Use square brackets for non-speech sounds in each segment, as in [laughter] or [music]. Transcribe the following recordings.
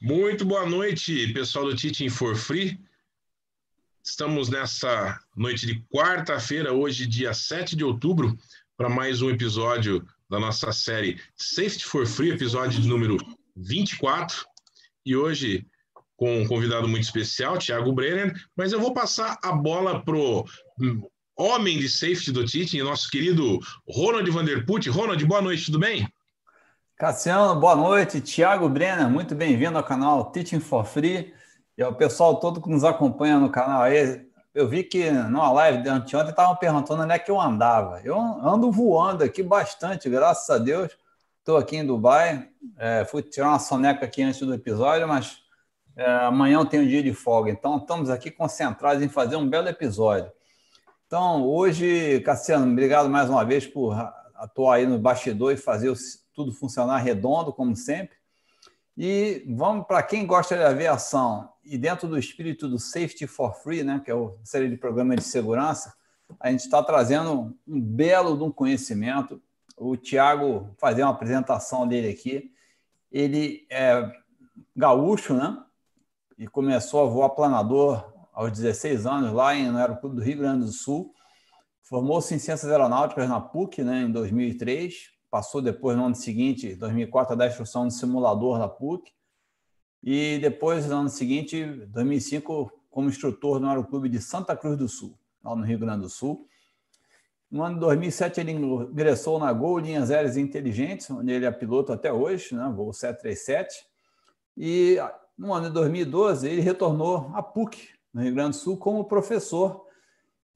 Muito boa noite, pessoal do Teaching for Free. Estamos nessa noite de quarta-feira, hoje, dia 7 de outubro, para mais um episódio da nossa série Safety for Free, episódio número 24. E hoje, com um convidado muito especial, Thiago Brenner, mas eu vou passar a bola pro homem de safety do Teaching, nosso querido Ronald Vanderput. Ronald, boa noite, tudo bem? Cassiano, boa noite. Tiago Brenner, muito bem-vindo ao canal Teaching for Free. E ao pessoal todo que nos acompanha no canal aí, eu vi que numa live de anteontem estavam perguntando onde é que eu andava. Eu ando voando aqui bastante, graças a Deus. Estou aqui em Dubai. É, fui tirar uma soneca aqui antes do episódio, mas é, amanhã eu tenho um dia de folga. Então, estamos aqui concentrados em fazer um belo episódio. Então, hoje, Cassiano, obrigado mais uma vez por atuar aí no bastidor e fazer os tudo funcionar redondo, como sempre. E vamos para quem gosta de aviação e dentro do espírito do Safety for Free, né, que é o série de programa de segurança, a gente está trazendo um belo de um conhecimento. O Tiago fazer uma apresentação dele aqui. Ele é gaúcho, né? E começou a voar planador aos 16 anos lá em, no Aeroclube do Rio Grande do Sul. Formou-se em Ciências Aeronáuticas na PUC, né, em 2003 passou depois no ano seguinte, 2004, a dar instrução no simulador da PUC, e depois, no ano seguinte, 2005, como instrutor no Aeroclube de Santa Cruz do Sul, lá no Rio Grande do Sul. No ano de 2007, ele ingressou na Gol Linhas Aéreas Inteligentes, onde ele é piloto até hoje, né, voo 737. E no ano de 2012, ele retornou à PUC, no Rio Grande do Sul, como professor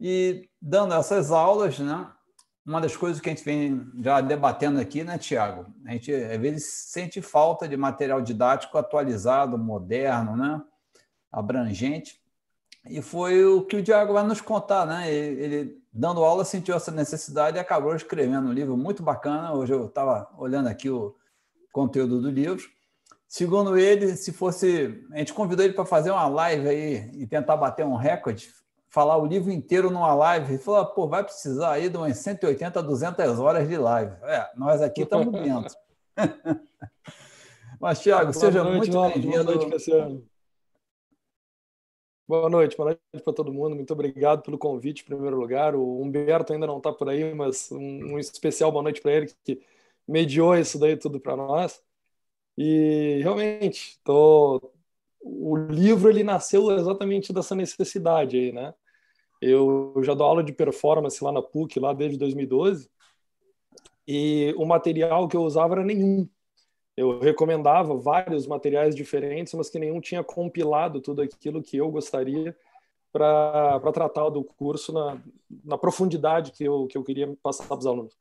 e dando essas aulas, né, uma das coisas que a gente vem já debatendo aqui, né, Tiago? A gente às vezes sente falta de material didático atualizado, moderno, né? abrangente. E foi o que o Tiago vai nos contar, né? Ele, ele, dando aula, sentiu essa necessidade e acabou escrevendo um livro muito bacana. Hoje eu estava olhando aqui o conteúdo do livro. Segundo ele, se fosse. A gente convidou ele para fazer uma live aí e tentar bater um recorde falar o livro inteiro numa live. Ele falou, pô, vai precisar aí de umas 180, 200 horas de live. É, nós aqui estamos [laughs] dentro. Mas, Tiago, seja noite, muito bem-vindo. Boa noite, Cassiano. Boa noite, boa noite para todo mundo. Muito obrigado pelo convite, em primeiro lugar. O Humberto ainda não está por aí, mas um, um especial boa noite para ele, que mediou isso daí tudo para nós. E realmente, tô... o livro ele nasceu exatamente dessa necessidade aí, né? Eu já dou aula de performance lá na PUC, lá desde 2012, e o material que eu usava era nenhum. Eu recomendava vários materiais diferentes, mas que nenhum tinha compilado tudo aquilo que eu gostaria para tratar do curso na, na profundidade que eu, que eu queria passar para os alunos.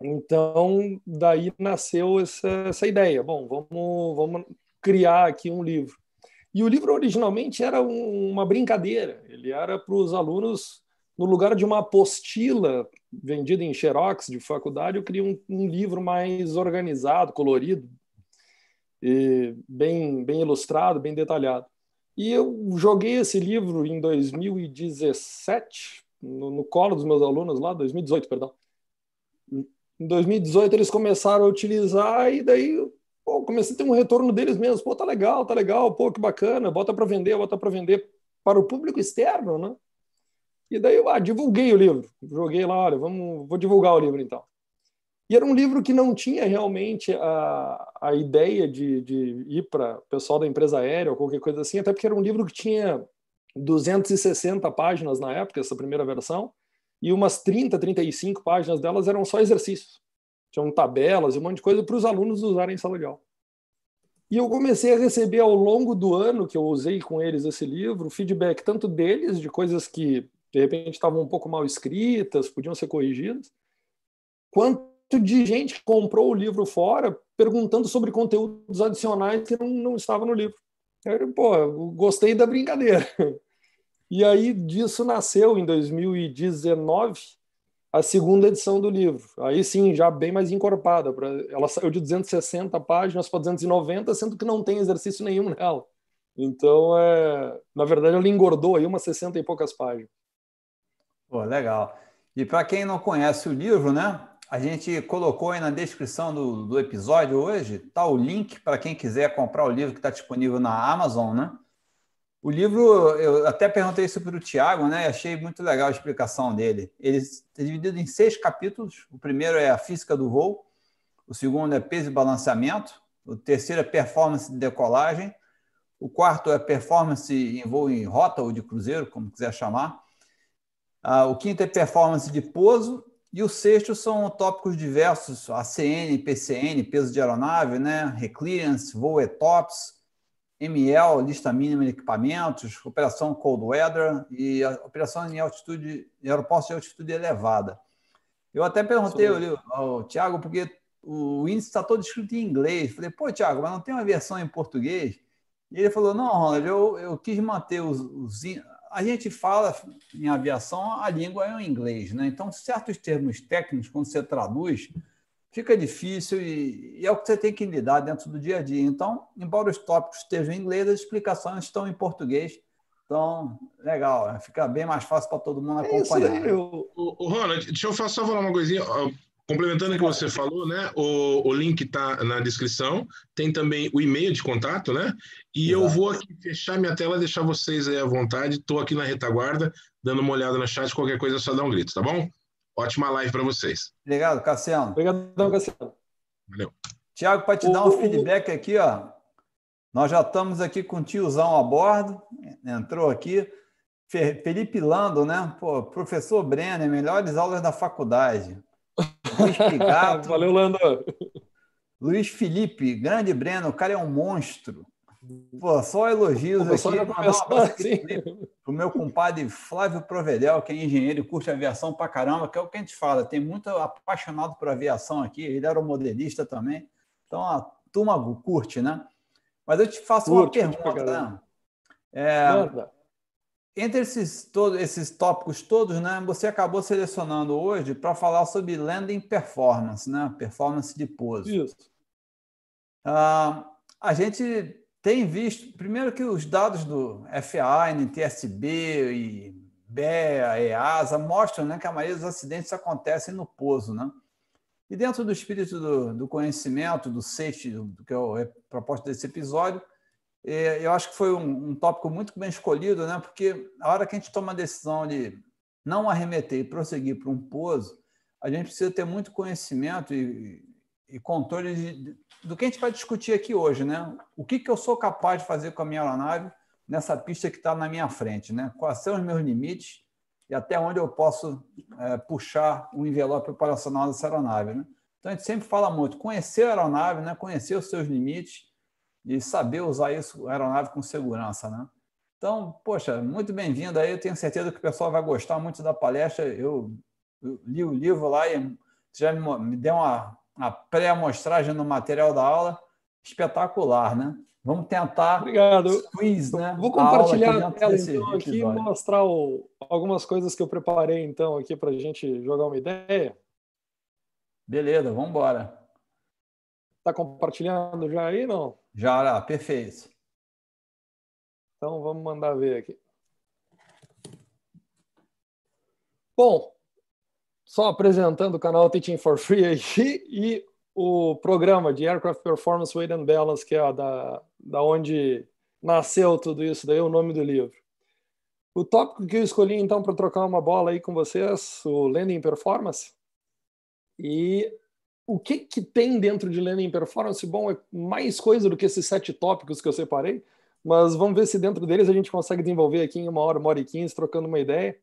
Então, daí nasceu essa, essa ideia. Bom, vamos, vamos criar aqui um livro. E o livro originalmente era um, uma brincadeira, ele era para os alunos, no lugar de uma apostila vendida em xerox de faculdade, eu queria um, um livro mais organizado, colorido, bem, bem ilustrado, bem detalhado. E eu joguei esse livro em 2017, no, no colo dos meus alunos lá, 2018, perdão. Em 2018 eles começaram a utilizar e daí pô, comecei a ter um retorno deles mesmos. Pô, tá legal, tá legal, pô, que bacana, bota para vender, bota para vender para o público externo, né? E daí eu ah, divulguei o livro, joguei lá, olha, vamos, vou divulgar o livro então. E era um livro que não tinha realmente a, a ideia de, de ir para o pessoal da empresa aérea ou qualquer coisa assim, até porque era um livro que tinha 260 páginas na época, essa primeira versão, e umas 30, 35 páginas delas eram só exercícios tinham tabelas um monte de coisa para os alunos usarem em sala de aula. E eu comecei a receber ao longo do ano que eu usei com eles esse livro, feedback tanto deles, de coisas que de repente estavam um pouco mal escritas, podiam ser corrigidas, quanto de gente que comprou o livro fora perguntando sobre conteúdos adicionais que não, não estavam no livro. Eu, pô, gostei da brincadeira. [laughs] E aí disso nasceu em 2019 a segunda edição do livro. Aí sim, já bem mais encorpada. Pra, ela saiu de 260 páginas para 290, sendo que não tem exercício nenhum nela. Então, é, na verdade, ela engordou aí umas 60 e poucas páginas. Pô, legal. E para quem não conhece o livro, né? a gente colocou aí na descrição do, do episódio hoje, tá o link para quem quiser comprar o livro que está disponível na Amazon, né? O livro, eu até perguntei isso para o Tiago, né? Achei muito legal a explicação dele. Ele é dividido em seis capítulos. O primeiro é a física do voo, o segundo é peso e balanceamento, o terceiro é performance de decolagem, o quarto é performance em voo em rota ou de cruzeiro, como quiser chamar. Ah, o quinto é performance de pouso e o sexto são tópicos diversos, ACN, PCN, peso de aeronave, né? reclearance, voo ETOPS, ML, lista mínima de equipamentos, operação cold weather e operação em altitude, em aeroportos de altitude elevada. Eu até perguntei ao, ao Tiago, porque o índice está todo escrito em inglês. Falei, pô, Tiago, mas não tem uma versão em português? E ele falou, não, Ronald, eu, eu quis manter os, os... A gente fala em aviação, a língua é o inglês, né? Então, certos termos técnicos, quando você traduz, fica difícil e, e, é o que você tem que lidar dentro do dia a dia. Então, embora os tópicos estejam em inglês, as explicações estão em português. Então, legal, fica bem mais fácil para todo mundo acompanhar. É aí, eu... o, o Ronald, deixa eu só falar uma coisinha. Complementando o que você falou, né? O, o link está na descrição. Tem também o e-mail de contato, né? E Exato. eu vou aqui fechar minha tela, deixar vocês aí à vontade. Estou aqui na retaguarda, dando uma olhada no chat. Qualquer coisa é só dar um grito, tá bom? Ótima live para vocês. Obrigado, Cassiano. Obrigadão, Cassiano. Valeu. Tiago, para te o... dar um feedback aqui, ó. Nós já estamos aqui com o tiozão a bordo. Entrou aqui. Felipe Lando, né? Pô, professor Brenner, melhores aulas da faculdade. Luiz [laughs] Pigato. Valeu, Lando. Luiz Felipe, grande Breno, o cara é um monstro. Pô, só elogios Começou aqui. Assim. O meu compadre Flávio Provedel, que é engenheiro e curte aviação pra caramba, que é o que a gente fala. Tem muito apaixonado por aviação aqui. Ele era modelista também. Então a turma curte, né? Mas eu te faço curte, uma pergunta. Né? É, entre esses, todos, esses tópicos todos, né, você acabou selecionando hoje para falar sobre landing performance, né, performance de pouso. Isso. Ah, a gente tem visto, primeiro que os dados do FAA, NTSB e BEA, EASA mostram né, que a maioria dos acidentes acontecem no pouso. Né? E dentro do espírito do, do conhecimento, do safety, do, que é o propósito desse episódio, é, eu acho que foi um, um, tópico muito bem escolhido, né? porque a hora que a gente toma a decisão de não arremeter e prosseguir para um pouso, a gente precisa ter muito conhecimento e, e controle de, do que a gente vai discutir aqui hoje. Né? O que, que eu sou capaz de fazer com a minha aeronave nessa pista que está na minha frente? Né? Quais são os meus limites e até onde eu posso é, puxar o envelope operacional dessa aeronave? Né? Então, a gente sempre fala muito, conhecer a aeronave, né? conhecer os seus limites e saber usar isso, a aeronave com segurança, né? Então, poxa, muito bem-vindo aí. Eu tenho certeza que o pessoal vai gostar muito da palestra. Eu, eu li o livro lá e já me, me deu uma, uma pré-amostragem no material da aula espetacular, né? Vamos tentar. Obrigado. Quiz, né? Vou compartilhar a tela então, aqui e mostrar o, algumas coisas que eu preparei então aqui para a gente jogar uma ideia. Beleza, vamos embora. Está compartilhando já aí, não? Já, perfeito. Então vamos mandar ver aqui. Bom, só apresentando o canal Teaching for Free aqui [laughs] e o programa de Aircraft Performance Weight and Balance, que é da, da onde nasceu tudo isso, daí é o nome do livro. O tópico que eu escolhi então para trocar uma bola aí com vocês, o Landing Performance. E o que, que tem dentro de Landing Performance? Bom, é mais coisa do que esses sete tópicos que eu separei, mas vamos ver se dentro deles a gente consegue desenvolver aqui em uma hora, uma hora e quinze, trocando uma ideia.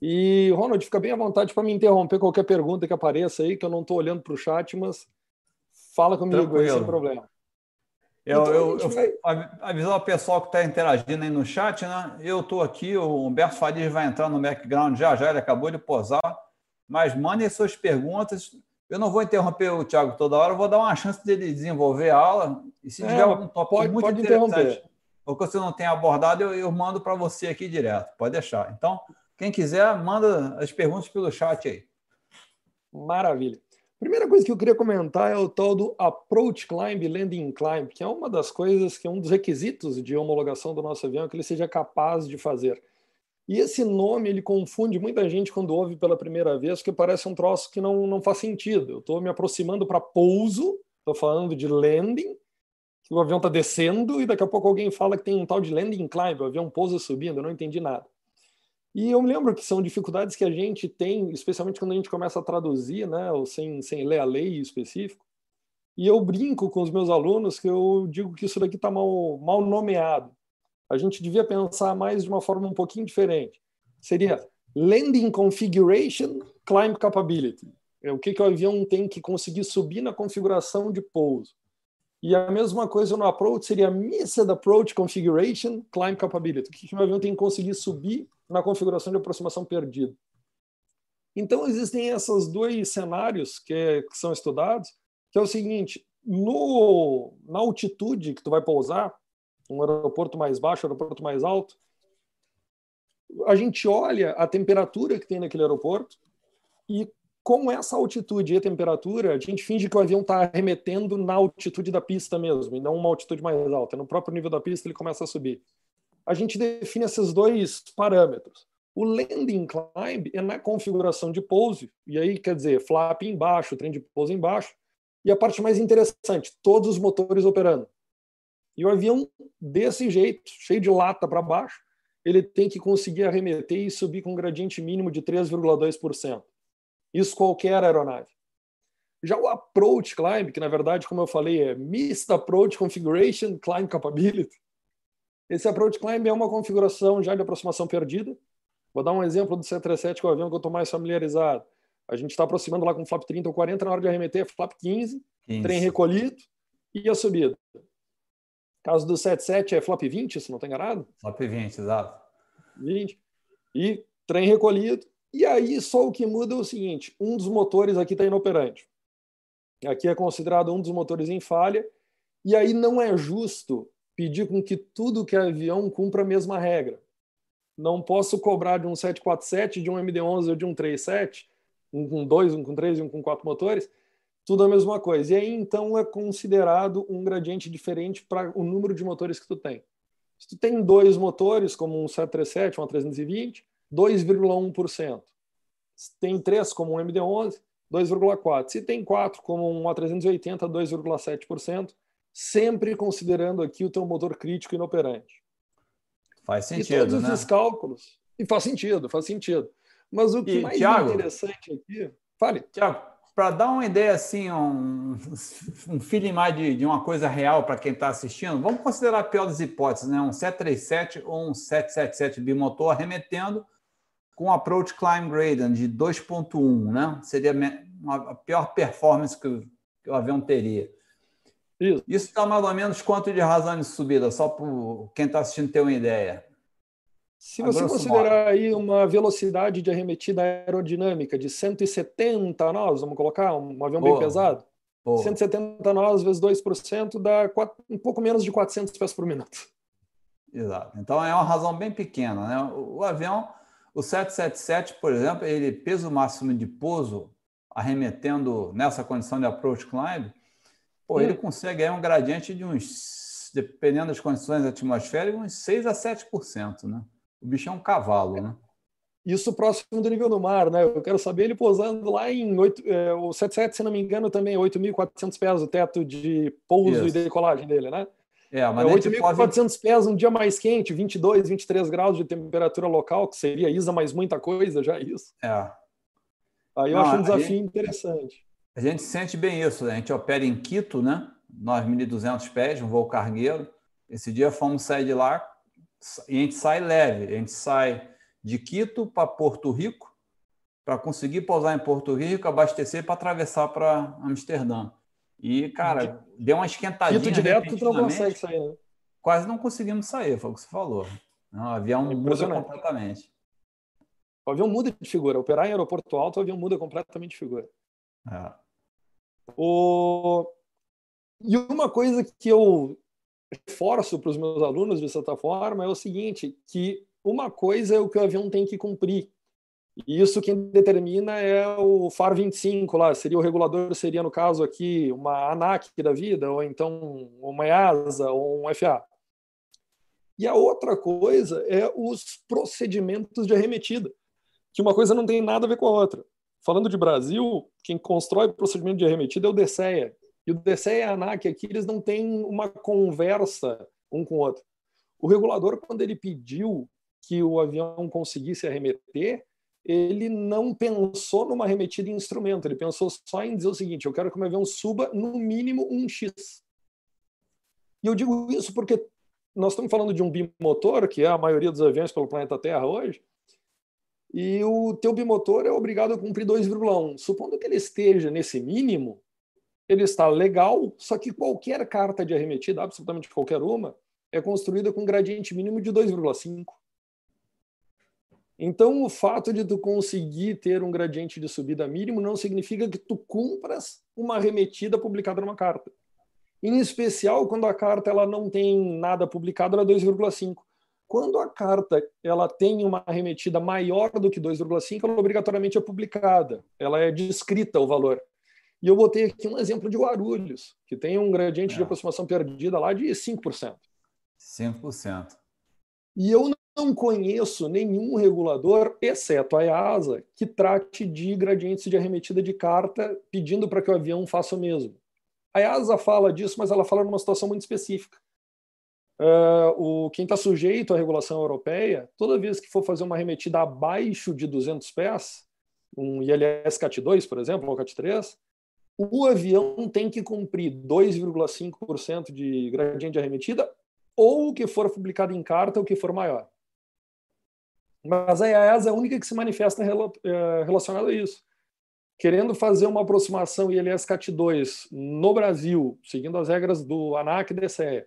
E, Ronald, fica bem à vontade para me interromper qualquer pergunta que apareça aí, que eu não estou olhando para o chat, mas fala comigo Tranquilo. aí sem problema. Eu, então, eu, eu vai... avisar o pessoal que está interagindo aí no chat, né? Eu estou aqui, o Humberto Farias vai entrar no background já já, ele acabou de posar, mas mandem suas perguntas eu não vou interromper o Thiago toda hora, vou dar uma chance dele desenvolver a aula. E se é, tiver algum tópico pode, muito pode interessante, ou que você não tenha abordado, eu, eu mando para você aqui direto. Pode deixar. Então, quem quiser, manda as perguntas pelo chat aí. Maravilha. Primeira coisa que eu queria comentar é o tal do Approach Climb Landing Climb, que é uma das coisas que é um dos requisitos de homologação do nosso avião que ele seja capaz de fazer. E esse nome ele confunde muita gente quando ouve pela primeira vez, porque parece um troço que não, não faz sentido. Eu estou me aproximando para pouso, estou falando de landing, que o avião está descendo, e daqui a pouco alguém fala que tem um tal de landing climb, o avião pousa subindo, eu não entendi nada. E eu me lembro que são dificuldades que a gente tem, especialmente quando a gente começa a traduzir, né, ou sem, sem ler a lei específico. E eu brinco com os meus alunos que eu digo que isso daqui está mal, mal nomeado. A gente devia pensar mais de uma forma um pouquinho diferente. Seria Landing Configuration Climb Capability. É o que, que o avião tem que conseguir subir na configuração de pouso. E a mesma coisa no approach seria Missed Approach Configuration Climb Capability. O que, o avião tem que conseguir subir na configuração de aproximação perdida. Então, existem esses dois cenários que, é, que são estudados, que é o seguinte, no, na altitude que tu vai pousar, um aeroporto mais baixo, um aeroporto mais alto, a gente olha a temperatura que tem naquele aeroporto e com essa altitude e temperatura, a gente finge que o avião está arremetendo na altitude da pista mesmo, e não uma altitude mais alta. No próprio nível da pista, ele começa a subir a gente define esses dois parâmetros. O landing climb é na configuração de pouso, e aí quer dizer flap embaixo, trem de pouso embaixo, e a parte mais interessante, todos os motores operando. E o avião, desse jeito, cheio de lata para baixo, ele tem que conseguir arremeter e subir com um gradiente mínimo de 3,2%. Isso qualquer aeronave. Já o approach climb, que na verdade, como eu falei, é Missed Approach Configuration Climb Capability, esse approach climb é uma configuração já de aproximação perdida. Vou dar um exemplo do 737, que é o avião que eu estou mais familiarizado. A gente está aproximando lá com flap 30 ou 40, na hora de arremeter, flap 15, 15. trem recolhido e a subida. caso do 77 é flap 20, se não estou enganado? Flap 20, exato. 20. E trem recolhido. E aí só o que muda é o seguinte: um dos motores aqui está inoperante. Aqui é considerado um dos motores em falha. E aí não é justo pedir com que tudo que é avião cumpra a mesma regra. Não posso cobrar de um 747, de um MD-11 ou de um 37, um com dois, um com três e um com quatro motores, tudo a mesma coisa. E aí, então, é considerado um gradiente diferente para o número de motores que tu tem. Se tu tem dois motores, como um 737, um A320, 2,1%. Se tem três, como um MD-11, 2,4%. Se tem quatro, como um A380, 2,7% sempre considerando aqui o teu motor crítico inoperante. Faz sentido, e todos né? esses cálculos. E faz sentido, faz sentido. Mas o que e, mais Thiago, interessante aqui... Fale. Tiago, para dar uma ideia assim, um, [laughs] um feeling mais de, de uma coisa real para quem está assistindo, vamos considerar a pior das hipóteses, né? um 737 ou um 777 bimotor arremetendo com approach climb gradient de 2.1, né? Seria a pior performance que o avião teria. Isso. Isso está mais ou menos quanto de razão de subida, só para quem está assistindo ter uma ideia. Se você considerar aí uma velocidade de arremetida aerodinâmica de 170 nós, vamos colocar um avião Boa. bem pesado, Boa. 170 nós vezes 2% dá quatro, um pouco menos de 400 pés por minuto. Exato. Então é uma razão bem pequena. Né? O avião, o 777, por exemplo, ele peso máximo de pouso, arremetendo nessa condição de approach climb, Pô, ele consegue aí um gradiente de uns, dependendo das condições atmosféricas, uns 6 a 7%, né? O bicho é um cavalo, né? Isso próximo do nível do mar, né? Eu quero saber ele pousando lá em 8, é, o 77, se não me engano, também é 8.400 pés o teto de pouso Isso. e decolagem dele, né? É, mas é 8.400 pode... pés, um dia mais quente, 22, 23 graus de temperatura local, que seria ISA mais muita coisa, já isso. É. Aí eu não, acho um desafio gente... interessante. A gente sente bem isso. Né? A gente opera em Quito, né? 9.200 pés, um voo cargueiro. Esse dia fomos sair de lá e a gente sai leve. A gente sai de Quito para Porto Rico para conseguir pousar em Porto Rico, abastecer para atravessar para Amsterdã. E, cara, deu uma esquentadinha. Quito direto, tu não consegue sair, né? Quase não conseguimos sair, foi o que você falou. o avião muda completamente. O avião muda de figura. Operar em aeroporto alto, o avião muda completamente de figura. É. O... E uma coisa que eu reforço para os meus alunos, de certa forma, é o seguinte, que uma coisa é o que o avião tem que cumprir. E isso quem determina é o FAR 25 lá, seria o regulador, seria no caso aqui uma ANAC da vida, ou então uma EASA, ou um FA. E a outra coisa é os procedimentos de arremetida, que uma coisa não tem nada a ver com a outra. Falando de Brasil, quem constrói procedimento de arremetida é o DSEA. E o DSEA e a ANAC aqui, eles não têm uma conversa um com o outro. O regulador, quando ele pediu que o avião conseguisse arremeter, ele não pensou numa arremetida em instrumento, ele pensou só em dizer o seguinte: eu quero que o meu avião suba no mínimo um X. E eu digo isso porque nós estamos falando de um bimotor, que é a maioria dos aviões pelo planeta Terra hoje, e o teu bimotor é obrigado a cumprir 2,1. Supondo que ele esteja nesse mínimo, ele está legal, só que qualquer carta de arremetida, absolutamente qualquer uma, é construída com gradiente mínimo de 2,5. Então, o fato de tu conseguir ter um gradiente de subida mínimo não significa que tu cumpras uma arremetida publicada numa carta. Em especial, quando a carta ela não tem nada publicado, ela é 2,5. Quando a carta ela tem uma arremetida maior do que 2,5, ela obrigatoriamente é publicada. Ela é descrita o valor. E eu botei aqui um exemplo de Guarulhos, que tem um gradiente é. de aproximação perdida lá de 5%. 5%. E eu não conheço nenhum regulador, exceto a EASA, que trate de gradientes de arremetida de carta pedindo para que o avião faça o mesmo. A EASA fala disso, mas ela fala numa situação muito específica. Uh, o, quem está sujeito à regulação europeia, toda vez que for fazer uma arremetida abaixo de 200 pés, um ILS CAT-2, por exemplo, ou CAT-3, o avião tem que cumprir 2,5% de gradiente de arremetida ou o que for publicado em carta, o que for maior. Mas a EASA é a única que se manifesta eh, relacionada a isso. Querendo fazer uma aproximação ILS CAT2 no Brasil, seguindo as regras do ANAC e DCE,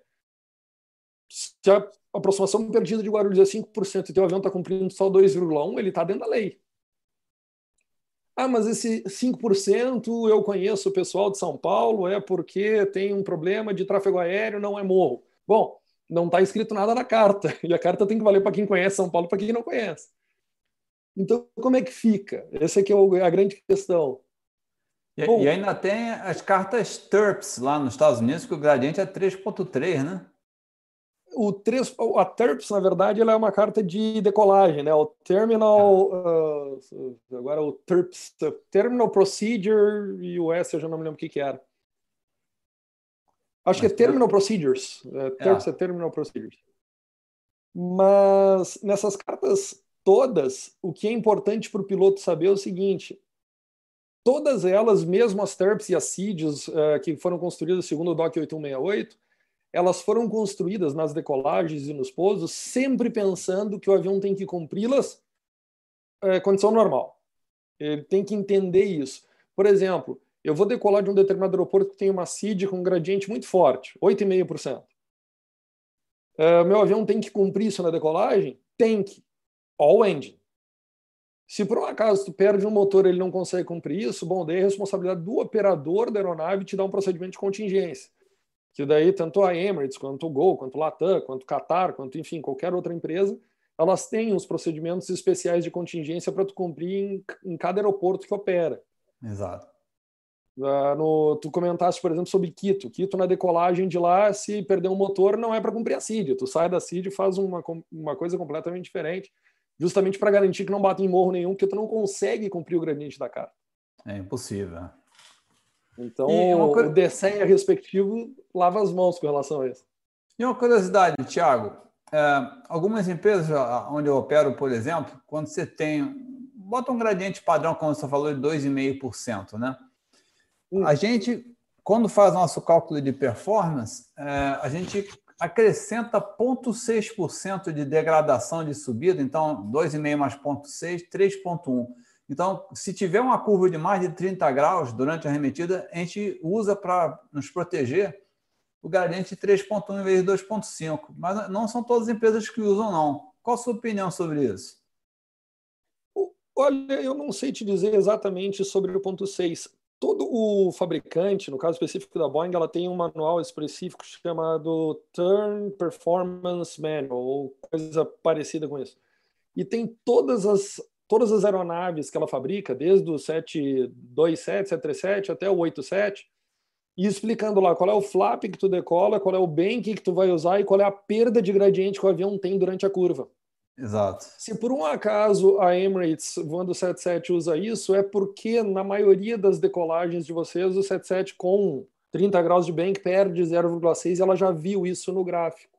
se a aproximação perdida de Guarulhos é 5% e teu avião está cumprindo só 2,1%, ele está dentro da lei. Ah, mas esse 5% eu conheço o pessoal de São Paulo, é porque tem um problema de tráfego aéreo, não é morro. Bom, não está escrito nada na carta. [laughs] E a carta tem que valer para quem conhece São Paulo, para quem não conhece. Então, como é que fica? Essa aqui é a grande questão. E, Bom, e ainda tem as cartas TERPS lá nos Estados Unidos, que o gradiente é 3.3, né? O 3, a TERPS, na verdade, ela é uma carta de decolagem, né? O Terminal, uh, agora o TERPS, Terminal Procedure e o S, eu já não me lembro o que, que era. Acho que é Terminal Procedures. É, terms é. é Terminal Procedures. Mas nessas cartas todas, o que é importante para o piloto saber é o seguinte: todas elas, mesmo as TERPs e as CIDs uh, que foram construídas segundo o DOC 8168, elas foram construídas nas decolagens e nos pousos sempre pensando que o avião tem que cumpri-las uh, condição normal. Ele tem que entender isso. Por exemplo, eu vou decolar de um determinado aeroporto que tem uma CID com um gradiente muito forte, 8,5%. Uh, meu avião tem que cumprir isso na decolagem? Tem que. All engine. Se por um acaso tu perde um motor e ele não consegue cumprir isso, bom, daí é responsabilidade do operador da aeronave te dar um procedimento de contingência. Que daí tanto a Emirates, quanto o Gol, quanto o Latam, quanto o Qatar, quanto enfim, qualquer outra empresa, elas têm os procedimentos especiais de contingência para tu cumprir em, em cada aeroporto que opera. Exato. Uh, no, tu comentaste, por exemplo, sobre Quito. Quito, na decolagem de lá, se perder um motor, não é para cumprir a CID. Tu sai da CID e faz uma, uma coisa completamente diferente, justamente para garantir que não bate em morro nenhum, porque tu não consegue cumprir o gradiente da carta. É impossível. Então, coisa... o DSEA respectivo lava as mãos com relação a isso. E uma curiosidade, Tiago. É, algumas empresas onde eu opero, por exemplo, quando você tem... Bota um gradiente padrão, como você falou, de 2,5%, né? A gente, quando faz nosso cálculo de performance, é, a gente acrescenta 0,6% de degradação de subida, então 2,5 mais 0,6, 3,1. Então, se tiver uma curva de mais de 30 graus durante a arremetida, a gente usa para nos proteger o gradiente de 3,1 em vez de 2,5. Mas não são todas as empresas que usam, não. Qual a sua opinião sobre isso? Olha, eu não sei te dizer exatamente sobre o ponto 6 todo o fabricante, no caso específico da Boeing, ela tem um manual específico chamado Turn Performance Manual, ou coisa parecida com isso. E tem todas as todas as aeronaves que ela fabrica, desde o 727, 737 até o 87, e explicando lá qual é o flap que tu decola, qual é o bank que tu vai usar e qual é a perda de gradiente que o avião tem durante a curva. Exato. Se por um acaso a Emirates voando 77 usa isso, é porque na maioria das decolagens de vocês, o 77 com 30 graus de bank perde 0,6 ela já viu isso no gráfico.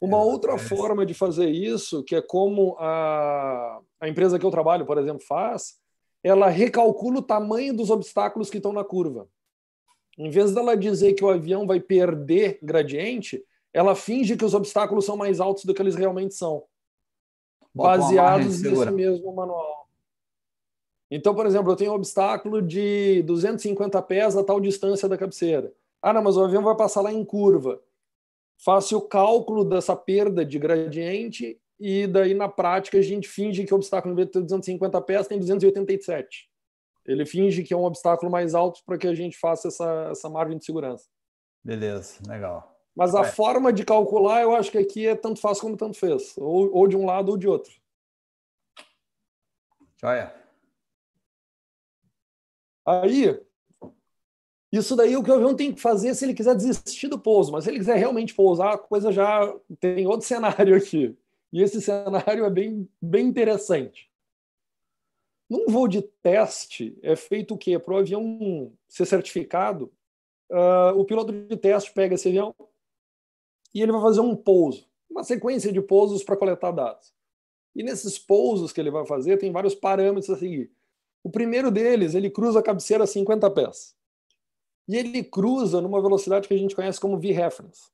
Uma é, outra é. forma de fazer isso, que é como a, a empresa que eu trabalho, por exemplo, faz, ela recalcula o tamanho dos obstáculos que estão na curva. Em vez dela dizer que o avião vai perder gradiente, ela finge que os obstáculos são mais altos do que eles realmente são baseados nesse mesmo manual. Então, por exemplo, eu tenho um obstáculo de 250 pés a tal distância da cabeceira. Ah, não, mas o avião vai passar lá em curva. Faço o cálculo dessa perda de gradiente e daí na prática a gente finge que o obstáculo, em vez de ter 250 pés, tem 287. Ele finge que é um obstáculo mais alto para que a gente faça essa, essa margem de segurança. Beleza, legal. Mas a é. forma de calcular, eu acho que aqui é tanto faz como tanto fez. Ou, ou de um lado ou de outro. Joia. Aí, isso daí é o que o avião tem que fazer se ele quiser desistir do pouso. Mas se ele quiser realmente pousar, a coisa já tem outro [laughs] cenário aqui. E esse cenário é bem, bem interessante. Num voo de teste, é feito o quê? Para o avião ser certificado, uh, o piloto de teste pega esse avião, e ele vai fazer um pouso, uma sequência de pousos para coletar dados. E nesses pousos que ele vai fazer, tem vários parâmetros a seguir. O primeiro deles, ele cruza a cabeceira a 50 pés. E ele cruza numa velocidade que a gente conhece como V-reference.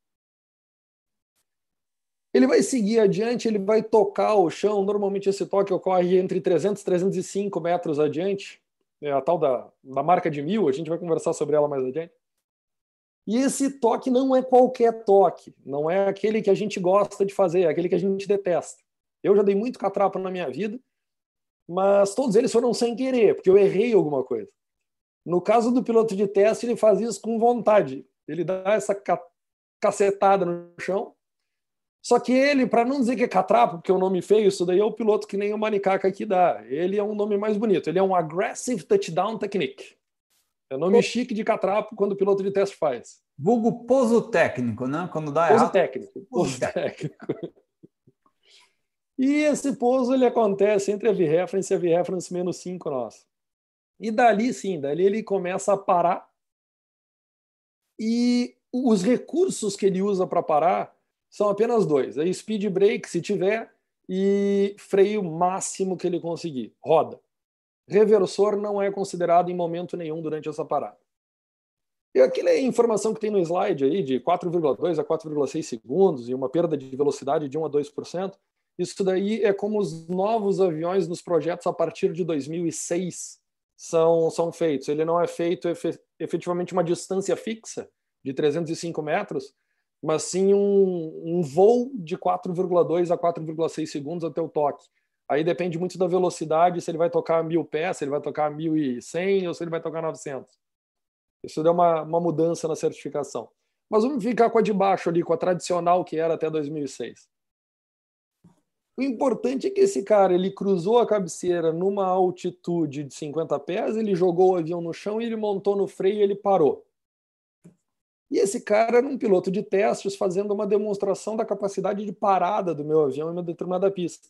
Ele vai seguir adiante, ele vai tocar o chão. Normalmente esse toque ocorre entre 300 e 305 metros adiante. É a tal da, da marca de mil, a gente vai conversar sobre ela mais adiante. E esse toque não é qualquer toque, não é aquele que a gente gosta de fazer, é aquele que a gente detesta. Eu já dei muito catrapo na minha vida, mas todos eles foram sem querer, porque eu errei alguma coisa. No caso do piloto de teste, ele faz isso com vontade. Ele dá essa cacetada no chão. Só que ele, para não dizer que é catrapo, porque é um nome feio, isso daí é o piloto que nem o Manicaca aqui dá. Ele é um nome mais bonito. Ele é um Aggressive Touchdown Technique. É nome chique de catrapo quando o piloto de teste faz. Vulgo pouso técnico, né? Quando dá pouso errado. Técnico. Pouso técnico. E esse pouso ele acontece entre a V-reference e a V-reference menos 5 nossa. E dali sim, dali ele começa a parar. E os recursos que ele usa para parar são apenas dois: é speed brake, se tiver, e freio máximo que ele conseguir. Roda reversor não é considerado em momento nenhum durante essa parada. E aquela informação que tem no slide aí de 4,2 a 4,6 segundos e uma perda de velocidade de 1 a 2%, isso daí é como os novos aviões nos projetos a partir de 2006 são, são feitos. Ele não é feito efetivamente uma distância fixa de 305 metros, mas sim um, um voo de 4,2 a 4,6 segundos até o toque. Aí depende muito da velocidade, se ele vai tocar mil pés, se ele vai tocar 1.100 ou se ele vai tocar 900. Isso deu uma, uma mudança na certificação. Mas vamos ficar com a de baixo ali, com a tradicional que era até 2006. O importante é que esse cara ele cruzou a cabeceira numa altitude de 50 pés, ele jogou o avião no chão e ele montou no freio e ele parou. E esse cara era um piloto de testes fazendo uma demonstração da capacidade de parada do meu avião em uma determinada pista.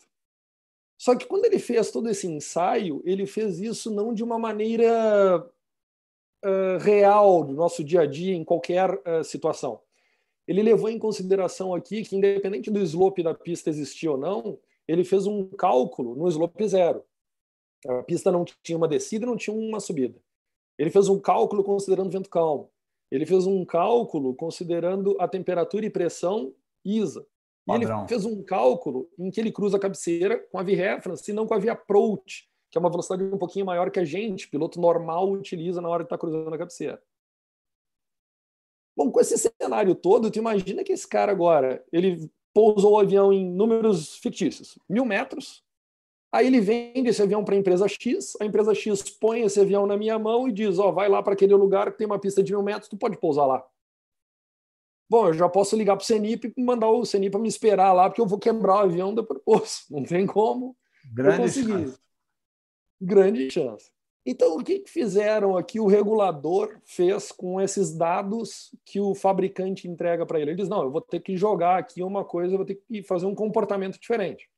Só que quando ele fez todo esse ensaio, ele fez isso não de uma maneira uh, real do nosso dia a dia, em qualquer uh, situação. Ele levou em consideração aqui que, independente do slope da pista existir ou não, ele fez um cálculo no slope zero. A pista não tinha uma descida, não tinha uma subida. Ele fez um cálculo considerando vento calmo. Ele fez um cálculo considerando a temperatura e pressão ISA. E ele fez um cálculo em que ele cruza a cabeceira com a V-reference e não com a V-approach, que é uma velocidade um pouquinho maior que a gente, piloto normal, utiliza na hora de estar tá cruzando a cabeceira. Bom, com esse cenário todo, tu imagina que esse cara agora, ele pousou o avião em números fictícios, mil metros, aí ele vende esse avião para a empresa X, a empresa X põe esse avião na minha mão e diz, ó, oh, vai lá para aquele lugar que tem uma pista de mil metros, tu pode pousar lá. Bom, eu já posso ligar para o CENIP e mandar o CENIP para me esperar lá, porque eu vou quebrar o avião depois. [laughs] Não tem como. Grande chance. Grande chance. Então, o que fizeram aqui? O regulador fez com esses dados que o fabricante entrega para ele. Ele diz: não, eu vou ter que jogar aqui uma coisa, eu vou ter que fazer um comportamento diferente.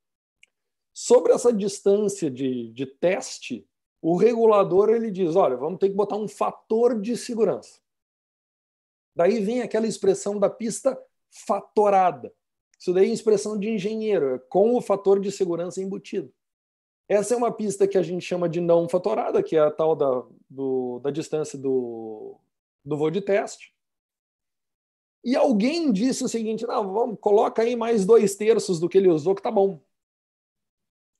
Sobre essa distância de, de teste, o regulador ele diz: olha, vamos ter que botar um fator de segurança. Daí vem aquela expressão da pista fatorada. Isso daí é expressão de engenheiro, é com o fator de segurança embutido. Essa é uma pista que a gente chama de não fatorada, que é a tal da, do, da distância do, do voo de teste. E alguém disse o seguinte: não, vamos, coloca aí mais dois terços do que ele usou, que tá bom.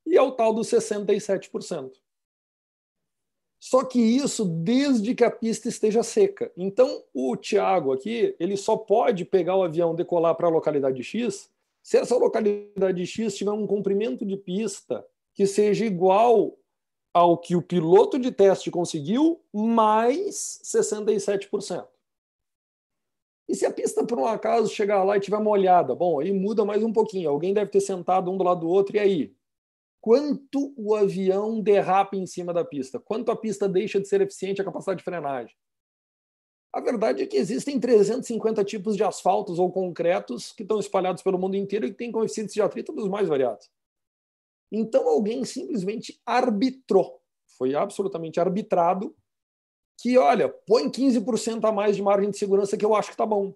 E é o tal dos 67%. Só que isso desde que a pista esteja seca. Então, o Tiago aqui, ele só pode pegar o avião, decolar para a localidade X, se essa localidade X tiver um comprimento de pista que seja igual ao que o piloto de teste conseguiu, mais 67%. E se a pista, por um acaso, chegar lá e tiver molhada? Bom, aí muda mais um pouquinho. Alguém deve ter sentado um do lado do outro, e aí? Quanto o avião derrapa em cima da pista? Quanto a pista deixa de ser eficiente a capacidade de frenagem? A verdade é que existem 350 tipos de asfaltos ou concretos que estão espalhados pelo mundo inteiro e que têm coeficientes de atrito dos mais variados. Então alguém simplesmente arbitrou, foi absolutamente arbitrado, que olha, põe 15% a mais de margem de segurança que eu acho que está bom.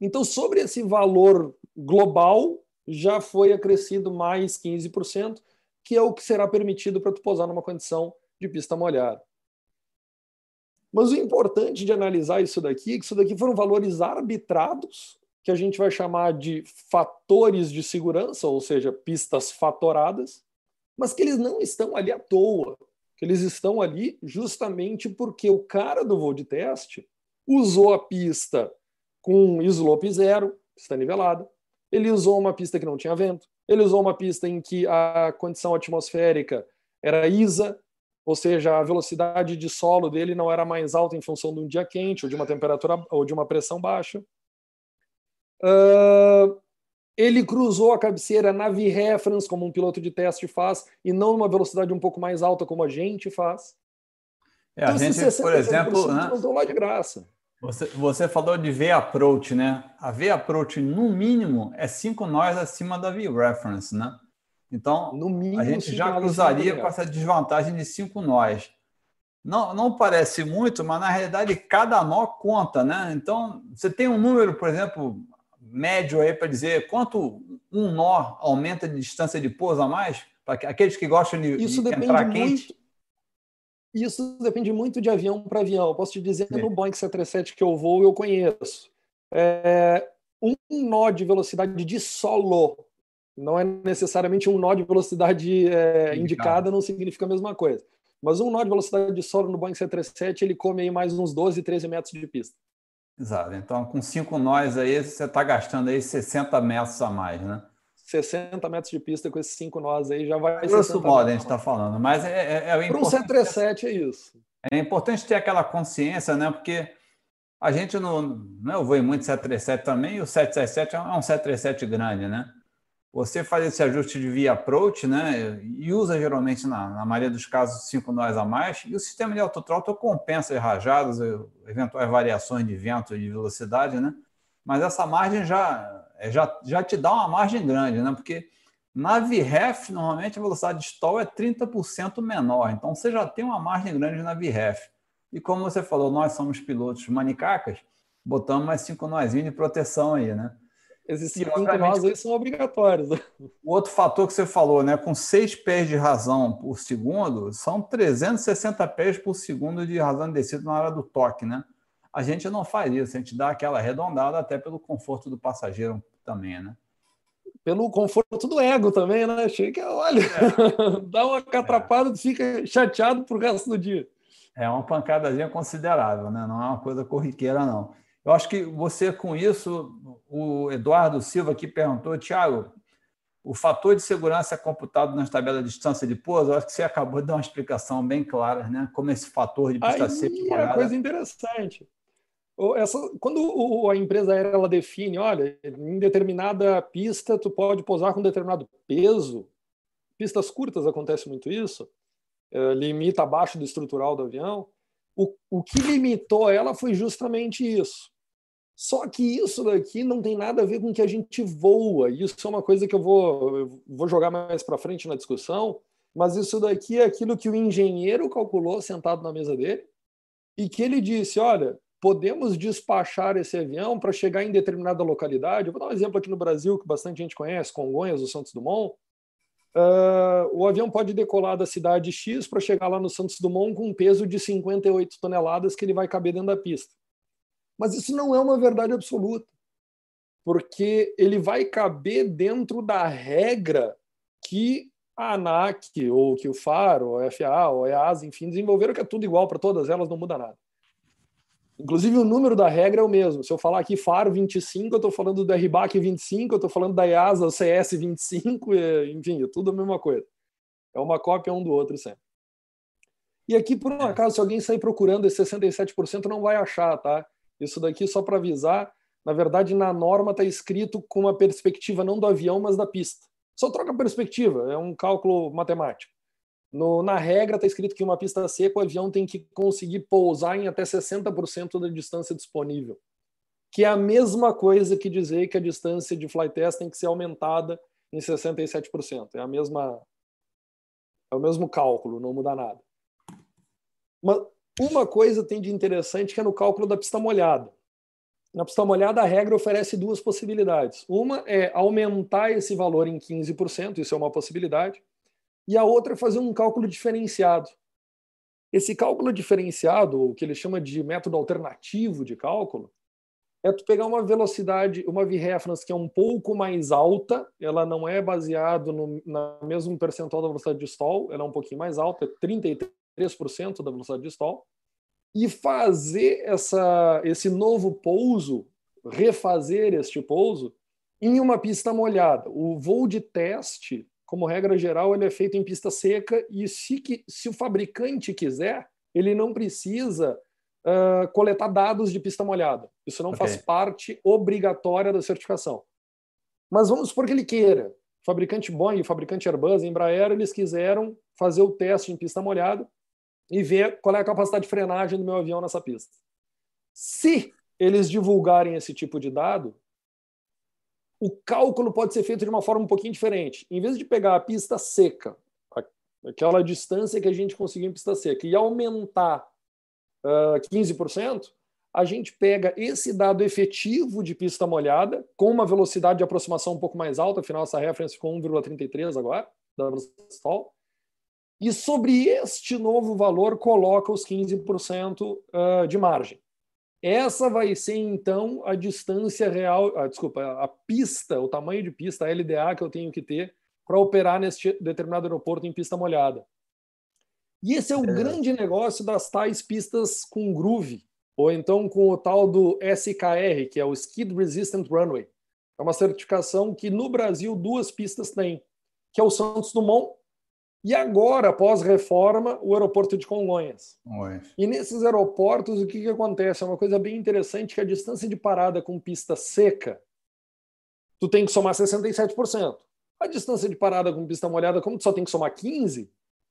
Então, sobre esse valor global, já foi acrescido mais 15%, que é o que será permitido para tu pousar numa condição de pista molhada. Mas o importante de analisar isso daqui é que isso daqui foram valores arbitrados que a gente vai chamar de fatores de segurança, ou seja, pistas fatoradas, mas que eles não estão ali à toa, que eles estão ali justamente porque o cara do voo de teste usou a pista com slope zero, pista nivelada, ele usou uma pista que não tinha vento, ele usou uma pista em que a condição atmosférica era ISA, ou seja, a velocidade de solo dele não era mais alta em função de um dia quente ou de uma temperatura ou de uma pressão baixa. Uh, ele cruzou a cabeceira na V-reference, como um piloto de teste faz, e não numa velocidade um pouco mais alta, como a gente faz. É, então, a gente, por exemplo, né? não lá de graça. Você, você falou de V-approach, né? A V-approach, no mínimo, é cinco nós acima da V-reference, né? Então, mínimo, a gente já cruzaria com essa desvantagem de cinco nós. Não, não parece muito, mas na realidade cada nó conta, né? Então, você tem um número, por exemplo, médio aí para dizer quanto um nó aumenta de distância de pouso a mais? Para aqueles que gostam de, Isso de entrar muito, quente? Isso depende muito de avião para avião. Eu posso te dizer, Sim. no Boeing 737 que eu vou, eu conheço. É, um nó de velocidade de solo não é necessariamente um nó de velocidade é, indicada, não significa a mesma coisa. Mas um nó de velocidade de solo no Boeing 737, ele come aí mais uns 12, 13 metros de pista. Exato. Então, com cinco nós aí, você está gastando aí 60 metros a mais, né? 60 metros de pista com esses cinco nós aí já vai. Grosso modo, a gente está falando. Mas é, é, é Para um 737 é isso. É importante ter aquela consciência, né? Porque a gente não. não eu vou em muito 737 também, e o 737 é um 737 grande, né? Você faz esse ajuste de via approach, né? E usa geralmente, na, na maioria dos casos, cinco nós a mais, e o sistema de autothrottle compensa as rajadas, eventuais variações de vento e de velocidade, né? Mas essa margem já, é, já, já te dá uma margem grande, né? Porque na VREF, normalmente a velocidade de stall é 30% menor, então você já tem uma margem grande na VREF. E como você falou, nós somos pilotos manicacas, botamos mais cinco nós de proteção aí, né? Esses cinco nós aí são obrigatórios. O outro fator que você falou, né? Com seis pés de razão por segundo, são 360 pés por segundo de razão de descida na hora do toque, né? A gente não faz isso, a gente dá aquela arredondada até pelo conforto do passageiro também, né? Pelo conforto do ego também, né? Chega, olha, é. [laughs] dá uma catrapada, é. fica chateado pro resto do dia. É uma pancadazinha considerável, né? Não é uma coisa corriqueira, não. Eu acho que você, com isso, o Eduardo Silva aqui perguntou, Tiago, o fator de segurança é computado nas tabelas de distância de pouso? Eu acho que você acabou de dar uma explicação bem clara, né? Como esse fator de pista seca é uma coisa interessante. Essa, quando a empresa aérea ela define, olha, em determinada pista tu pode pousar com determinado peso, pistas curtas acontece muito isso, é, limita abaixo do estrutural do avião. O, o que limitou ela foi justamente isso. Só que isso daqui não tem nada a ver com que a gente voa. Isso é uma coisa que eu vou, eu vou jogar mais para frente na discussão. Mas isso daqui é aquilo que o engenheiro calculou sentado na mesa dele e que ele disse: olha, podemos despachar esse avião para chegar em determinada localidade. Eu vou dar um exemplo aqui no Brasil que bastante gente conhece, Congonhas, o Santos Dumont. Uh, o avião pode decolar da cidade X para chegar lá no Santos Dumont com um peso de 58 toneladas que ele vai caber dentro da pista. Mas isso não é uma verdade absoluta, porque ele vai caber dentro da regra que a ANAC, ou que o FAR, ou a FAA, ou a EASA, enfim, desenvolveram que é tudo igual para todas elas, não muda nada. Inclusive, o número da regra é o mesmo. Se eu falar aqui FAR 25, eu estou falando do RBAC 25, eu estou falando da EASA CS 25, enfim, é tudo a mesma coisa. É uma cópia um do outro sempre. E aqui, por um é. acaso, se alguém sair procurando esse 67%, não vai achar, tá? Isso daqui, só para avisar, na verdade, na norma está escrito com uma perspectiva não do avião, mas da pista. Só troca a perspectiva, é um cálculo matemático. No, na regra está escrito que uma pista seca o avião tem que conseguir pousar em até 60% da distância disponível, que é a mesma coisa que dizer que a distância de flight test tem que ser aumentada em 67%. É a mesma é o mesmo cálculo, não muda nada. Mas uma coisa tem de interessante que é no cálculo da pista molhada. Na pista molhada, a regra oferece duas possibilidades. Uma é aumentar esse valor em 15%, isso é uma possibilidade e a outra é fazer um cálculo diferenciado. Esse cálculo diferenciado, o que ele chama de método alternativo de cálculo, é tu pegar uma velocidade, uma V-reference que é um pouco mais alta, ela não é baseado no na mesmo percentual da velocidade de stall, ela é um pouquinho mais alta, é 33% da velocidade de stall, e fazer essa, esse novo pouso, refazer este pouso, em uma pista molhada. O voo de teste como regra geral, ele é feito em pista seca e se, se o fabricante quiser, ele não precisa uh, coletar dados de pista molhada. Isso não okay. faz parte obrigatória da certificação. Mas vamos supor que ele queira. O fabricante Boeing, o fabricante Airbus, Embraer, eles quiseram fazer o teste em pista molhada e ver qual é a capacidade de frenagem do meu avião nessa pista. Se eles divulgarem esse tipo de dado, o cálculo pode ser feito de uma forma um pouquinho diferente. Em vez de pegar a pista seca, aquela distância que a gente conseguiu em pista seca, e aumentar uh, 15%, a gente pega esse dado efetivo de pista molhada, com uma velocidade de aproximação um pouco mais alta, afinal essa referência ficou 1,33 agora, da velocidade e sobre este novo valor coloca os 15% uh, de margem. Essa vai ser, então, a distância real, ah, desculpa, a pista, o tamanho de pista, a LDA que eu tenho que ter para operar neste determinado aeroporto em pista molhada. E esse é o é. grande negócio das tais pistas com groove, ou então com o tal do SKR, que é o Skid Resistant Runway. É uma certificação que no Brasil duas pistas têm, que é o Santos Dumont e agora, após reforma, o aeroporto de Congonhas. Oi. E nesses aeroportos, o que, que acontece? É uma coisa bem interessante que a distância de parada com pista seca, tu tem que somar 67%. A distância de parada com pista molhada, como tu só tem que somar 15%,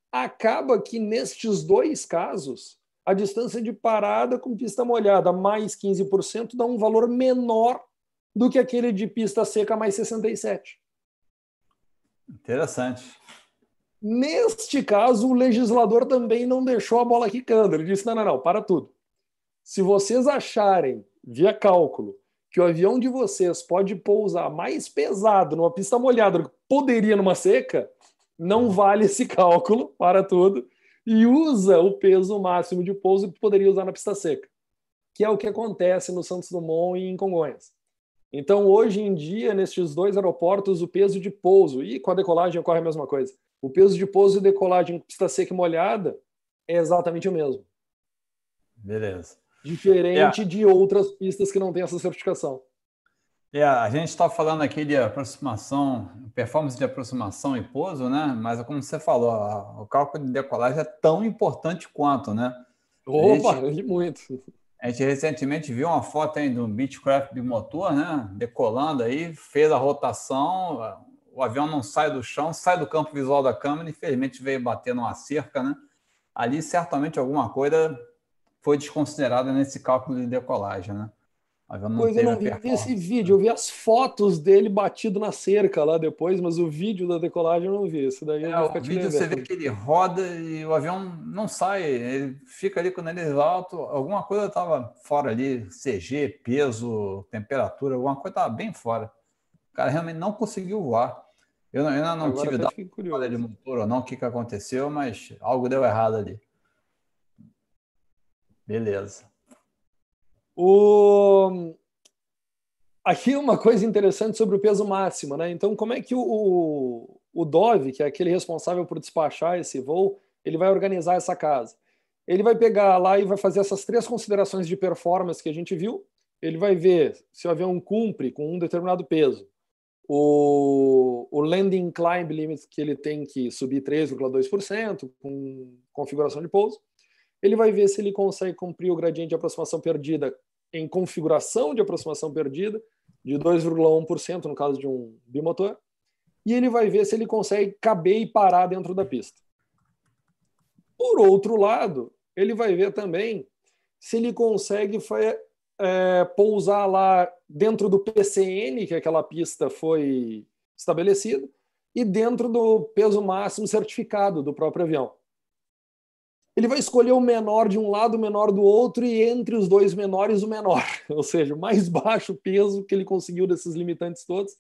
acaba que nestes dois casos, a distância de parada com pista molhada mais 15% dá um valor menor do que aquele de pista seca mais 67%. Interessante. Neste caso, o legislador também não deixou a bola quicando. Ele disse: não, não, não, para tudo. Se vocês acharem, via cálculo, que o avião de vocês pode pousar mais pesado numa pista molhada do que poderia numa seca, não vale esse cálculo, para tudo, e usa o peso máximo de pouso que poderia usar na pista seca, que é o que acontece no Santos Dumont e em Congonhas. Então, hoje em dia, nestes dois aeroportos, o peso de pouso, e com a decolagem ocorre a mesma coisa, o peso de pouso e decolagem em pista seca e molhada é exatamente o mesmo. Beleza. Diferente é. de outras pistas que não têm essa certificação. É, a gente está falando aqui de aproximação, performance de aproximação e pouso, né? Mas como você falou, o cálculo de decolagem é tão importante quanto, né? Opa, gente, [laughs] muito. A gente recentemente viu uma foto aí do Beechcraft bimotor, né? Decolando aí, fez a rotação, o avião não sai do chão, sai do campo visual da câmera, infelizmente veio bater numa cerca, né? ali certamente alguma coisa foi desconsiderada nesse cálculo de decolagem, né? Pois eu não vi esse vídeo, eu vi as fotos dele batido na cerca lá depois, mas o vídeo da decolagem eu não vi. Esse daí é, o vídeo você vê que ele roda e o avião não sai, ele fica ali com o nariz alto, alguma coisa estava fora ali, CG, peso, temperatura, alguma coisa estava bem fora. O cara realmente não conseguiu voar. Eu, não Agora tive dado de motor ou não, o que, que aconteceu, mas algo deu errado ali. Beleza. O... Aqui uma coisa interessante sobre o peso máximo, né? Então, como é que o, o Dove, que é aquele responsável por despachar esse voo, ele vai organizar essa casa? Ele vai pegar lá e vai fazer essas três considerações de performance que a gente viu. Ele vai ver se o avião cumpre com um determinado peso. O, o landing climb limit que ele tem que subir 3,2% com configuração de pouso ele vai ver se ele consegue cumprir o gradiente de aproximação perdida em configuração de aproximação perdida, de 2,1% no caso de um bimotor, e ele vai ver se ele consegue caber e parar dentro da pista. Por outro lado, ele vai ver também se ele consegue é, pousar lá dentro do PCN, que aquela pista foi estabelecida, e dentro do peso máximo certificado do próprio avião ele vai escolher o menor de um lado, o menor do outro, e entre os dois menores, o menor. [laughs] Ou seja, o mais baixo peso que ele conseguiu desses limitantes todos.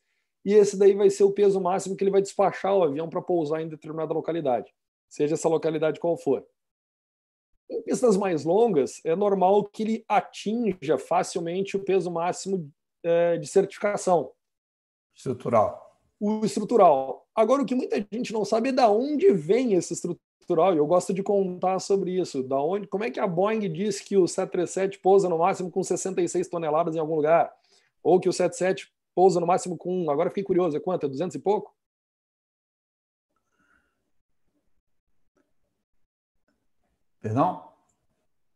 E esse daí vai ser o peso máximo que ele vai despachar o avião para pousar em determinada localidade, seja essa localidade qual for. Em pistas mais longas, é normal que ele atinja facilmente o peso máximo é, de certificação. Estrutural. O estrutural. Agora, o que muita gente não sabe é da onde vem esse estrutural estrutural, e eu gosto de contar sobre isso. Da onde, como é que a Boeing diz que o 737 pousa no máximo com 66 toneladas em algum lugar? Ou que o 77 pousa no máximo com. Agora fiquei curioso, é quanto? É 200 e pouco? Perdão?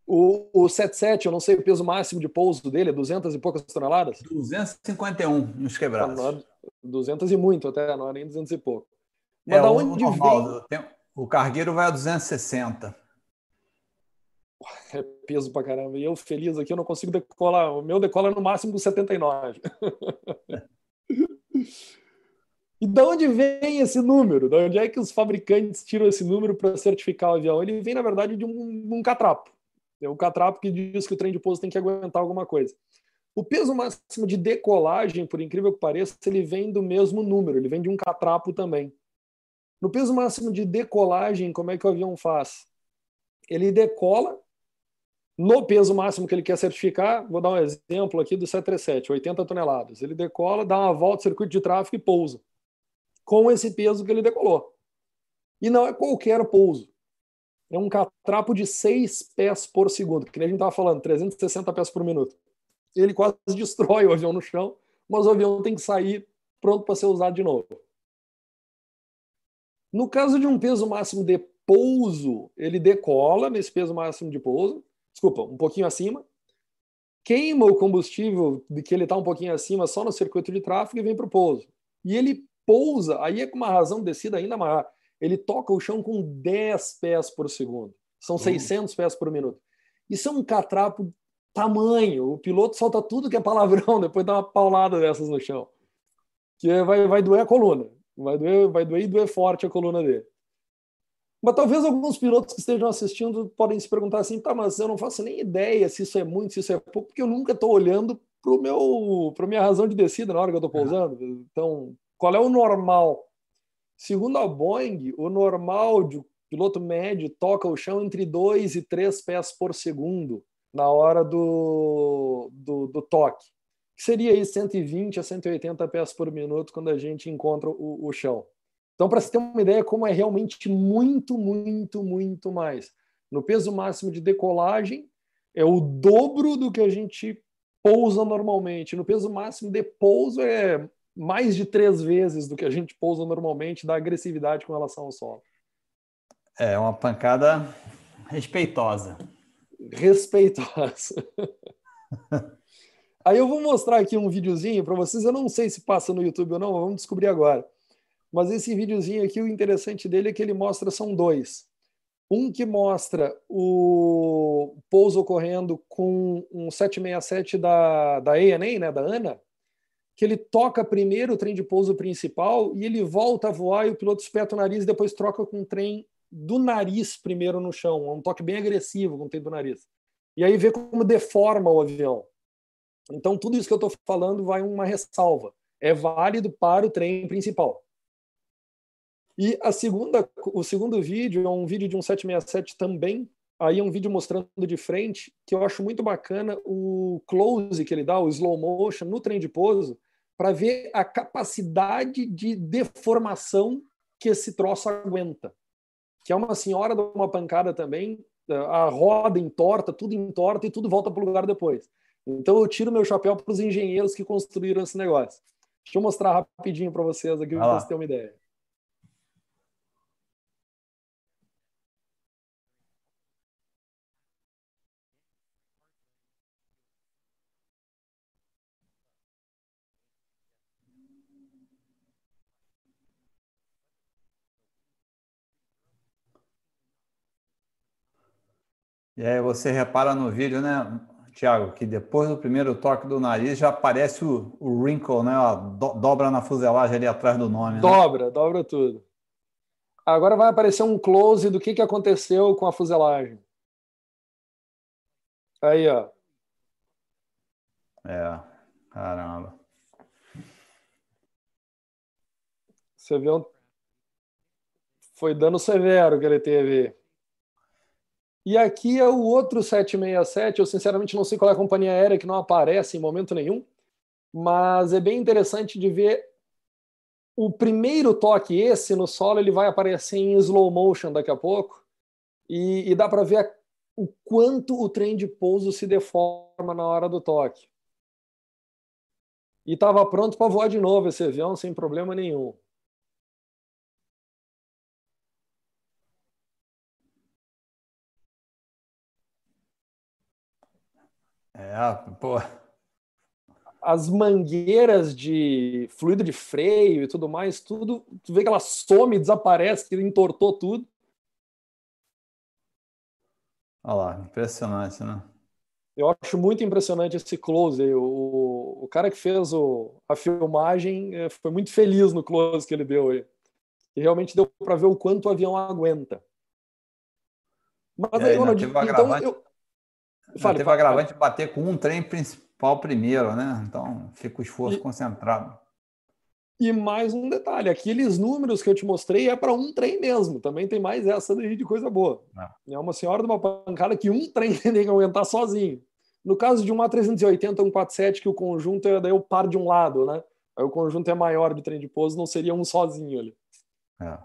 O, o 77, eu não sei o peso máximo de pouso dele, é 200 e poucas toneladas? 251 nos quebrados. 200 e muito até, não é nem 200 e pouco. Mas é, da onde normal, vem... O cargueiro vai a 260. É peso pra caramba. E eu feliz aqui, eu não consigo decolar. O meu decola no máximo com 79. [laughs] e de onde vem esse número? De onde é que os fabricantes tiram esse número para certificar o avião? Ele vem, na verdade, de um, um catrapo. É um catrapo que diz que o trem de pouso tem que aguentar alguma coisa. O peso máximo de decolagem, por incrível que pareça, ele vem do mesmo número, ele vem de um catrapo também. No peso máximo de decolagem, como é que o avião faz? Ele decola no peso máximo que ele quer certificar. Vou dar um exemplo aqui do 737, 80 toneladas. Ele decola, dá uma volta, circuito de tráfego e pousa com esse peso que ele decolou. E não é qualquer pouso. É um catrapo de 6 pés por segundo, que nem a gente estava falando, 360 pés por minuto. Ele quase [laughs] destrói o avião no chão, mas o avião tem que sair pronto para ser usado de novo. No caso de um peso máximo de pouso, ele decola nesse peso máximo de pouso, desculpa, um pouquinho acima, queima o combustível de que ele está um pouquinho acima só no circuito de tráfego e vem para o pouso. E ele pousa, aí é com uma razão de descida ainda maior. Ele toca o chão com 10 pés por segundo. São 600 uhum. pés por minuto. Isso é um catrapo tamanho. O piloto solta tudo que é palavrão [laughs] depois dá uma paulada dessas no chão. Que vai, vai doer a coluna. Vai doer, vai doer e doer forte a coluna dele. Mas talvez alguns pilotos que estejam assistindo podem se perguntar assim, tá, mas eu não faço nem ideia se isso é muito, se isso é pouco, porque eu nunca estou olhando para o meu, para minha razão de descida na hora que eu estou pousando. Então, qual é o normal? Segundo a Boeing, o normal de piloto médio toca o chão entre 2 e 3 pés por segundo na hora do, do, do toque que seria aí 120 a 180 pés por minuto quando a gente encontra o, o chão. Então, para você ter uma ideia como é realmente muito, muito, muito mais. No peso máximo de decolagem, é o dobro do que a gente pousa normalmente. No peso máximo de pouso, é mais de três vezes do que a gente pousa normalmente da agressividade com relação ao solo. É uma pancada respeitosa. Respeitosa. [laughs] Aí eu vou mostrar aqui um videozinho para vocês. Eu não sei se passa no YouTube ou não, vamos descobrir agora. Mas esse videozinho aqui, o interessante dele é que ele mostra são dois. Um que mostra o pouso ocorrendo com um 767 da, da ANA, né, da ANA, que ele toca primeiro o trem de pouso principal e ele volta a voar e o piloto espeta o nariz e depois troca com o trem do nariz primeiro no chão. É um toque bem agressivo com o trem do nariz. E aí vê como deforma o avião. Então, tudo isso que eu estou falando vai uma ressalva. É válido para o trem principal. E a segunda, o segundo vídeo é um vídeo de um 767 também. Aí é um vídeo mostrando de frente, que eu acho muito bacana o close que ele dá, o slow motion no trem de pouso, para ver a capacidade de deformação que esse troço aguenta. Que é uma senhora de uma pancada também, a roda entorta, tudo entorta e tudo volta para o lugar depois. Então eu tiro meu chapéu para os engenheiros que construíram esse negócio. Deixa eu mostrar rapidinho para vocês aqui para vocês terem uma ideia. E aí você repara no vídeo, né, Tiago, que depois do primeiro toque do nariz já aparece o, o wrinkle, né? A do, dobra na fuselagem ali atrás do nome. Né? Dobra, dobra tudo. Agora vai aparecer um close do que, que aconteceu com a fuselagem. Aí, ó. É, caramba. Você vê um... Foi dano severo que ele teve. E aqui é o outro 767. Eu, sinceramente, não sei qual é a companhia aérea que não aparece em momento nenhum, mas é bem interessante de ver o primeiro toque, esse no solo, ele vai aparecer em slow motion daqui a pouco, e, e dá para ver o quanto o trem de pouso se deforma na hora do toque. E estava pronto para voar de novo esse avião sem problema nenhum. É, pô. As mangueiras de fluido de freio e tudo mais, tudo, tu vê que ela some, desaparece, que entortou tudo. Olha lá, impressionante, né? Eu acho muito impressionante esse close. O, o cara que fez o, a filmagem é, foi muito feliz no close que ele deu aí. E realmente deu para ver o quanto o avião aguenta. Mas é, aí, Ronaldinho, então eu, Fale, teve agravante de bater com um trem principal primeiro, né? Então fica o esforço e, concentrado. E mais um detalhe: aqueles números que eu te mostrei é para um trem mesmo. Também tem mais essa daí de coisa boa. É. é uma senhora de uma pancada que um [laughs] trem tem que aguentar sozinho. No caso de um A380, um 47, que o conjunto é daí o par de um lado, né? Aí o conjunto é maior de trem de pouso, não seria um sozinho ali. É.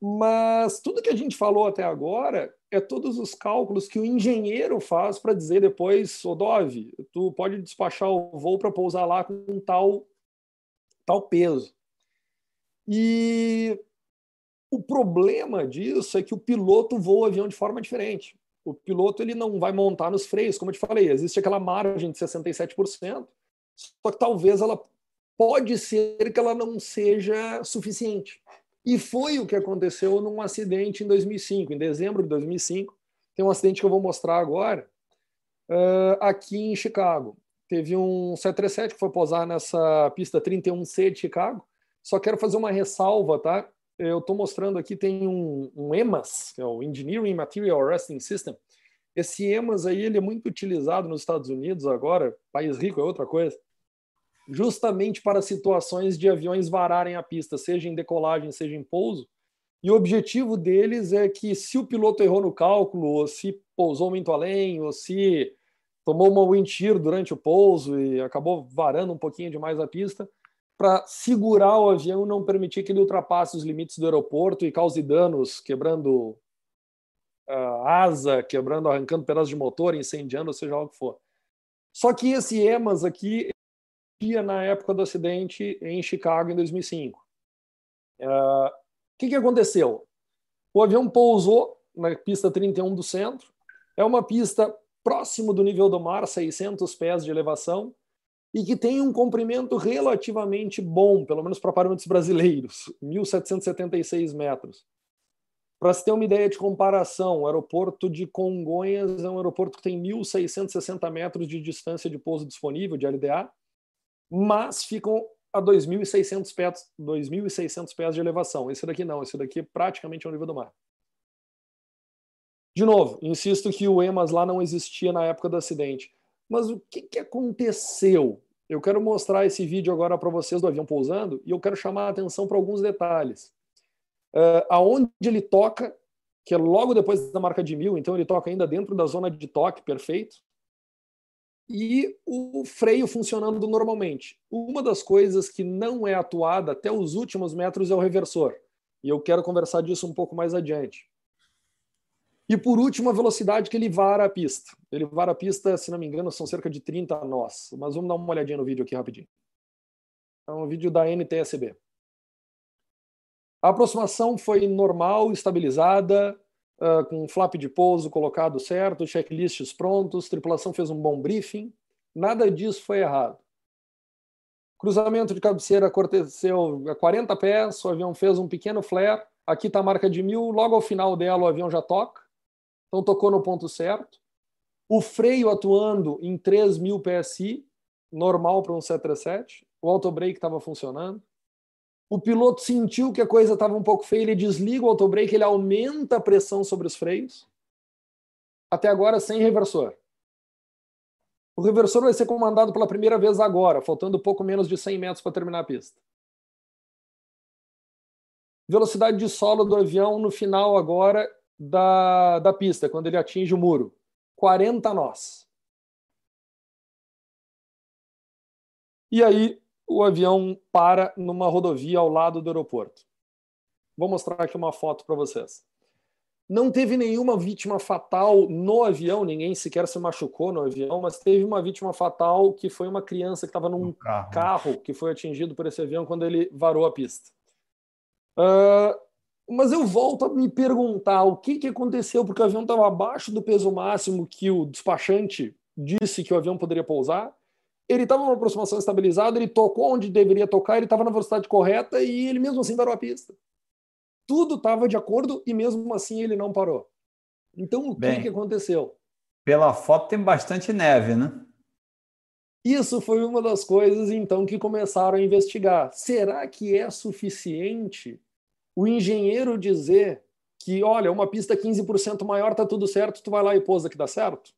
Mas tudo que a gente falou até agora é todos os cálculos que o engenheiro faz para dizer depois, Odove, tu pode despachar o voo para pousar lá com tal, tal peso. E o problema disso é que o piloto voa o avião de forma diferente. O piloto ele não vai montar nos freios, como eu te falei, existe aquela margem de 67%, só que talvez ela pode ser que ela não seja suficiente. E foi o que aconteceu num acidente em 2005, em dezembro de 2005. Tem um acidente que eu vou mostrar agora, uh, aqui em Chicago. Teve um 737 que foi posar nessa pista 31C de Chicago. Só quero fazer uma ressalva, tá? Eu estou mostrando aqui, tem um, um EMAS, que é o Engineering Material Arresting System. Esse EMAS aí, ele é muito utilizado nos Estados Unidos agora, país rico é outra coisa, justamente para situações de aviões vararem a pista, seja em decolagem, seja em pouso. E o objetivo deles é que, se o piloto errou no cálculo, ou se pousou muito além, ou se tomou uma wind shear durante o pouso e acabou varando um pouquinho demais a pista, para segurar o avião e não permitir que ele ultrapasse os limites do aeroporto e cause danos, quebrando uh, asa, quebrando, arrancando pedaços de motor, incendiando, seja lá o que for. Só que esse EMAS aqui dia na época do acidente em Chicago, em 2005. O uh, que, que aconteceu? O avião pousou na pista 31 do centro. É uma pista próximo do nível do mar, 600 pés de elevação, e que tem um comprimento relativamente bom, pelo menos para parâmetros brasileiros, [laughs] 1.776 metros. Para se ter uma ideia de comparação, o aeroporto de Congonhas é um aeroporto que tem 1.660 metros de distância de pouso disponível, de LDA, mas ficam a 2.600 pés, 2.600 pés de elevação. Esse daqui não, esse daqui é praticamente ao nível do mar. De novo, insisto que o EMAS lá não existia na época do acidente. Mas o que, que aconteceu? Eu quero mostrar esse vídeo agora para vocês do avião pousando e eu quero chamar a atenção para alguns detalhes. Uh, aonde ele toca, que é logo depois da marca de mil, então ele toca ainda dentro da zona de toque, perfeito. E o freio funcionando normalmente. Uma das coisas que não é atuada até os últimos metros é o reversor. E eu quero conversar disso um pouco mais adiante. E por último, a velocidade que ele vara a pista. Ele vara a pista, se não me engano, são cerca de 30 nós. Mas vamos dar uma olhadinha no vídeo aqui rapidinho. É um vídeo da NTSB. A aproximação foi normal, estabilizada, uh, com flap de pouso colocado certo, checklists prontos, tripulação fez um bom briefing. Nada disso foi errado. Cruzamento de cabeceira aconteceu a 40 pés, o avião fez um pequeno flare. Aqui está a marca de mil, logo ao final dela o avião já toca. Então tocou no ponto certo. O freio atuando em 3.000 PSI, normal para um 737. O autobrake estava funcionando. O piloto sentiu que a coisa estava um pouco feia, ele desliga o autobrake, ele aumenta a pressão sobre os freios. Até agora sem reversor. O reversor vai ser comandado pela primeira vez agora, faltando pouco menos de 100 metros para terminar a pista. Velocidade de solo do avião no final agora da, da pista, quando ele atinge o muro. 40 nós. E aí o avião para numa rodovia ao lado do aeroporto. Vou mostrar aqui uma foto para vocês. Não teve nenhuma vítima fatal no avião, ninguém sequer se machucou no avião, mas teve uma vítima fatal que foi uma criança que estava num carro. carro. que foi atingido por esse avião quando ele varou a pista. Uh, mas eu volto a me perguntar o que, que aconteceu, porque o avião estava abaixo do peso máximo que o despachante disse que o avião poderia pousar. Ele estava numa aproximação estabilizada, ele tocou onde deveria tocar, ele estava na velocidade correta e ele mesmo assim parou a pista. Tudo estava de acordo e mesmo assim ele não parou. Então o Bem, que, que aconteceu? Pela foto tem bastante neve, né? Isso foi uma das coisas então que começaram a investigar. Será que é suficiente o engenheiro dizer que, olha, uma pista 15% maior tá tudo certo, tu vai lá e pousa que dá certo?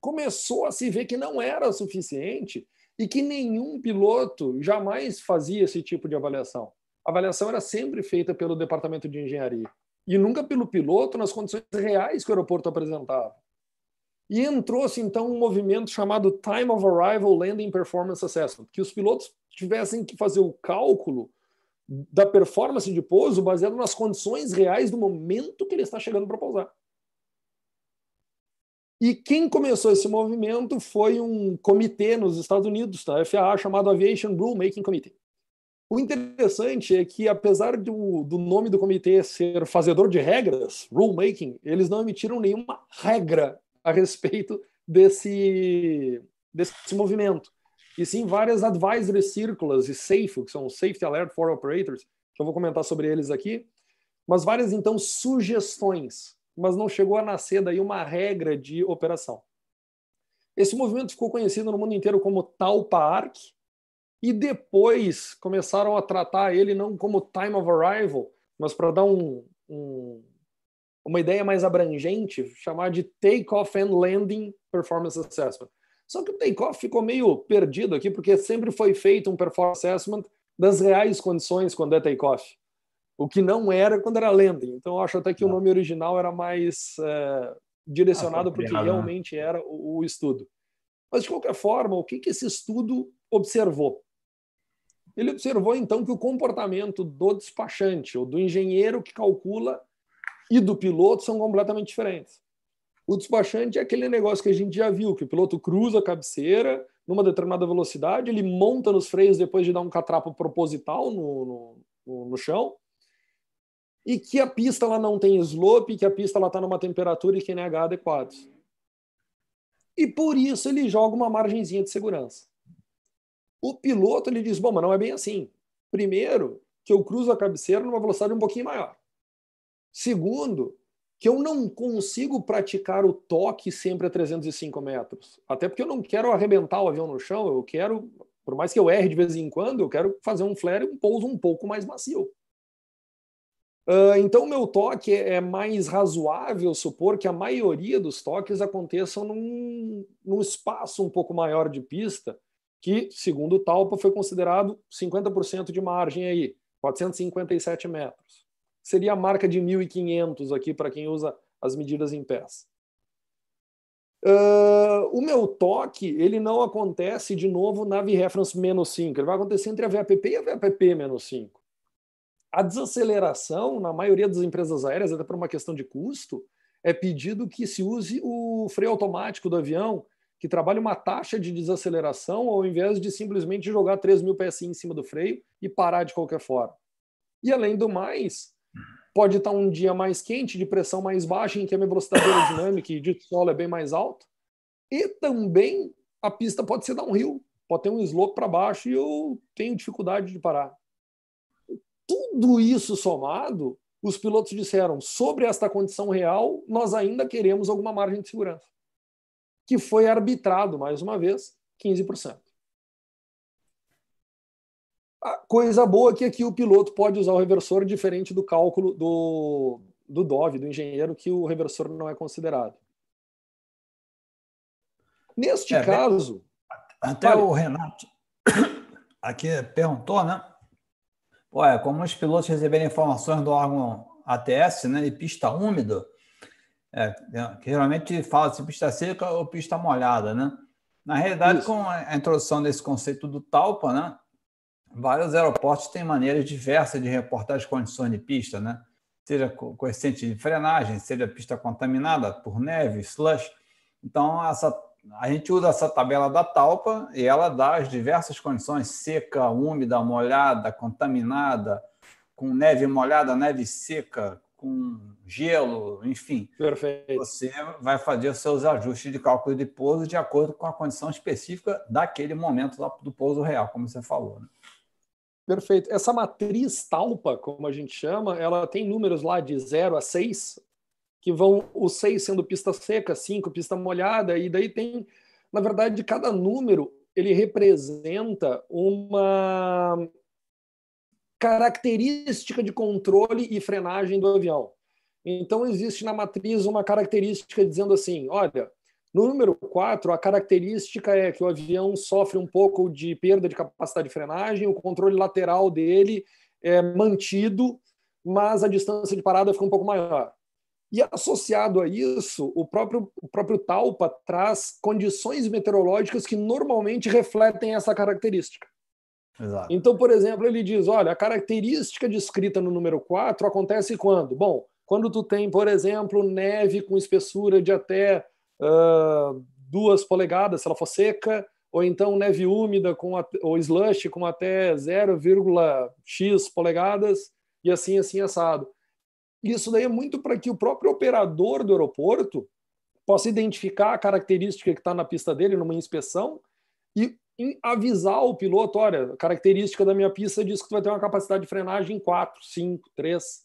Começou a se ver que não era suficiente e que nenhum piloto jamais fazia esse tipo de avaliação. A avaliação era sempre feita pelo departamento de engenharia e nunca pelo piloto nas condições reais que o aeroporto apresentava. E entrou-se então um movimento chamado Time of Arrival Landing Performance Assessment, que os pilotos tivessem que fazer o cálculo da performance de pouso baseado nas condições reais do momento que ele está chegando para pousar. E quem começou esse movimento foi um comitê nos Estados Unidos, tá? FAA, chamado Aviation Rulemaking Committee. O interessante é que, apesar do, do nome do comitê ser fazedor de regras, rulemaking, eles não emitiram nenhuma regra a respeito desse, desse movimento e sim várias advisory circulars e SAFE, que são Safety Alert for Operators, que eu vou comentar sobre eles aqui, mas várias, então, sugestões, mas não chegou a nascer daí uma regra de operação. Esse movimento ficou conhecido no mundo inteiro como Talpa Arc, e depois começaram a tratar ele não como Time of Arrival, mas para dar um, um, uma ideia mais abrangente, chamar de Take-Off and Landing Performance Assessment. Só que o takeoff ficou meio perdido aqui, porque sempre foi feito um performance assessment das reais condições quando é takeoff. O que não era quando era landing. Então, eu acho até que o nome original era mais é, direcionado para o que né? realmente era o, o, estudo. Mas, de qualquer forma, o que, que esse estudo observou? Ele observou, então, que o comportamento do despachante ou do engenheiro que calcula e do piloto são completamente diferentes. O despachante é aquele negócio que a gente já viu, que o piloto cruza a cabeceira numa determinada velocidade, ele monta nos freios depois de dar um catrapo proposital no, no, no chão, e que a pista ela não tem slope, que a pista está numa temperatura e QNH adequados. E por isso ele joga uma margenzinha de segurança. O piloto ele diz: bom, mas não é bem assim. Primeiro, que eu cruzo a cabeceira numa velocidade um pouquinho maior. Segundo, que eu não consigo praticar o toque sempre a 305 metros. Até porque eu não quero arrebentar o avião no chão, eu quero, por mais que eu erre de vez em quando, eu quero fazer um flare um pouso um pouco mais macio. Uh, então, o meu toque é mais razoável supor que a maioria dos toques aconteçam num, num espaço um pouco maior de pista, que, segundo o Talpa, foi considerado 50% de margem aí, 457 metros. Seria a marca de 1.500 aqui para quem usa as medidas em pés. Uh, o meu toque, ele não acontece de novo na V-Reference menos 5, ele vai acontecer entre a VAPP e a VAPP menos 5. A desaceleração, na maioria das empresas aéreas, até por uma questão de custo, é pedido que se use o freio automático do avião, que trabalhe uma taxa de desaceleração, ao invés de simplesmente jogar 3 mil PSI em cima do freio e parar de qualquer forma. E além do mais, pode estar um dia mais quente, de pressão mais baixa, em que a minha velocidade aerodinâmica e de solo é bem mais alta. E também a pista pode ser downhill, pode ter um slope para baixo e eu tenho dificuldade de parar. Tudo isso somado, os pilotos disseram: sobre esta condição real, nós ainda queremos alguma margem de segurança, que foi arbitrado, mais uma vez, 15%. A coisa boa é que aqui o piloto pode usar o reversor diferente do cálculo do, do DOV, do engenheiro, que o reversor não é considerado. Neste é, caso. Até o Renato [coughs] aqui perguntou, né? Olha, como os pilotos receberem informações do órgão ATS, né, de pista úmida, é, que geralmente fala se pista seca ou pista molhada, né? Na realidade, Isso. com a introdução desse conceito do Talpa, né, vários aeroportos têm maneiras diversas de reportar as condições de pista, né? Seja coeficiente de frenagem, seja pista contaminada por neve, slush. Então, essa a gente usa essa tabela da Talpa e ela dá as diversas condições: seca, úmida, molhada, contaminada, com neve molhada, neve seca, com gelo, enfim. Perfeito. Você vai fazer os seus ajustes de cálculo de pouso de acordo com a condição específica daquele momento do pouso real, como você falou. Né? Perfeito. Essa matriz talpa, como a gente chama, ela tem números lá de 0 a 6, que vão os seis sendo pista seca, cinco pista molhada, e daí tem, na verdade, cada número ele representa uma característica de controle e frenagem do avião. Então, existe na matriz uma característica dizendo assim: olha, no número 4, a característica é que o avião sofre um pouco de perda de capacidade de frenagem, o controle lateral dele é mantido, mas a distância de parada fica um pouco maior. E associado a isso, o próprio, o próprio Talpa traz condições meteorológicas que normalmente refletem essa característica. Exato. Então, por exemplo, ele diz: olha, a característica descrita no número 4 acontece quando? Bom, quando tu tem, por exemplo, neve com espessura de até uh, duas polegadas, se ela for seca, ou então neve úmida com a, ou slush com até 0,x polegadas, e assim, assim, assado. Isso daí é muito para que o próprio operador do aeroporto possa identificar a característica que está na pista dele numa inspeção e avisar o piloto, olha, a característica da minha pista diz que tu vai ter uma capacidade de frenagem 4, 5, 3,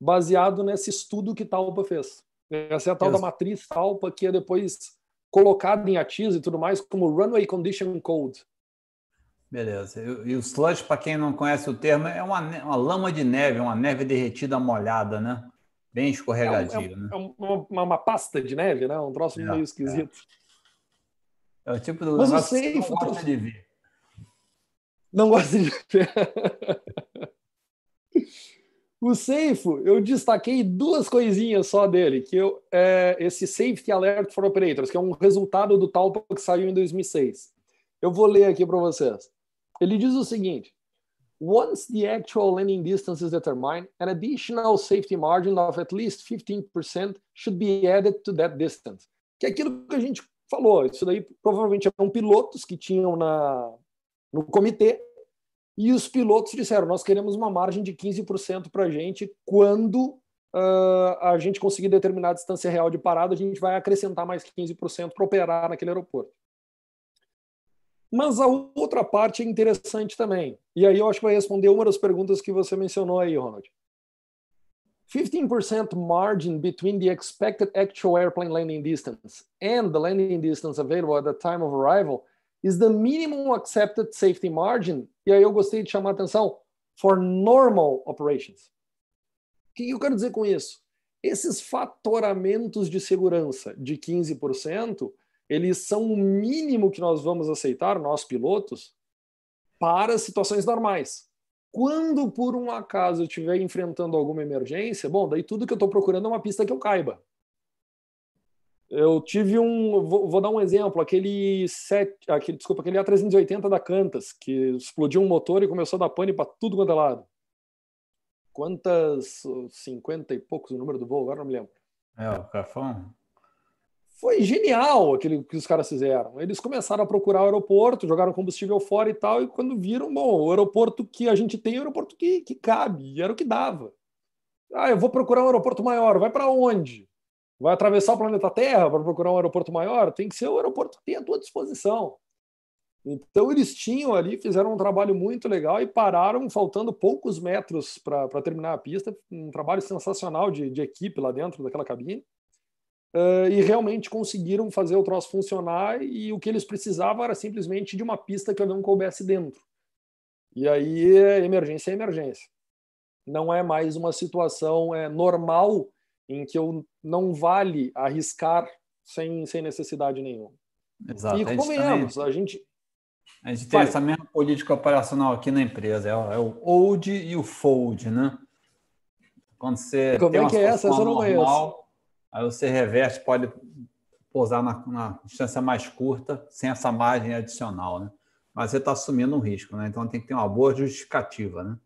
baseado nesse estudo que Talpa fez. Essa é a tal da matriz Talpa, que é depois colocada em ATIS e tudo mais como Runway Condition Code. Beleza. E, o sludge, para quem não conhece o termo, é uma, uma lama de neve, uma neve derretida molhada, né? Bem escorregadio, é, né? É uma, uma, pasta de neve, né? Um troço é, meio esquisito. É. é. o tipo do Mas negócio que não gosta de ver. Não gosta de ver. [laughs] o Seifo, eu destaquei duas coisinhas só dele, que eu, é esse Safety Alert for Operators, que é um resultado do Talpa que saiu em 2006. Eu vou ler aqui para vocês. Ele diz o seguinte: Once the actual landing distance is determined, an additional safety margin of at least 15% should be added to that distance. Que é aquilo que a gente falou. Isso daí provavelmente eram pilotos que tinham na, no comitê e os pilotos disseram: nós queremos uma margem de 15% para a gente quando uh, a gente conseguir determinar a distância real de parada, a gente vai acrescentar mais 15% para operar naquele aeroporto. Mas a outra parte é interessante também. E aí eu acho que vai responder uma das perguntas que você mencionou aí, Ronald. 15% margin between the expected actual airplane landing distance and the landing distance available at the time of arrival is the minimum accepted safety margin. E aí eu gostei de chamar a atenção for normal operations. O que eu quero dizer com isso? Esses fatoramentos de segurança de 15%, eles são o mínimo que nós vamos aceitar, nós pilotos, para situações normais. Quando por um acaso eu estiver enfrentando alguma emergência, bom, daí tudo que eu estou procurando é uma pista que eu caiba. Eu tive um, vou, vou dar um exemplo, aquele set, aquele, desculpa, aquele A380 da Cantas, que explodiu um motor e começou a dar pane para tudo quanto é lado. Quantas, 50 e poucos o número do voo, agora não me lembro. É, o Cafão foi genial aquilo que os caras fizeram. Eles começaram a procurar o aeroporto, jogaram combustível fora e tal, e quando viram, bom, o aeroporto que a gente tem é o aeroporto que, que cabe, e era o que dava. Ah, eu vou procurar um aeroporto maior, vai para onde? Vai atravessar o planeta Terra para procurar um aeroporto maior? Tem que ser o aeroporto que tem à tua disposição. Então eles tinham ali, fizeram um trabalho muito legal e pararam faltando poucos metros para terminar a pista. Um trabalho sensacional de, de equipe lá dentro daquela cabine uh, e realmente conseguiram fazer o troço funcionar e o que eles precisavam era simplesmente de uma pista que o avião coubesse dentro. E aí, emergência é emergência. Não é mais uma situação é, normal em que eu não vale arriscar sem, sem necessidade nenhuma. Exato. E convenhamos, a gente. A gente tem Vai. essa mesma política operacional aqui na empresa, é o, é old e o fold, né? Quando você Como tem é que é essa? Essa eu não conheço. Aí você reverte, pode pousar na, na, distância mais curta, sem essa margem adicional, né? Mas você está assumindo um risco, né? Então tem que ter uma boa justificativa, né?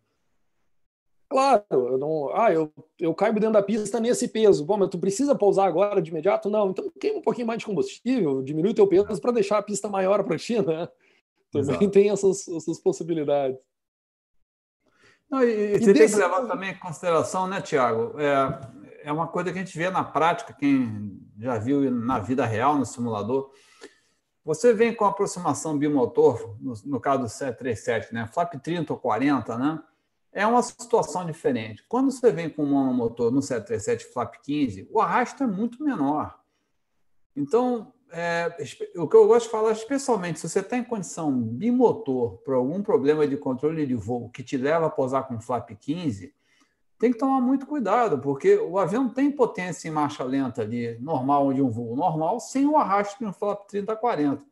Claro, eu não, ah, eu, eu caibo dentro da pista nesse peso. Bom, mas tu precisa pousar agora de imediato? Não, então queima um pouquinho mais de combustível, diminui o teu peso para deixar a pista maior para ti, né? Também Exato. tem essas, essas possibilidades. Não, e, e você desse... tem que levar também em consideração, né, Tiago? É, é uma coisa que a gente vê na prática, quem já viu na vida real, no simulador. Você vem com aproximação bimotor, no, no caso do 737, né? flap 30 ou 40, né? é uma situação diferente. Quando você vem com um monomotor no 737 flap 15, o arrasto é muito menor. Então, é, o que eu gosto de falar, especialmente se você está em condição bimotor por algum problema de controle de voo que te leva a pousar com flap 15, tem que tomar muito cuidado, porque o avião tem potência em marcha lenta ali, normal de um voo normal, sem o arrasto de um flap 30 40.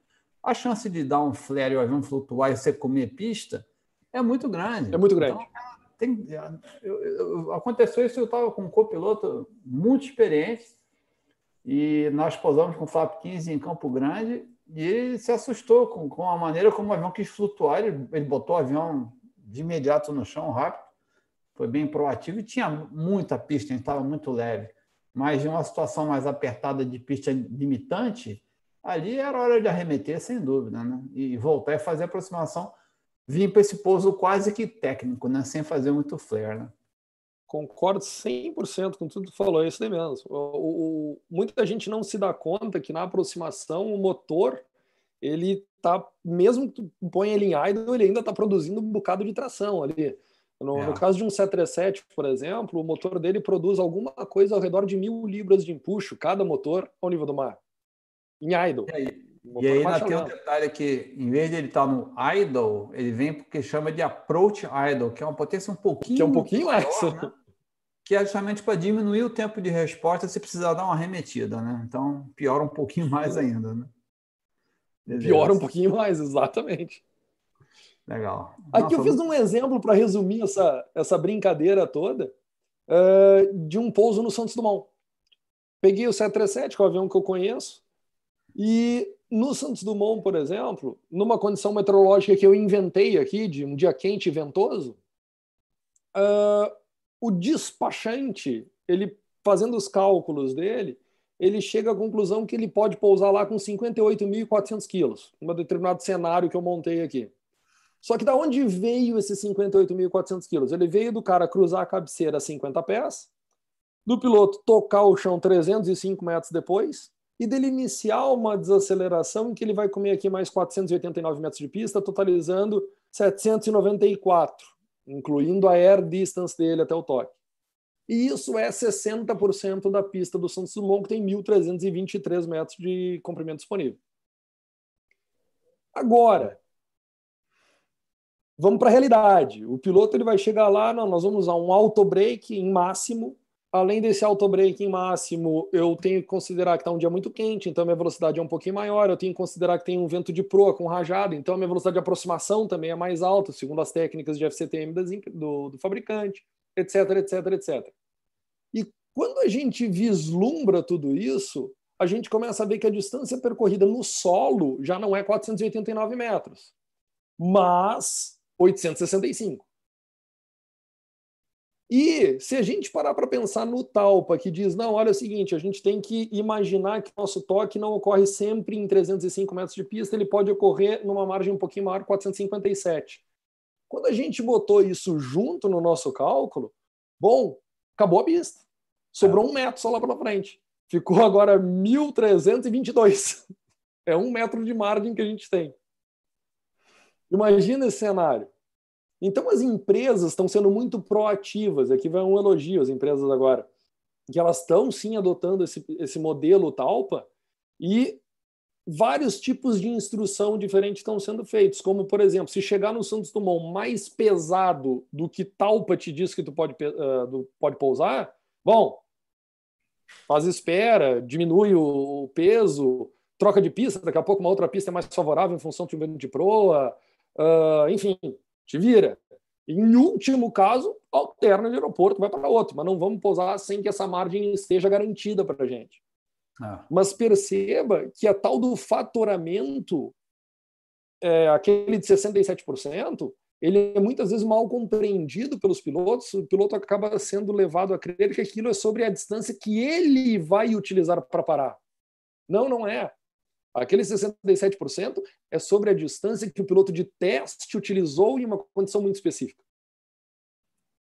A chance de dar um flare e o avião flutuar e você comer pista é muito grande. É muito grande. Então, tem, eu, eu, aconteceu isso, eu estava com um copiloto muito experiente e nós pousamos com o flap 15 em Campo Grande e ele se assustou com, com a maneira como o avião quis flutuar, ele, ele botou o avião de imediato no chão rápido foi bem proativo e tinha muita pista, estava muito leve. Mas em uma situação mais apertada de pista limitante, ali era hora de arremeter, sem dúvida, né? E voltar e fazer aproximação, vir para esse pouso quase que técnico, né? Sem fazer muito flare, né? Concordo 100% com tudo que falou, é isso aí mesmo. O, o, muita gente não se dá conta que na aproximação o motor, ele tá, mesmo que tu põe ele em idle, ele ainda está produzindo um bocado de tração ali. No, é. no, caso de um 737, por exemplo, o motor dele produz alguma coisa ao redor de mil libras de empuxo, cada motor ao nível do mar, em idle. E aí, e aí ainda tem um detalhe que, em vez de ele estar no idle, ele vem porque chama de approach idle, que é uma potência um pouquinho Que é um pouquinho maior, mais. Né? Que é justamente para diminuir o tempo de resposta se precisar dar uma arremetida, né? Então, piora um pouquinho mais ainda, né? Piora um pouquinho mais, exatamente. Legal. Aqui Nossa, eu fiz um exemplo para resumir essa, essa brincadeira toda uh, de um pouso no Santos Dumont. Peguei o 737, que é o avião que eu conheço, e no Santos Dumont, por exemplo, numa condição meteorológica que eu inventei aqui, de um dia quente e ventoso, uh, o despachante, ele fazendo os cálculos dele, ele chega à conclusão que ele pode pousar lá com 58.400 quilos, num determinado cenário que eu montei aqui. Só que da onde veio esses 58.400 quilos? Ele veio do cara cruzar a cabeceira a 50 pés, do piloto tocar o chão 305 metros depois, e dele iniciar uma desaceleração em que ele vai comer aqui mais 489 metros de pista, totalizando 794, incluindo a air distance dele até o toque. E isso é 60% da pista do Santos Dumont, que tem 1.323 metros de comprimento disponível. Agora, vamos para a realidade. O piloto ele vai chegar lá, não, nós vamos usar um auto break em máximo. Além desse auto break em máximo, eu tenho que considerar que está um dia muito quente, então minha velocidade é um pouquinho maior. Eu tenho que considerar que tem um vento de proa com rajada, então minha velocidade de aproximação também é mais alta, segundo as técnicas de FCTM do, do fabricante, etc, etc, etc. E quando a gente vislumbra tudo isso, a gente começa a ver que a distância percorrida no solo já não é 489 metros, mas 865. E se a gente parar para pensar no Talpa, que diz, não, olha é o seguinte, a gente tem que imaginar que nosso toque não ocorre sempre em 305 metros de pista, ele pode ocorrer numa margem um pouquinho maior, 457. Quando a gente botou isso junto no nosso cálculo, bom, acabou a pista. Sobrou é. um metro só lá para frente. Ficou agora 1.322. [laughs] É um metro de margem que a gente tem. Imagina esse cenário. Então, as empresas estão sendo muito proativas. Aqui vai um elogio às empresas agora. Que elas estão, sim, adotando esse, esse modelo Talpa e vários tipos de instrução diferentes estão sendo feitos. Como, por exemplo, se chegar no Santos Dumont mais pesado do que Talpa te diz que tu pode, uh, pode pousar, bom, faz espera, diminui o peso, troca de pista, daqui a pouco uma outra pista é mais favorável em função de um vento de proa, uh, enfim, te vira. Em último caso, alterna de aeroporto, vai para outro, mas não vamos pousar sem que essa margem esteja garantida para a gente. Ah. Mas perceba que a tal do fatoramento, é, aquele de 67%, ele é muitas vezes mal compreendido pelos pilotos. O piloto acaba sendo levado a crer que aquilo é sobre a distância que ele vai utilizar para parar. Não, não é. Aquele 67% é sobre a distância que o piloto de teste utilizou em uma condição muito específica.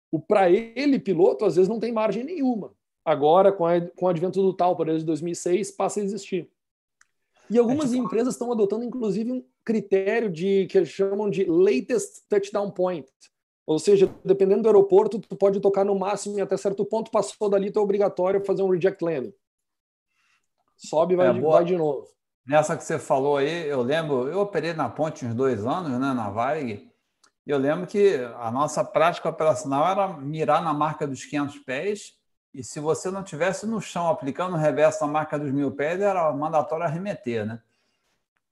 O para ele piloto às vezes não tem margem nenhuma. Agora com, a, com o advento do tal, para desde 2006 passa a existir. E algumas é tipo... empresas estão adotando inclusive um critério de que eles chamam de latest touchdown point. Ou seja, dependendo do aeroporto, tu pode tocar no máximo e até certo ponto, passou dali, tu é obrigatório fazer um reject landing. Sobe e vai, é, vai de novo. Nessa que você falou aí, eu lembro, eu operei na ponte uns dois anos, né, na Varig, e eu lembro que a nossa prática operacional era mirar na marca dos 500 pés, e se você não tivesse no chão aplicando o reverso na marca dos mil pés, era mandatório arremeter, né?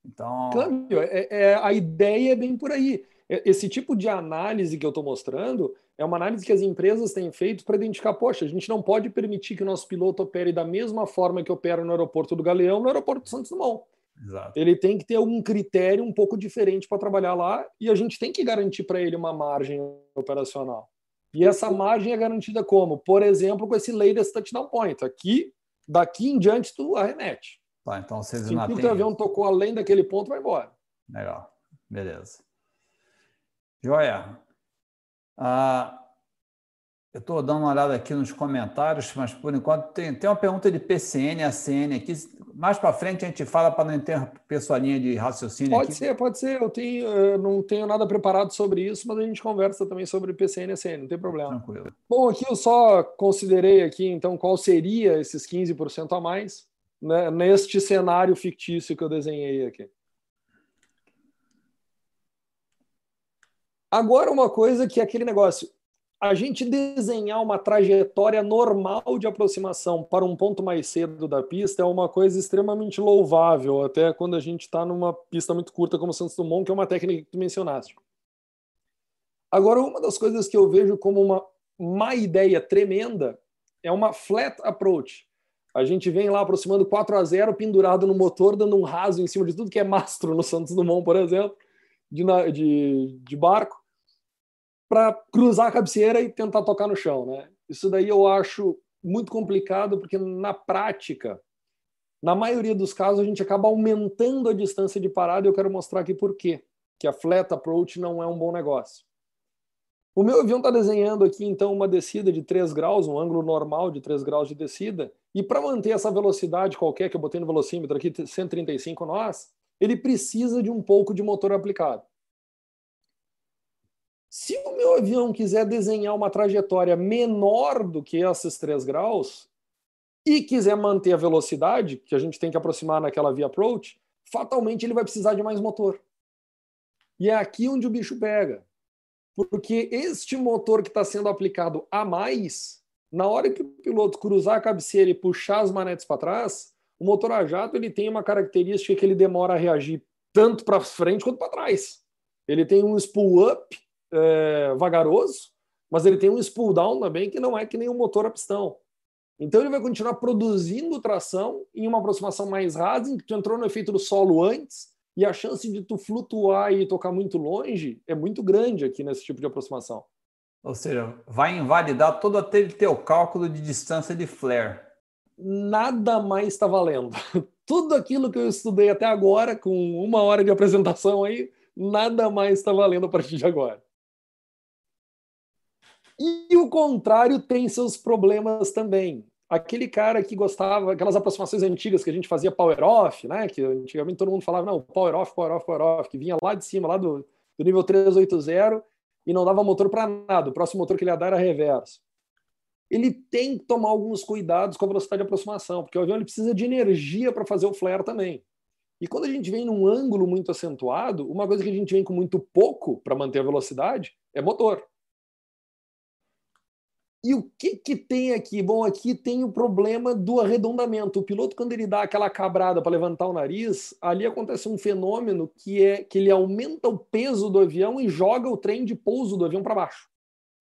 Então. Câmbio, é, é, a ideia é bem por aí. É, esse tipo de análise que eu estou mostrando é uma análise que as empresas têm feito para identificar, poxa, a gente não pode permitir que o nosso piloto opere da mesma forma que opera no aeroporto do Galeão, no aeroporto de Santos Dumont. Exato. Ele tem que ter algum critério um pouco diferente para trabalhar lá e a gente tem que garantir para ele uma margem operacional. E essa margem é garantida como? Por exemplo, com esse latest touchdown point. Aqui, daqui em diante, tu arremete. Tá, então vocês Se o avião tocou além daquele ponto, vai embora. Legal, beleza. Joia. Ah, eu estou dando uma olhada aqui nos comentários, mas por enquanto tem, tem uma pergunta de PCN, ACN aqui. Mais para frente a gente fala para não interromper sua linha de raciocínio. Pode aqui. ser, pode ser. Eu, tenho, eu não tenho nada preparado sobre isso, mas a gente conversa também sobre PCN e ACN, não tem problema. Tranquilo. Bom, aqui eu só considerei aqui, então, qual seria esses 15% a mais né, neste cenário fictício que eu desenhei aqui. Agora, uma coisa que é aquele negócio, a gente desenhar uma trajetória normal de aproximação para um ponto mais cedo da pista é uma coisa extremamente louvável, até quando a gente está numa pista muito curta como Santos Dumont, que é uma técnica que tu mencionaste. Agora, uma das coisas que eu vejo como uma má ideia tremenda é uma flat approach. A gente vem lá aproximando 4 a 0 pendurado no motor, dando um raso em cima de tudo que é mastro no Santos Dumont, por exemplo, de, de, de barco, para cruzar a cabeceira e tentar tocar no chão. Né? Isso daí eu acho muito complicado, porque na prática, na maioria dos casos, a gente acaba aumentando a distância de parada e eu quero mostrar aqui por quê. Que a flat approach não é um bom negócio. O meu avião está desenhando aqui, então, uma descida de 3 graus, um ângulo normal de 3 graus de descida, e para manter essa velocidade qualquer que eu botei no velocímetro aqui, 135 nós, ele precisa de um pouco de motor aplicado. Se o meu avião quiser desenhar uma trajetória menor do que esses 3 graus e quiser manter a velocidade, que a gente tem que aproximar naquela via approach, fatalmente ele vai precisar de mais motor. E é aqui onde o bicho pega. Porque este motor que está sendo aplicado a mais, na hora que o piloto cruzar a cabeceira e puxar as manetes para trás, o motor a jato ele tem uma característica que ele demora a reagir tanto para frente quanto para trás. Ele tem um spool up é, vagaroso, mas ele tem um spool down também que não é que nem um motor a pistão. Então ele vai continuar produzindo tração em uma aproximação mais rasa, que tu entrou no efeito do solo antes, e a chance de tu flutuar e tocar muito longe é muito grande aqui nesse tipo de aproximação. Ou seja, vai invalidar todo aquele teu cálculo de distância de flare. Nada mais está valendo. [laughs] Tudo aquilo que eu estudei até agora, com uma hora de apresentação aí, nada mais está valendo a partir de agora. E o contrário tem seus problemas também. Aquele cara que gostava, aquelas aproximações antigas que a gente fazia power off, né? Que antigamente todo mundo falava, não, power off, power off, power off, que vinha lá de cima, lá do, do nível 380 e não dava motor para nada. O próximo motor que ele ia dar era reverso. Ele tem que tomar alguns cuidados com a velocidade de aproximação, porque o avião ele precisa de energia para fazer o flare também. E quando a gente vem num ângulo muito acentuado, uma coisa que a gente vem com muito pouco para manter a velocidade é motor. E o que, que tem aqui? Bom, aqui tem o problema do arredondamento. O piloto, quando ele dá aquela cabrada para levantar o nariz, ali acontece um fenômeno que é que ele aumenta o peso do avião e joga o trem de pouso do avião para baixo.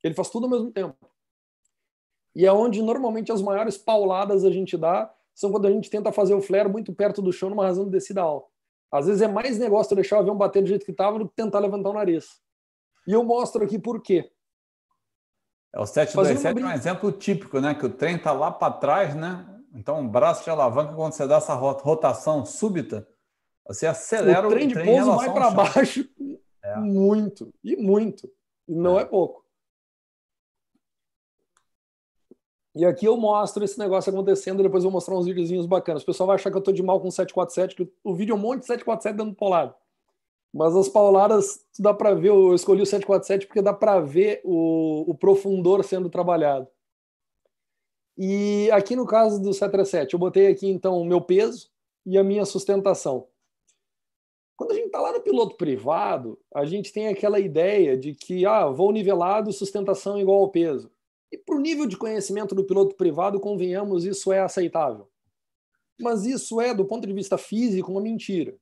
Ele faz tudo ao mesmo tempo. E é onde normalmente as maiores pauladas a gente dá são quando a gente tenta fazer o flare muito perto do chão numa razão de descida alta. Às vezes é mais negócio deixar o avião bater do jeito que estava do que tentar levantar o nariz. E eu mostro aqui por quê. É o 727 é um exemplo típico, né? Que o trem está lá para trás, né? Então, braço de alavanca, quando você dá essa rotação súbita, você acelera o trem. O trem de pouso vai para baixo [laughs] é. muito, e muito. E não é. é pouco. E aqui eu mostro esse negócio acontecendo, depois eu vou mostrar uns videozinhos bacanas. O pessoal vai achar que eu estou de mal com o 747, que o vídeo é um monte de 747 dando polado. Mas as pauladas dá para ver, eu escolhi o 747 porque dá para ver o, o profundor sendo trabalhado. E aqui no caso do 737, eu botei aqui então o meu peso e a minha sustentação. Quando a gente está lá no piloto privado, a gente tem aquela ideia de que ah, voo nivelado, sustentação igual ao peso. E para o nível de conhecimento do piloto privado, convenhamos, isso é aceitável. Mas isso é, do ponto de vista físico, uma mentira.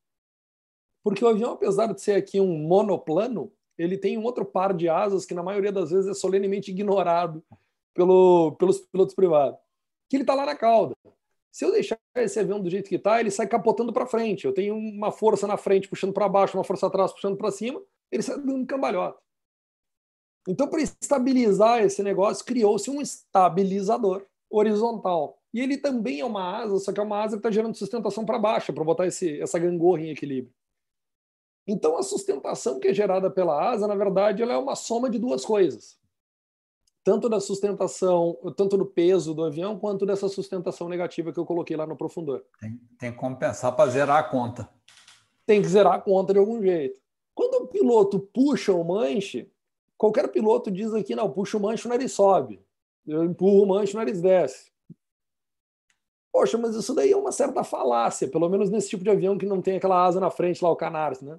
Porque o avião, apesar de ser aqui um monoplano, ele tem um outro par de asas que, na maioria das vezes, é solenemente ignorado pelo, pelos pilotos privados. Que ele está lá na cauda. Se eu deixar esse avião do jeito que está, ele sai capotando para frente. Eu tenho uma força na frente puxando para baixo, uma força atrás puxando para cima, ele sai dando cambalhota. Então, para estabilizar esse negócio, criou-se um estabilizador horizontal. E ele também é uma asa, só que é uma asa que está gerando sustentação para baixo, para botar esse, essa gangorra em equilíbrio. Então, a sustentação que é gerada pela asa, na verdade, ela é uma soma de duas coisas. Tanto da sustentação, tanto do peso do avião, quanto dessa sustentação negativa que eu coloquei lá no profundor. Tem, tem que compensar para zerar a conta. Tem que zerar a conta de algum jeito. Quando o piloto puxa o manche, qualquer piloto diz aqui, não, puxa o manche, o nariz sobe. Eu empurro o manche, o nariz desce. Poxa, mas isso daí é uma certa falácia, pelo menos nesse tipo de avião que não tem aquela asa na frente lá, o Canaris, né?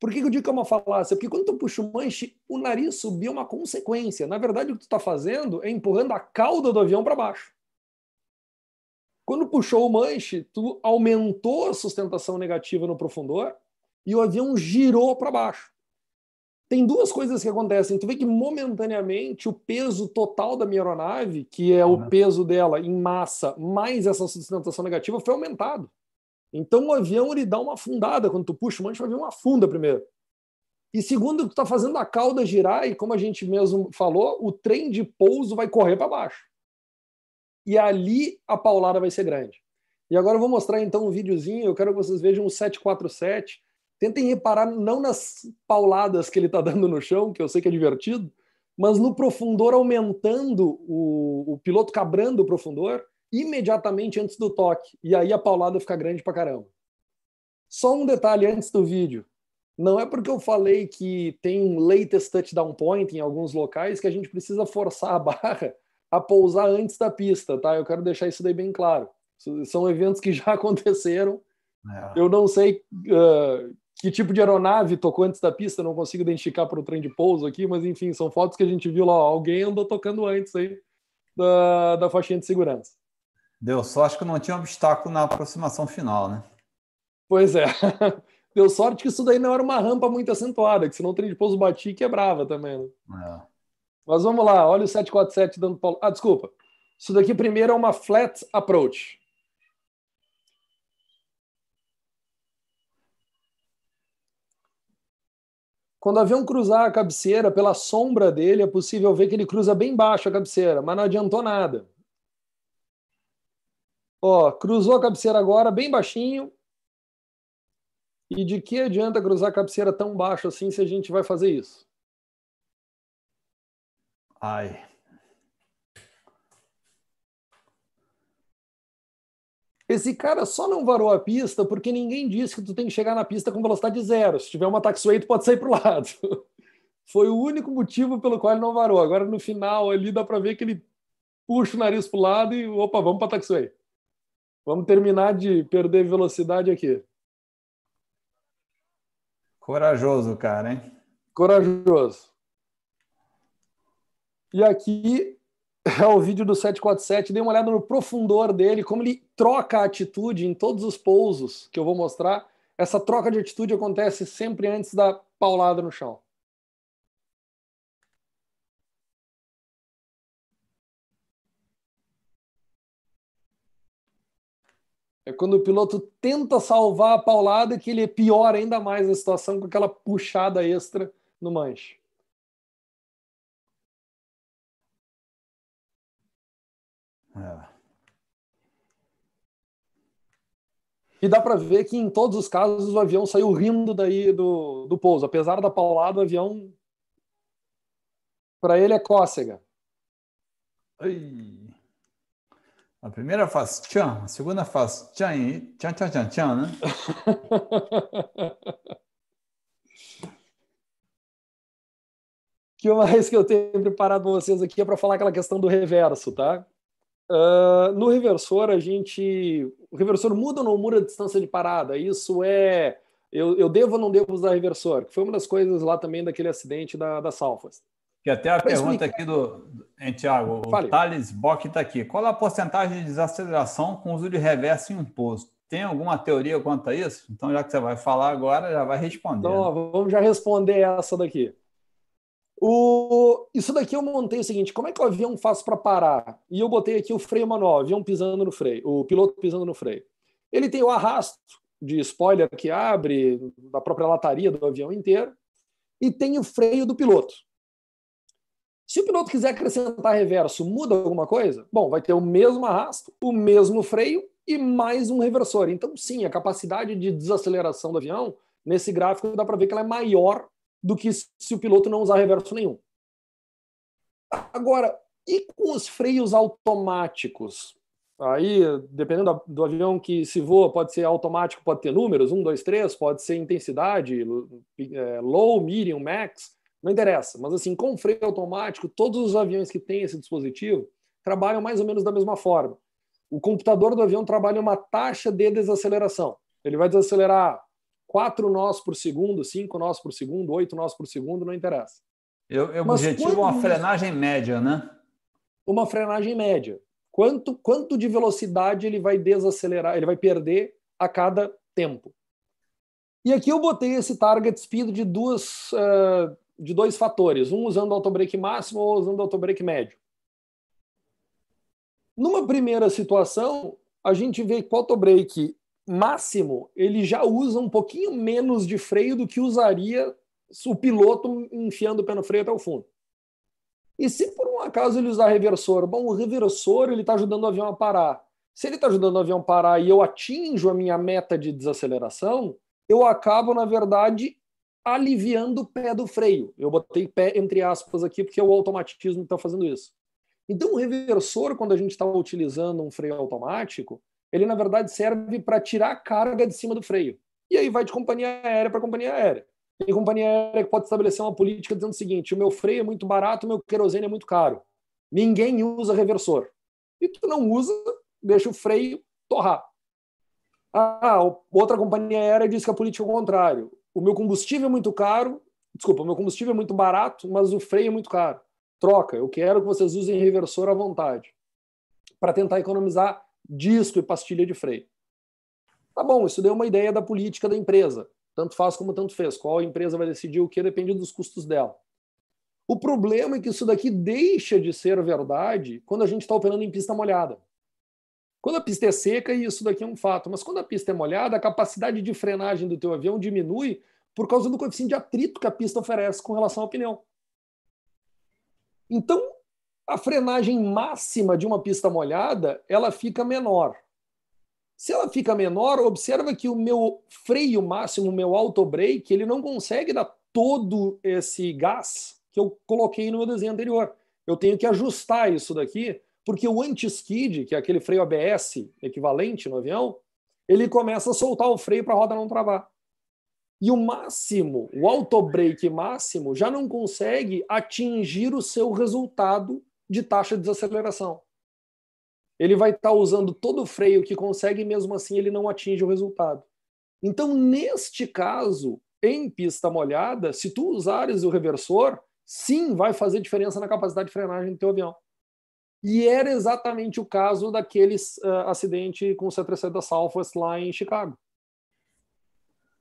Por que eu digo que é uma falácia? Porque quando tu puxa o manche, o nariz subir é uma consequência. Na verdade, o que tu está fazendo é empurrando a cauda do avião para baixo. Quando puxou o manche, tu aumentou a sustentação negativa no profundor e o avião girou para baixo. Tem duas coisas que acontecem. Tu vê que momentaneamente o peso total da minha aeronave, que é o peso dela em massa mais essa sustentação negativa, foi aumentado. Então o avião ele dá uma afundada quando tu puxa o manche, o avião afunda primeiro. E segundo, tu está fazendo a cauda girar e como a gente mesmo falou, o trem de pouso vai correr para baixo. E ali a paulada vai ser grande. E agora eu vou mostrar então um videozinho, eu quero que vocês vejam o 747. Tentem reparar não nas pauladas que ele está dando no chão, que eu sei que é divertido, mas no profundor aumentando, o, o piloto cabrando o profundor imediatamente antes do toque. E aí a paulada fica grande pra caramba. Só um detalhe antes do vídeo. Não é porque eu falei que tem um latest touchdown point em alguns locais que a gente precisa forçar a barra a pousar antes da pista, tá? Eu quero deixar isso daí bem claro. São eventos que já [laughs] aconteceram. É. Eu não sei uh, que tipo de aeronave tocou antes da pista, não consigo identificar para o trem de pouso aqui, mas enfim, são fotos que a gente viu lá. Alguém andou tocando antes aí da, da faixinha de segurança. Deu sorte que não tinha obstáculo na aproximação final, né? Pois é. [laughs] Deu sorte que isso daí não era uma rampa muito acentuada, que senão o trem de pouso batia e quebrava também. Né? É. Mas vamos lá, olha o 747 dando. Ah, desculpa. Isso daqui primeiro é uma flat approach. Quando o avião cruzar a cabeceira, pela sombra dele, é possível ver que ele cruza bem baixo a cabeceira, mas não adiantou nada. Ó, cruzou a cabeceira agora, bem baixinho. E de que adianta cruzar a cabeceira tão baixo assim se a gente vai fazer isso? Ai. Esse cara só não varou a pista porque ninguém disse que tu tem que chegar na pista com velocidade zero. Se tiver uma taxiway, tu pode sair para o lado. [laughs] Foi o único motivo pelo qual ele não varou. Agora, no final, ali dá para ver que ele puxa o nariz para o lado e, opa, vamos para a taxiway. Vamos terminar de perder velocidade aqui. Corajoso, cara, hein? Corajoso. E aqui é o vídeo do 747. Dê uma olhada no profundor dele, como ele troca a atitude em todos os pousos que eu vou mostrar. Essa troca de atitude acontece sempre antes da paulada no chão. É quando o piloto tenta salvar a paulada que ele piora ainda mais a situação com aquela puxada extra no manche. É. E dá para ver que em todos os casos o avião saiu rindo daí do, do pouso. Apesar da paulada, o avião para ele é cócega. Ai. A primeira faz tchan, a segunda faz tchan e tchan, tchan, tchan, tchan, né? [laughs] que mais que eu tenho preparado para vocês aqui é para falar aquela questão do reverso, tá? Uh, no reversor, a gente. O reversor muda ou não muda a distância de parada? Isso é. Eu, eu devo ou não devo usar reversor? Que foi uma das coisas lá também daquele acidente da, Salfas. Que até a pra pergunta aqui do. Hein, Tiago, o Thales Bock está aqui. Qual a porcentagem de desaceleração com uso de reverso em um posto? Tem alguma teoria quanto a isso? Então, já que você vai falar agora, já vai responder. Então, né? vamos já responder essa daqui. O... Isso daqui eu montei o seguinte: como é que o avião faz para parar? E eu botei aqui o freio manual, o avião pisando no freio, o piloto pisando no freio. Ele tem o arrasto de spoiler que abre da própria lataria do avião inteiro e tem o freio do piloto. Se o piloto quiser acrescentar reverso, muda alguma coisa? Bom, vai ter o mesmo arrasto, o mesmo freio e mais um reversor. Então, sim, a capacidade de desaceleração do avião, nesse gráfico, dá para ver que ela é maior do que se o piloto não usar reverso nenhum. Agora, e com os freios automáticos? Aí, dependendo do avião que se voa, pode ser automático, pode ter números, 1, 2, 3, pode ser intensidade, é, low, medium, max, não interessa. Mas assim, com freio automático, todos os aviões que têm esse dispositivo trabalham mais ou menos da mesma forma. O computador do avião trabalha uma taxa de desaceleração. Ele vai desacelerar 4 nós por segundo, 5 nós por segundo, 8 nós por segundo, não interessa. Eu, eu objetivo é uma frenagem média, né? Uma frenagem média. Quanto, quanto de velocidade ele vai desacelerar, ele vai perder a cada tempo. E aqui eu botei esse target speed de, duas, uh, de dois fatores, um usando autobreak máximo ou usando autobreak médio. Numa primeira situação, a gente vê que o autobreak máximo, ele já usa um pouquinho menos de freio do que usaria o piloto enfiando o pé no freio até o fundo. E se por um acaso ele usar reversor, bom, o reversor ele está ajudando o avião a parar. Se ele está ajudando o avião a parar e eu atinjo a minha meta de desaceleração, eu acabo, na verdade, aliviando o pé do freio. Eu botei pé entre aspas aqui porque é o automatismo que está fazendo isso. Então, o reversor, quando a gente está utilizando um freio automático, ele na verdade serve para tirar a carga de cima do freio. E aí vai de companhia aérea para companhia aérea. Tem companhia aérea que pode estabelecer uma política dizendo o seguinte: o meu freio é muito barato, o meu querosene é muito caro. Ninguém usa reversor. E tu não usa, deixa o freio torrar. Ah, outra companhia aérea diz que a política é o contrário. O meu combustível é muito caro, desculpa, o meu combustível é muito barato, mas o freio é muito caro. Troca, eu quero que vocês usem reversor à vontade para tentar economizar disco e pastilha de freio. Tá bom, isso deu uma ideia da política da empresa. Tanto faz como tanto fez. Qual empresa vai decidir o que depende dos custos dela. O problema é que isso daqui deixa de ser verdade quando a gente está operando em pista molhada. Quando a pista é seca, isso daqui é um fato, mas quando a pista é molhada, a capacidade de frenagem do teu avião diminui por causa do coeficiente de atrito que a pista oferece com relação ao pneu. Então, a frenagem máxima de uma pista molhada, ela fica menor. Se ela fica menor, observa que o meu freio máximo, o meu auto brake, ele não consegue dar todo esse gás que eu coloquei no meu desenho anterior. Eu tenho que ajustar isso daqui porque o anti-skid, que é aquele freio ABS equivalente no avião, ele começa a soltar o freio para a roda não travar. E o máximo, o auto-brake máximo, já não consegue atingir o seu resultado de taxa de desaceleração. Ele vai estar tá usando todo o freio que consegue, e mesmo assim ele não atinge o resultado. Então, neste caso, em pista molhada, se tu usares o reversor, sim, vai fazer diferença na capacidade de frenagem do teu avião. E era exatamente o caso daquele uh, acidente com o 737 da Southwest lá em Chicago.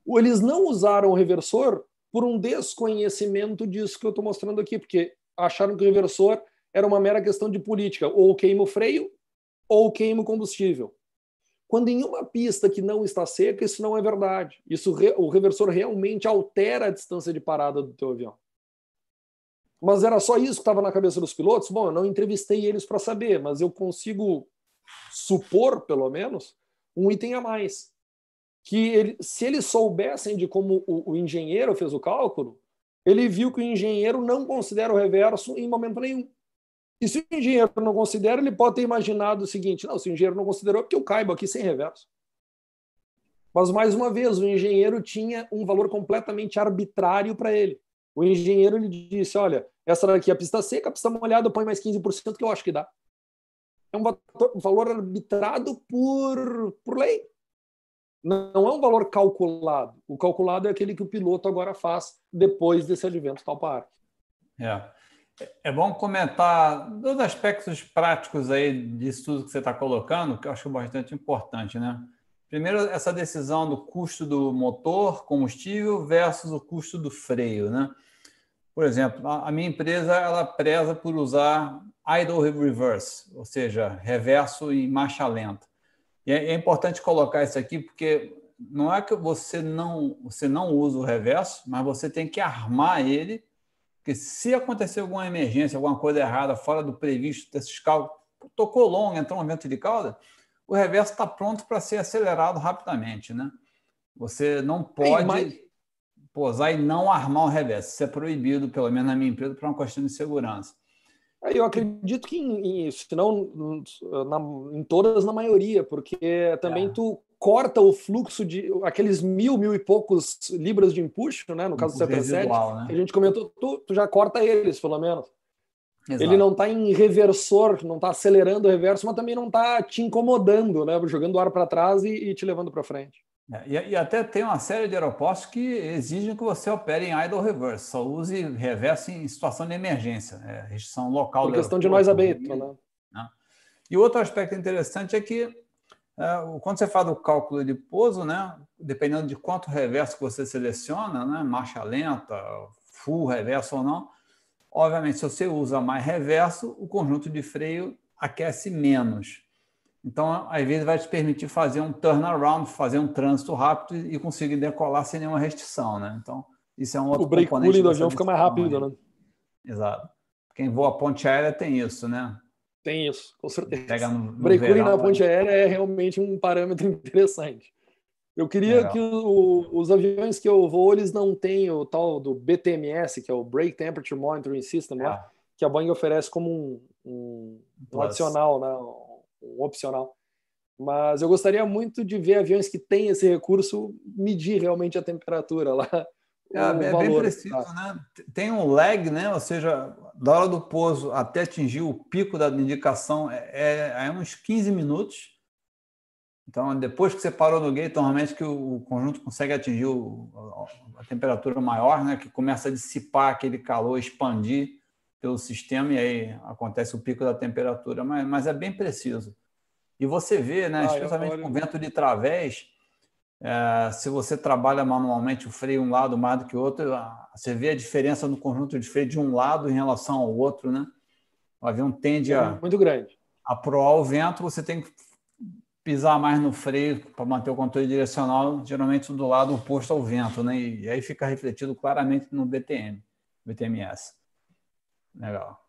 Eles não usaram o reversor por um desconhecimento disso que eu estou mostrando aqui, porque acharam que o reversor era uma mera questão de política, ou queima o freio, ou queima o combustível. Quando em uma pista que não está seca, isso não é verdade. Isso o reversor realmente altera a distância de parada do teu avião. Mas era só isso que estava na cabeça dos pilotos? Bom, eu não entrevistei eles para saber, mas eu consigo supor, pelo menos, um item a mais. Que ele, se eles soubessem de como o, o engenheiro fez o cálculo, ele viu que o engenheiro não considera o reverso em momento nenhum. E se o engenheiro não considera, ele pode ter imaginado o seguinte: não, se o engenheiro não considerou, é porque eu caibo aqui sem reverso. Mas, mais uma vez, o engenheiro tinha um valor completamente arbitrário para ele. O engenheiro ele disse: olha, essa daqui é a pista seca, a pista molhada, põe mais 15% que eu acho que dá. É um valor arbitrado por, por lei. Não é um valor calculado. O calculado é aquele que o piloto agora faz depois desse advento tal parque. É. É bom comentar dois aspectos práticos aí disso tudo que você está colocando, que eu acho bastante importante, né? Primeiro, essa decisão do custo do motor, combustível, versus o custo do freio, né? Por exemplo, a minha empresa ela preza por usar idle reverse, ou seja, reverso em marcha lenta. E é, é importante colocar isso aqui porque não é que você não você não usa o reverso, mas você tem que armar ele, porque se acontecer alguma emergência, alguma coisa errada fora do previsto desses cálculos, tocou longo, entrou um vento de cauda, o reverso está pronto para ser acelerado rapidamente, né? Você não pode mas posar e não armar o reverso. Isso é proibido, pelo menos na minha empresa, para uma questão de segurança. Eu acredito que, em, se não na, em todas, na maioria, porque também é. tu corta o fluxo de aqueles mil, mil e poucos libras de empuxo, né? No caso do 77, né? a gente comentou, tu, tu já corta eles, pelo menos. Exato. Ele não está em reversor, não está acelerando o reverso, mas também não está te incomodando, né? Jogando o ar para trás e, e, te levando para frente. É, e, e, até tem uma série de aeroportos que exigem que você opere em idle reverse, só use reverso em situação de emergência, é, restrição local. Por questão de nós aberto, né? né? E outro aspecto interessante é que é, quando você faz o cálculo de pouso, né, dependendo de quanto reverso que você seleciona, né, marcha lenta, full reverso ou não, obviamente se você usa mais reverso, o conjunto de freio aquece menos. Então, às vezes, vai te permitir fazer um turnaround, fazer um trânsito rápido e conseguir decolar sem nenhuma restrição, né? Então, isso é um outro O break cooling do avião fica mais rápido, né? Exato. Quem voa ponte aérea tem isso, né? Tem isso, com certeza. Pega no, no break cooling na ponte aérea é realmente um parâmetro [laughs] interessante. Eu queria Legal. que o, os aviões que eu vou, eles não têm o tal do BTMS, que é o Brake Temperature Monitoring System, é. que a Boeing oferece como um, um, um adicional, né? Um opcional. Mas eu gostaria muito de ver aviões que têm esse recurso medir realmente a temperatura lá. [laughs] É, é bem preciso, tá? né? Tem um lag, né? Ou seja, da hora do pouso até atingir o pico da indicação é, é, é uns 15 minutos. Então, depois que você parou no gate, normalmente que o conjunto consegue atingir o, a temperatura maior, né? Que começa a dissipar aquele calor, expandir pelo sistema e aí acontece o pico da temperatura, mas, mas é bem preciso. E você vê, né? Ah, especialmente com vento de través, é, se você trabalha manualmente o freio um lado mais do que o outro, você vê a diferença no conjunto de freio de um lado em relação ao outro, né? O avião tende a muito grande. A proar o vento, você tem que pisar mais no freio para manter o controle direcional, geralmente do lado oposto ao vento, né? E aí fica refletido claramente no BTM, BTMS. Legal.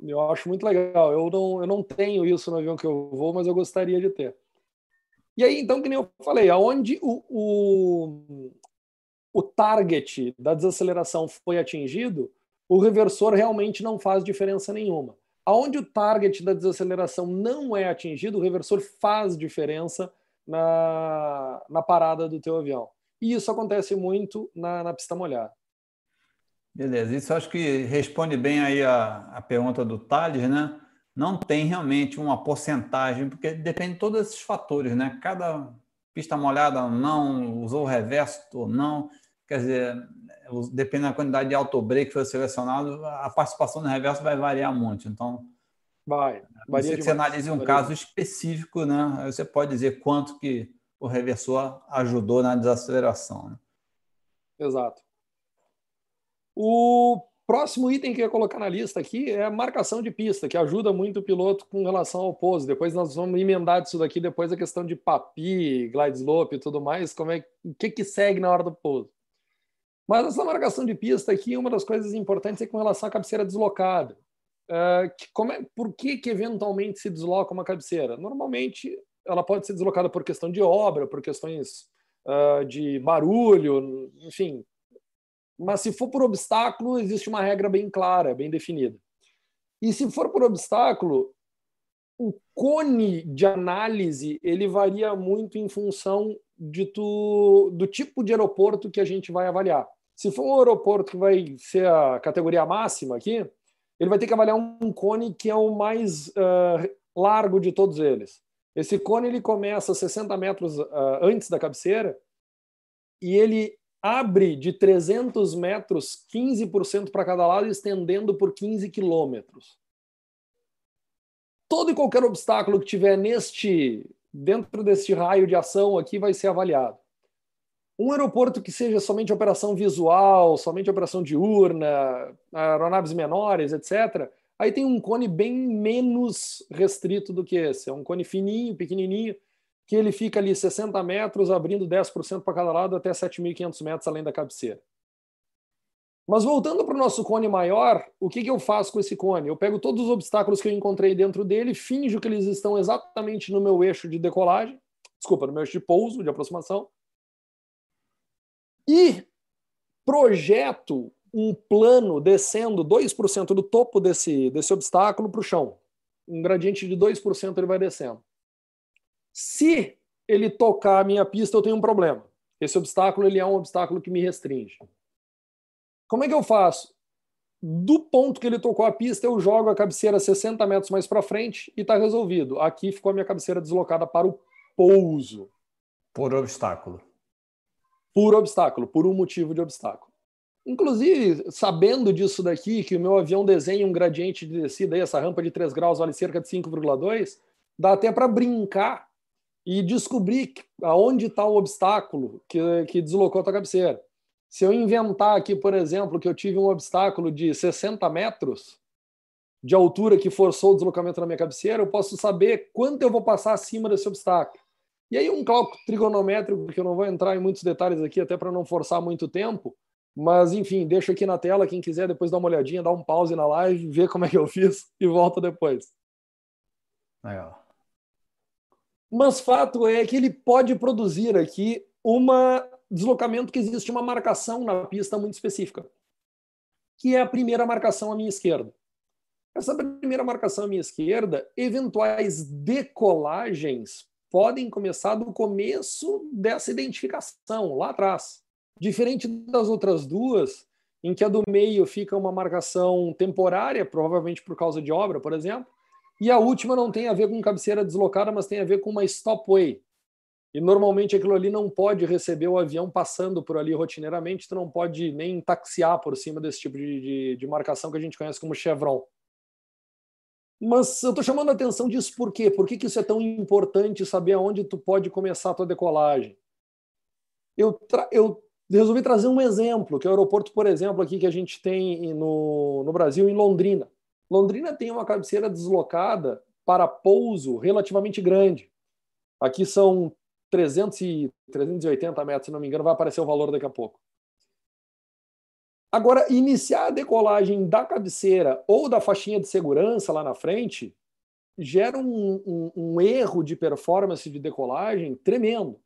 Eu acho muito legal. Eu não, eu não tenho isso no avião que eu vou, mas eu gostaria de ter. E aí, então, que nem eu falei, aonde o, o, o target da desaceleração foi atingido, o reversor realmente não faz diferença nenhuma. Aonde o target da desaceleração não é atingido, o reversor faz diferença na, na parada do teu avião. E isso acontece muito na, na pista molhada. Beleza, isso acho que responde bem aí a, a pergunta do Thales, né? não tem realmente uma porcentagem, porque depende de todos esses fatores, né? Cada pista molhada ou não, usou o reverso ou não, quer dizer, depende da quantidade de autobreak que foi selecionado, a participação no reverso vai variar muito. Então, vai. Varia você analise um caso específico, né? Aí você pode dizer quanto que o reversor ajudou na desaceleração. Né? Exato. O Próximo item que eu ia colocar na lista aqui é a marcação de pista, que ajuda muito o piloto com relação ao pouso. Depois nós vamos emendar disso daqui, depois a questão de papi, glide slope e tudo mais, como é, o que, que segue na hora do pouso. Mas essa marcação de pista aqui, uma das coisas importantes é com relação à cabeceira deslocada. Uh, que como é, por que, que eventualmente se desloca uma cabeceira? Normalmente ela pode ser deslocada por questão de obra, por questões uh, de barulho, enfim, mas se for por obstáculo, existe uma regra bem clara, bem definida. E se for por obstáculo, o cone de análise ele varia muito em função de tu, do tipo de aeroporto que a gente vai avaliar. Se for um aeroporto que vai ser a categoria máxima aqui, ele vai ter que avaliar um cone que é o mais uh, largo de todos eles. Esse cone ele começa 60 metros uh, antes da cabeceira e ele abre de 300 metros 15% para cada lado, estendendo por 15 quilômetros. Todo e qualquer obstáculo que tiver neste dentro deste raio de ação aqui vai ser avaliado. Um aeroporto que seja somente operação visual, somente operação diurna, aeronaves menores, etc., aí tem um cone bem menos restrito do que esse. É um cone fininho, pequenininho, que ele fica ali 60 metros, abrindo 10% para cada lado, até 7.500 metros além da cabeceira. Mas voltando para o nosso cone maior, o que, que eu faço com esse cone? Eu pego todos os obstáculos que eu encontrei dentro dele, finjo que eles estão exatamente no meu eixo de decolagem, desculpa, no meu eixo de pouso, de aproximação, e projeto um plano descendo 2% do topo desse, desse obstáculo para o chão. Um gradiente de 2% ele vai descendo. Se ele tocar a minha pista, eu tenho um problema. Esse obstáculo ele é um obstáculo que me restringe. Como é que eu faço? Do ponto que ele tocou a pista, eu jogo a cabeceira 60 metros mais para frente e está resolvido. Aqui ficou a minha cabeceira deslocada para o pouso. Por obstáculo. Por obstáculo, por um motivo de obstáculo. Inclusive, sabendo disso daqui, que o meu avião desenha um gradiente de descida, aí, essa rampa de 3 graus vale cerca de 5,2, dá até para brincar e descobrir aonde está o obstáculo que, que deslocou a tua cabeceira. Se eu inventar aqui, por exemplo, que eu tive um obstáculo de 60 metros de altura que forçou o deslocamento da minha cabeceira, eu posso saber quanto eu vou passar acima desse obstáculo. E aí um cálculo trigonométrico, que eu não vou entrar em muitos detalhes aqui, até para não forçar muito tempo, mas enfim, deixo aqui na tela, quem quiser depois dar uma olhadinha, dá um pause na live, ver como é que eu fiz e volta depois. Legal. Mas fato é que ele pode produzir aqui um deslocamento que existe uma marcação na pista muito específica, que é a primeira marcação à minha esquerda. Essa primeira marcação à minha esquerda, eventuais decolagens podem começar do começo dessa identificação, lá atrás. Diferente das outras duas, em que a do meio fica uma marcação temporária, provavelmente por causa de obra, por exemplo, e a última não tem a ver com cabeceira deslocada, mas tem a ver com uma stopway. E normalmente aquilo ali não pode receber o avião passando por ali rotineiramente, tu não pode nem taxiar por cima desse tipo de, de, de marcação que a gente conhece como chevron. Mas eu estou chamando a atenção disso por quê? Por que, que isso é tão importante saber aonde tu pode começar a tua decolagem? Eu, eu resolvi trazer um exemplo, que é o aeroporto, por exemplo, aqui que a gente tem no, no Brasil, em Londrina. Londrina tem uma cabeceira deslocada para pouso relativamente grande. Aqui são 300 e 380 metros, se não me engano, vai aparecer o valor daqui a pouco. Agora, iniciar a decolagem da cabeceira ou da faixinha de segurança lá na frente gera um, um, um erro de performance de decolagem tremendo.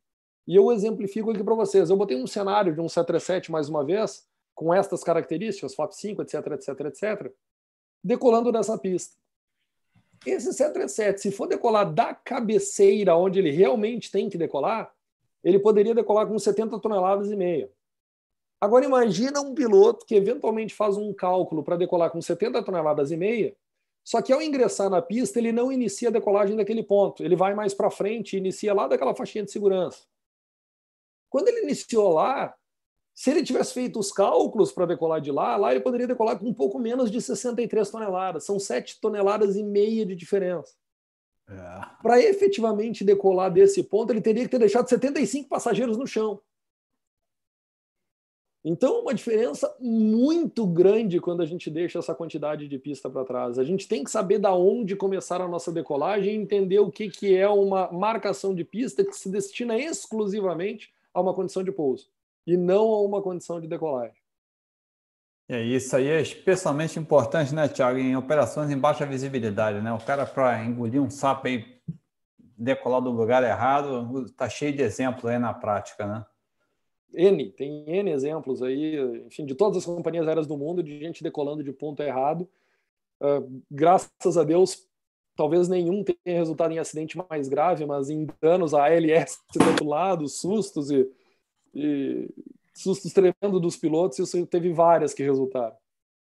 E eu exemplifico aqui para vocês. Eu botei um cenário de um 737 mais uma vez, com estas características, FAP 5, etc, etc, etc, decolando nessa pista. Esse 737, se for decolar da cabeceira onde ele realmente tem que decolar, ele poderia decolar com 70 toneladas e meia. Agora imagina um piloto que eventualmente faz um cálculo para decolar com 70 toneladas e meia, só que ao ingressar na pista ele não inicia a decolagem daquele ponto, ele vai mais para frente e inicia lá daquela faixinha de segurança. Quando ele iniciou lá, se ele tivesse feito os cálculos para decolar de lá, lá ele poderia decolar com um pouco menos de 63 toneladas. São 7 toneladas e meia de diferença. É. Para efetivamente decolar desse ponto, ele teria que ter deixado 75 passageiros no chão. Então, uma diferença muito grande quando a gente deixa essa quantidade de pista para trás. A gente tem que saber da onde começar a nossa decolagem e entender o que, que é uma marcação de pista que se destina exclusivamente a uma condição de pouso e não a uma condição de decolagem. É, isso aí é especialmente importante, né, Tiago, em operações em baixa visibilidade, né? O cara para engolir um sapo aí, decolar do lugar errado, tá cheio de exemplos aí na prática, né? N, tem N exemplos aí, enfim, de todas as companhias aéreas do mundo, de gente decolando de ponto errado. Uh, graças a Deus, talvez nenhum tenha resultado em acidente mais grave, mas em danos a ALS do outro lado, sustos e, e sustos tremendos dos pilotos, isso teve várias que resultaram.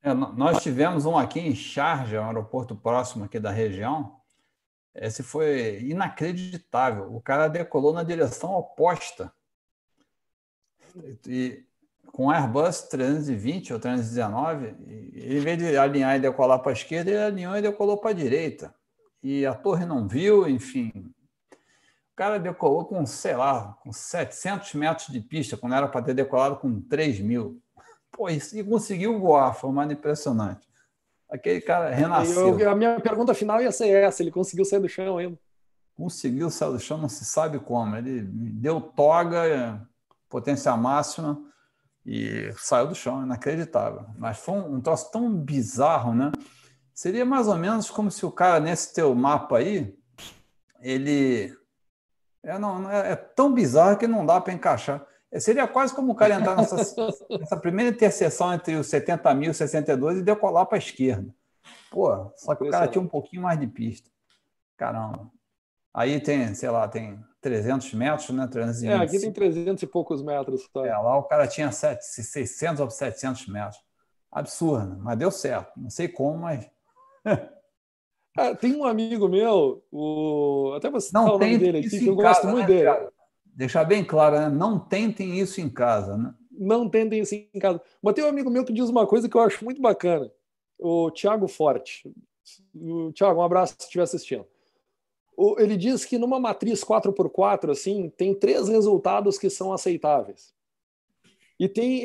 É, nós tivemos um aqui em Sharjah, um aeroporto próximo aqui da região. Esse foi inacreditável. O cara decolou na direção oposta e com Airbus 320 ou 319, em vez de alinhar e decolar para a esquerda, ele alinhou e decolou para a direita. E a torre não viu, enfim. Cara decolou com, sei lá, com 700 metros de pista, quando era para ter decolado com 3 mil. Pô, e conseguiu voar, foi mais impressionante. Aquele cara renasceu. Eu, a minha pergunta final ia ser essa: ele conseguiu sair do chão ainda? Conseguiu sair do chão, não se sabe como. Ele deu toga, potência máxima e saiu do chão, inacreditável. Mas foi um, um troço tão bizarro, né? Seria mais ou menos como se o cara, nesse teu mapa aí, ele. É, não, é, é tão bizarro que não dá para encaixar. Seria quase como o cara entrar nessa, [laughs] nessa primeira interseção entre os 70 mil e 62 e decolar para a esquerda. Pô, só que o cara tinha um pouquinho mais de pista. Caramba. Aí tem, sei lá, tem 300 metros, né? 325. É, aqui tem 300 e poucos metros. Tá? É, lá o cara tinha 7, 600 ou 700 metros. Absurdo, mas deu certo. Não sei como, mas. [laughs] Cara, tem um amigo meu, o... até você não tem dele aqui, que eu gosto muito né, dele. Cara? Deixar bem claro, né? não tentem isso em casa. Né? Não tentem isso em casa. Mas tem um amigo meu que diz uma coisa que eu acho muito bacana, o Thiago Forte. O Thiago, um abraço se estiver assistindo ele diz que numa matriz 4x4 assim tem três resultados que são aceitáveis. E tem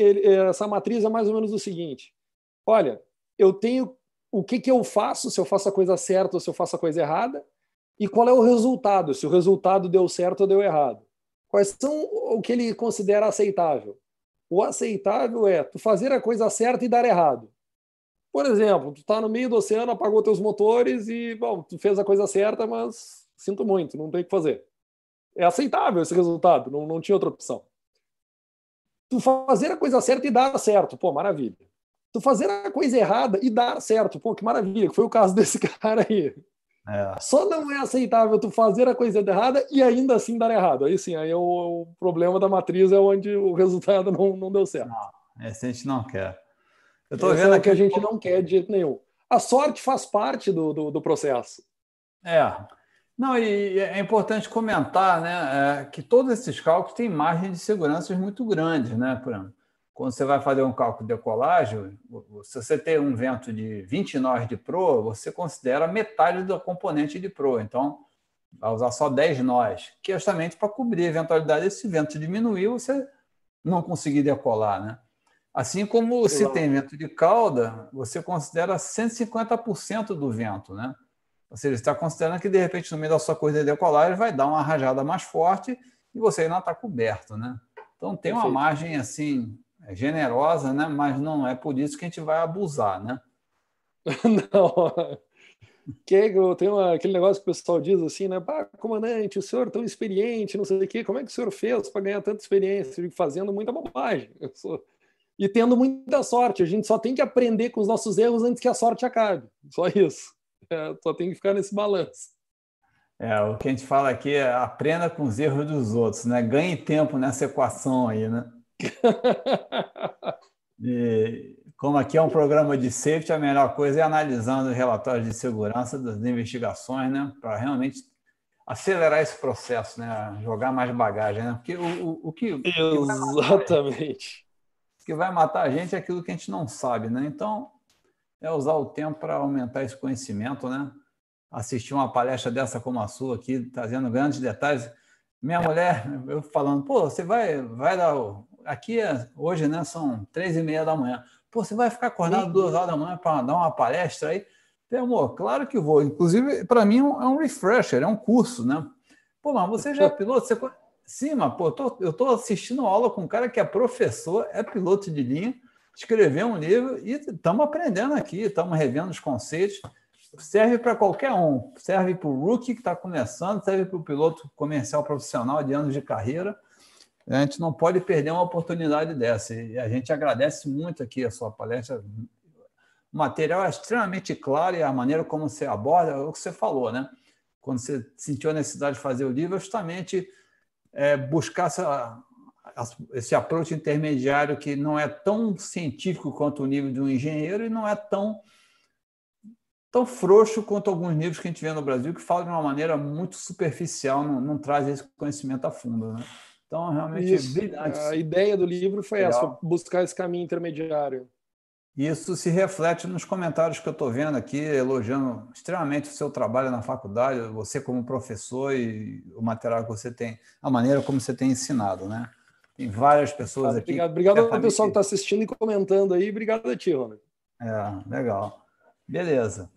essa matriz é mais ou menos o seguinte: olha, eu tenho o que, que eu faço, se eu faço a coisa certa ou se eu faço a coisa errada, e qual é o resultado, se o resultado deu certo ou deu errado. Quais são o que ele considera aceitável? O aceitável é tu fazer a coisa certa e dar errado. Por exemplo, tu está no meio do oceano, apagou teus motores e, bom, tu fez a coisa certa, mas Sinto muito, não tem o que fazer. É aceitável esse resultado, não, não tinha outra opção. Tu fazer a coisa certa e dar certo, pô, maravilha. Tu fazer a coisa errada e dar certo, pô, que maravilha, que foi o caso [laughs] desse cara aí. É. Só não é aceitável tu fazer a coisa errada e ainda assim dar errado. Aí sim, aí é o, o problema da matriz é onde o resultado não, não deu certo. Não, esse a gente não quer. Eu tô Esse vendo é que a gente não quer de jeito nenhum. A sorte faz parte do, do, do processo. É. Não, e é importante comentar né, é, que todos esses cálculos têm margem de segurança muito grandes, né? Exemplo, quando você vai fazer um cálculo de decolagem, se você tem um vento de 20 nós de proa, você considera metade do componente de proa. Então, vai usar só 10 nós, que é justamente para cobrir a eventualidade desse vento diminuir, você não conseguir decolar, né? Assim como se tem vento de cauda, você considera 150% do vento, né? Ou seja, você está considerando que, de repente, no meio da sua corrida de decolagem, vai dar uma rajada mais forte e você ainda está coberto, né? Então, tem uma margem, assim, generosa, né? Mas não é por isso que a gente vai abusar, né? [laughs] não. Que tem uma, aquele negócio que o pessoal diz assim, né? Pá, comandante, o senhor tão experiente, não sei o quê, como é que o senhor fez para ganhar tanta experiência? Fazendo muita bobagem. Sou e tendo muita sorte. A gente só tem que aprender com os nossos erros antes que a sorte acabe. Só isso. É, só tem que ficar nesse balanço. É, o que a gente fala aqui é aprenda com os erros dos outros, né? Ganhe tempo nessa equação aí, né? [laughs] e, como aqui é um programa de safety, a melhor coisa é analisando os relatórios de segurança das investigações, né? Para realmente acelerar esse processo, né? Jogar mais bagagem, né? Porque o, o, o que. Exatamente que vai matar a gente é aquilo que a gente não sabe, né? Então, é usar o tempo para aumentar esse conhecimento, né? Assistir uma palestra dessa como a sua aqui, trazendo grandes detalhes. Minha mulher, eu falando, pô, você vai, vai dar. Aqui é, hoje, né? São três e meia da manhã. Pô, você vai ficar acordado duas horas da manhã para dar uma palestra aí? Falei, amor, claro que vou. Inclusive, para mim é um refresher, é um curso, né? Pô, mas você já é piloto, você Sim, mas pô, eu estou assistindo aula com um cara que é professor, é piloto de linha, escreveu um livro e estamos aprendendo aqui, estamos revendo os conceitos. Serve para qualquer um, serve para o rookie que está começando, serve para o piloto comercial profissional de anos de carreira. A gente não pode perder uma oportunidade dessa. E a gente agradece muito aqui a sua palestra. O material é extremamente claro e a maneira como você aborda, é o que você falou, né? Quando você sentiu a necessidade de fazer o livro, é justamente é, buscar essa, esse approach intermediário que não é tão científico quanto o nível de um engenheiro e não é tão tão frouxo quanto alguns níveis que a gente vê no Brasil, que falam de uma maneira muito superficial, não, não traz esse conhecimento a fundo. Né? Então, realmente, Isso. brilhante. A ideia do livro foi Legal. essa, buscar esse caminho intermediário. Isso se reflete nos comentários que eu estou vendo aqui, elogiando extremamente o seu trabalho na faculdade, você como professor e o material que você tem, a maneira como você tem ensinado, né? Tem várias pessoas aqui. Obrigado, obrigado ao pessoal que está assistindo e comentando aí. Obrigado a ti, Ronald. É, legal. Beleza.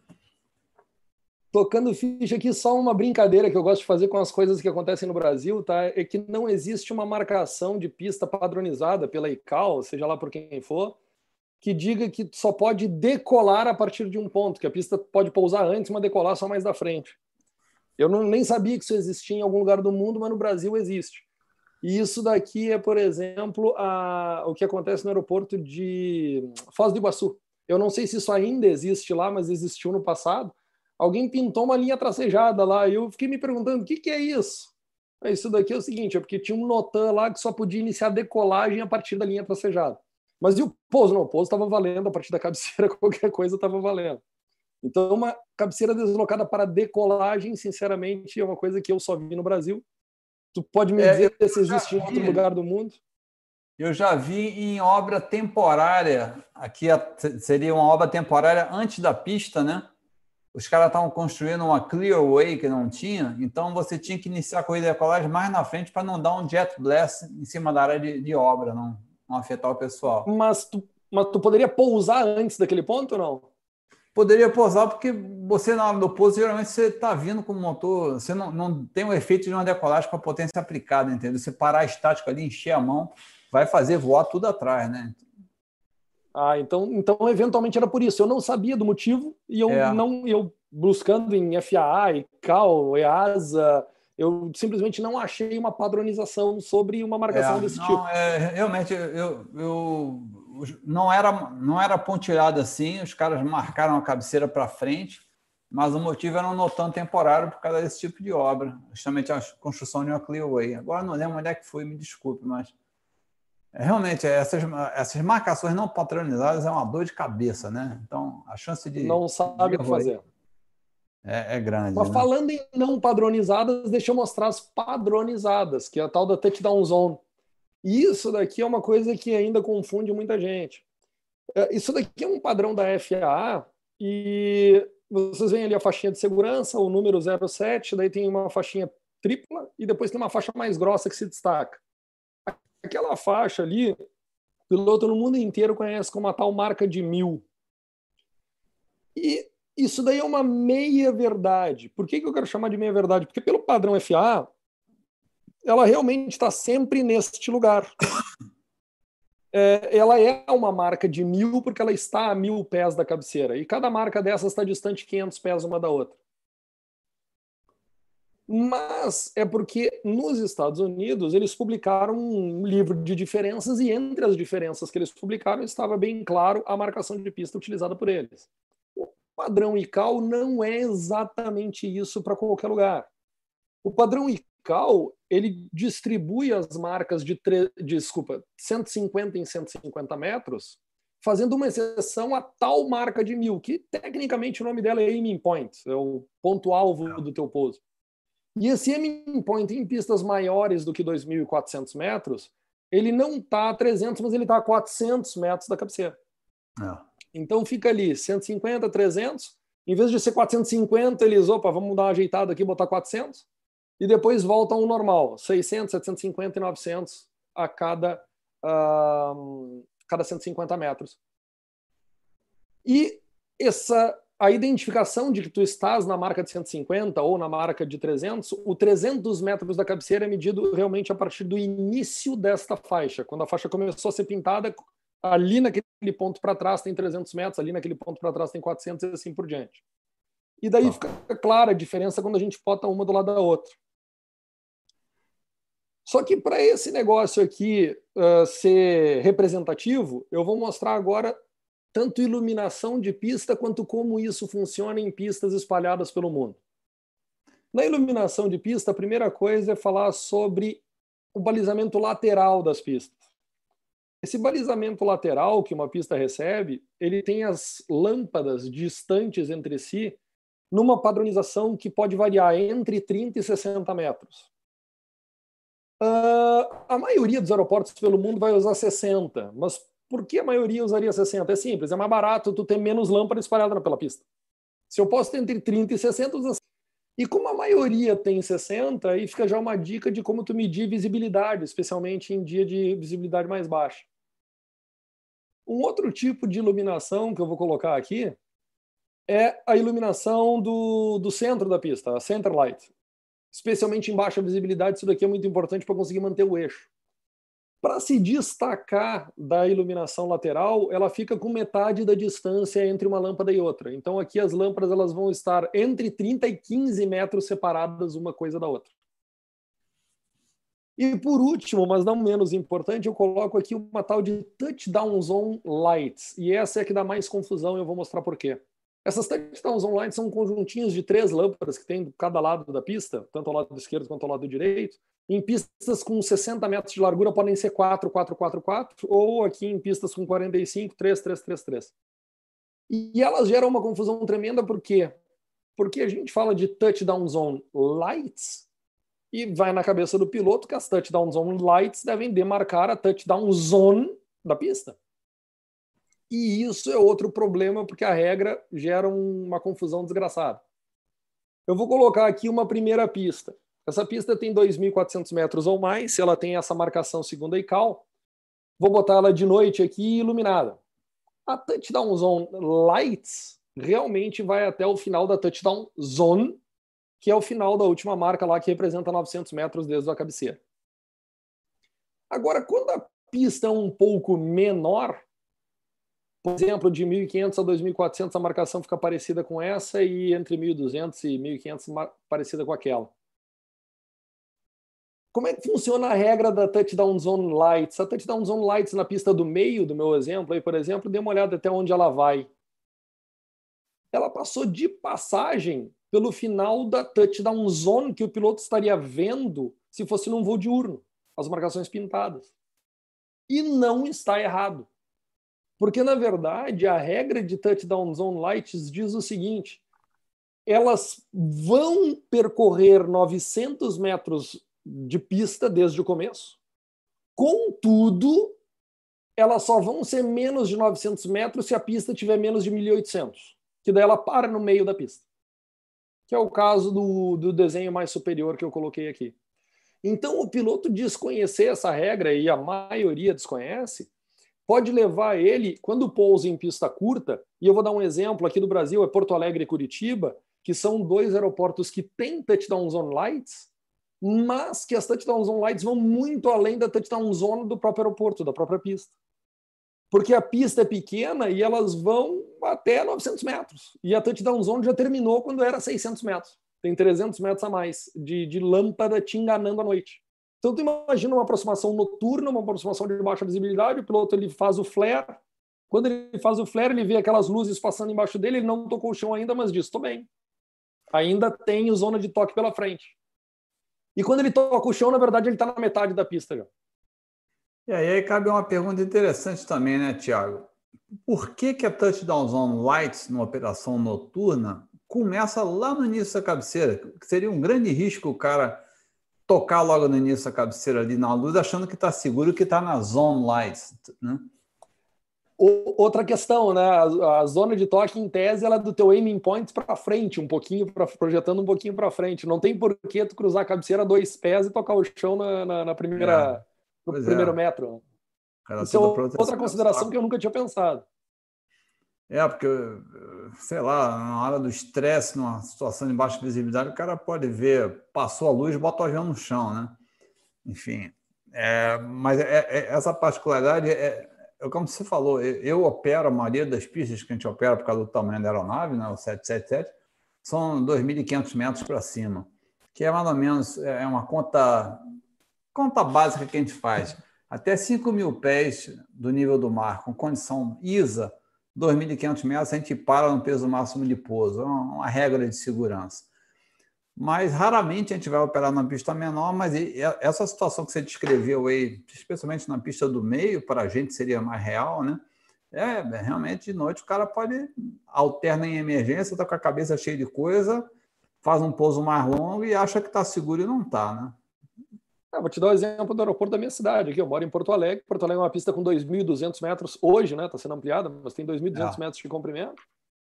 Tocando ficha aqui, só uma brincadeira que eu gosto de fazer com as coisas que acontecem no Brasil, tá? É que não existe uma marcação de pista padronizada pela ICAO, seja lá por quem for, que diga que só pode decolar a partir de um ponto, que a pista pode pousar antes, mas decolar só mais da frente. Eu não, nem sabia que isso existia em algum lugar do mundo, mas no Brasil existe. E isso daqui é, por exemplo, a, o que acontece no aeroporto de Foz do Iguaçu. Eu não sei se isso ainda existe lá, mas existiu no passado. Alguém pintou uma linha tracejada lá e eu fiquei me perguntando: o que, que é isso? Isso daqui é o seguinte: é porque tinha um notan lá que só podia iniciar decolagem a partir da linha tracejada. Mas e o pouso? Não, o pouso estava valendo, a partir da cabeceira, [laughs] qualquer coisa estava valendo. Então, uma cabeceira deslocada para decolagem, sinceramente, é uma coisa que eu só vi no Brasil. Tu pode me é, dizer se existe em outro lugar do mundo? Eu já vi em obra temporária, aqui seria uma obra temporária antes da pista, né? Os caras estavam construindo uma clearway que não tinha, então você tinha que iniciar a corrida de decolagem mais na frente para não dar um jet blast em cima da área de, de obra, não não afetar o pessoal. Mas tu, mas tu poderia pousar antes daquele ponto ou não? Poderia pousar porque você, na hora do pouso, geralmente você está vindo com o motor, você não, não tem o efeito de uma decolagem com a potência aplicada, entendeu? Você parar estático ali, encher a mão, vai fazer voar tudo atrás, né? Ah, então, então eventualmente era por isso. Eu não sabia do motivo e eu é. não eu buscando em FAA, ICAO, EASA, eu simplesmente não achei uma padronização sobre uma marcação é, desse não, tipo. É, realmente, eu, eu não era não era pontilhado assim. Os caras marcaram a cabeceira para frente mas o motivo era um notão temporário por causa desse tipo de obra, justamente a construção de uma Clearway. Agora não lembro onde é que foi, me desculpe, mas realmente essas, essas marcações não patronizadas é uma dor de cabeça, né? Então a chance de. Não sabe o que fazer. É, é, grande. Mas né? falando em não padronizadas, deixa eu mostrar as padronizadas, que é a tal da touchdown zone. Isso daqui é uma coisa que ainda confunde muita gente. É, isso daqui é um padrão da FAA e vocês veem ali a faixinha de segurança, o número 07, daí tem uma faixinha tripla e depois tem uma faixa mais grossa que se destaca. Aquela faixa ali, o piloto no mundo inteiro conhece como a tal marca de mil. E isso daí é uma meia verdade. Por que, que eu quero chamar de meia verdade? Porque pelo padrão FA, ela realmente está sempre neste lugar é, ela é uma marca de mil porque ela está a mil pés da cabeceira. E cada marca dessas está distante 500 pés uma da outra. Mas é porque nos Estados Unidos eles publicaram um livro de diferenças e entre as diferenças que eles publicaram estava bem claro a marcação de pista utilizada por eles. O padrão ICAO não é exatamente isso para qualquer lugar. O padrão ICAO ele distribui as marcas de, tre... desculpa, 150 em 150 metros, fazendo uma exceção a tal marca de mil, que tecnicamente o nome dela é aiming point, é o ponto-alvo do teu pouso. E esse aiming point em pistas maiores do que 2.400 metros, ele não está a 300, mas ele está a 400 metros da cabeceira. É. Então fica ali 150, 300. Em vez de ser 450, eles, opa, vamos dar uma ajeitada aqui, botar 400 e depois volta ao normal, 600, 750 e 900 a cada, uh, cada 150 metros. E essa a identificação de que tu estás na marca de 150 ou na marca de 300, o 300 metros da cabeceira é medido realmente a partir do início desta faixa. Quando a faixa começou a ser pintada, ali naquele ponto para trás tem 300 metros, ali naquele ponto para trás tem 400 e assim por diante. E daí fica clara a diferença quando a gente bota uma do lado da outra. Só que para esse negócio aqui uh, ser representativo, eu vou mostrar agora tanto iluminação de pista quanto como isso funciona em pistas espalhadas pelo mundo. Na iluminação de pista, a primeira coisa é falar sobre o balizamento lateral das pistas. Esse balizamento lateral que uma pista recebe, ele tem as lâmpadas distantes entre si numa padronização que pode variar entre 30 e 60 metros. Uh, a maioria dos aeroportos pelo mundo vai usar 60, mas por que a maioria usaria 60? É simples, é mais barato tu ter menos lâmpada espalhada pela pista. Se eu posso ter entre 30 e 60, usa e como a maioria tem 60, aí fica já uma dica de como tu medir visibilidade, especialmente em dia de visibilidade mais baixa. Um outro tipo de iluminação que eu vou colocar aqui é a iluminação do, do centro da pista, a center light especialmente em baixa visibilidade, isso daqui é muito importante para conseguir manter o eixo. Para se destacar da iluminação lateral, ela fica com metade da distância entre uma lâmpada e outra. Então aqui as lâmpadas elas vão estar entre 30 e 15 metros separadas uma coisa da outra. E por último, mas não menos importante, eu coloco aqui uma tal de touchdown zone lights. E essa é que dá mais confusão, eu vou mostrar por quê. Essas touchdowns online são conjuntinhos de três lâmpadas que tem de cada lado da pista, tanto ao lado esquerdo quanto ao lado direito. Em pistas com 60 metros de largura podem ser 4, 4, 4, 4, ou aqui em pistas com 45, 3, 3, 3, 3. E elas geram uma confusão tremenda, por quê? Porque a gente fala de touchdown zone lights e vai na cabeça do piloto que as touchdown zone lights devem demarcar a touchdown zone da pista. E isso é outro problema, porque a regra gera uma confusão desgraçada. Eu vou colocar aqui uma primeira pista. Essa pista tem 2.400 metros ou mais, se ela tem essa marcação segunda ICAO. Vou botar ela de noite aqui iluminada. A Touchdown Zone Lights realmente vai até o final da Touchdown Zone, que é o final da última marca lá, que representa 900 metros desde a cabeceira. Agora, quando a pista é um pouco menor, por exemplo, de 1.500 a 2.400 a marcação fica parecida com essa e entre 1.200 e 1.500 parecida com aquela. Como é que funciona a regra da touchdown zone lights? A touchdown zone lights na pista do meio do meu exemplo, aí, por exemplo, dê uma olhada até onde ela vai. ela passou de passagem pelo final da touchdown zone que o piloto estaria vendo se fosse num voo diurno, as marcações pintadas. E não está errado. Porque, na verdade, a regra de touchdown zone lights diz o seguinte: elas vão percorrer 900 metros de pista desde o começo, contudo, elas só vão ser menos de 900 metros se a pista tiver menos de 1.800, que daí ela para no meio da pista. Que é o caso do, do desenho mais superior que eu coloquei aqui. Então, o piloto desconhecer essa regra, e a maioria desconhece, pode levar ele, quando pousa em pista curta, e eu vou dar um exemplo aqui do Brasil, é Porto Alegre e Curitiba, que são dois aeroportos que têm touchdown zone lights, mas que as touchdown zone lights vão muito além da touchdown zone do próprio aeroporto, da própria pista porque a pista é pequena e elas vão até 900 metros. E a touchdown zone já terminou quando era 600 metros. Tem 300 metros a mais de, de lâmpada te enganando à noite. Então, tu imagina uma aproximação noturna, uma aproximação de baixa visibilidade, o piloto ele faz o flare. Quando ele faz o flare, ele vê aquelas luzes passando embaixo dele, ele não tocou o chão ainda, mas diz, estou bem. Ainda tem zona de toque pela frente. E quando ele toca o chão, na verdade, ele está na metade da pista já. E aí cabe uma pergunta interessante também, né, Tiago? Por que, que a Touchdown Zone Lights, numa operação noturna, começa lá no início da cabeceira? Seria um grande risco o cara tocar logo no início da cabeceira ali na luz, achando que está seguro que está na Zone Lights, né? Outra questão, né? A, a, zona de toque, em tese, ela é do teu aiming point para frente, um pouquinho, pra, projetando um pouquinho para frente. Não tem por que tu cruzar a cabeceira dois pés e tocar o chão na, na, na primeira, é no pois primeiro é. metro. Isso é outra consideração que eu nunca tinha pensado. É, porque, sei lá, na hora do estresse, numa situação de baixa visibilidade, o cara pode ver, passou a luz, bota o avião no chão, né? Enfim, é, mas é, é, essa particularidade é, é, como você falou, eu, eu, opero a maioria das pistas que a gente opera por causa do tamanho da aeronave, né, o 777, são 2.500 metros para cima, que é mais ou menos é uma conta conta básica que a gente faz. Até 5 mil pés do nível do mar, com condição ISA, 2.500 metros, a gente para no peso máximo de pouso. É uma regra de segurança. Mas raramente a gente vai operar na pista menor, mas essa situação que você descreveu aí, especialmente na pista do meio, para a gente seria mais real, né? É, realmente de noite o cara pode alterna em emergência, está com a cabeça cheia de coisa, faz um pouso mais longo e acha que está seguro e não está, né? Ah, vou te dar o um exemplo do aeroporto da minha cidade. Aqui, eu moro em Porto Alegre. Porto Alegre é uma pista com 2.200 metros hoje, né? Está sendo ampliada, mas tem 2.200 é. metros de comprimento.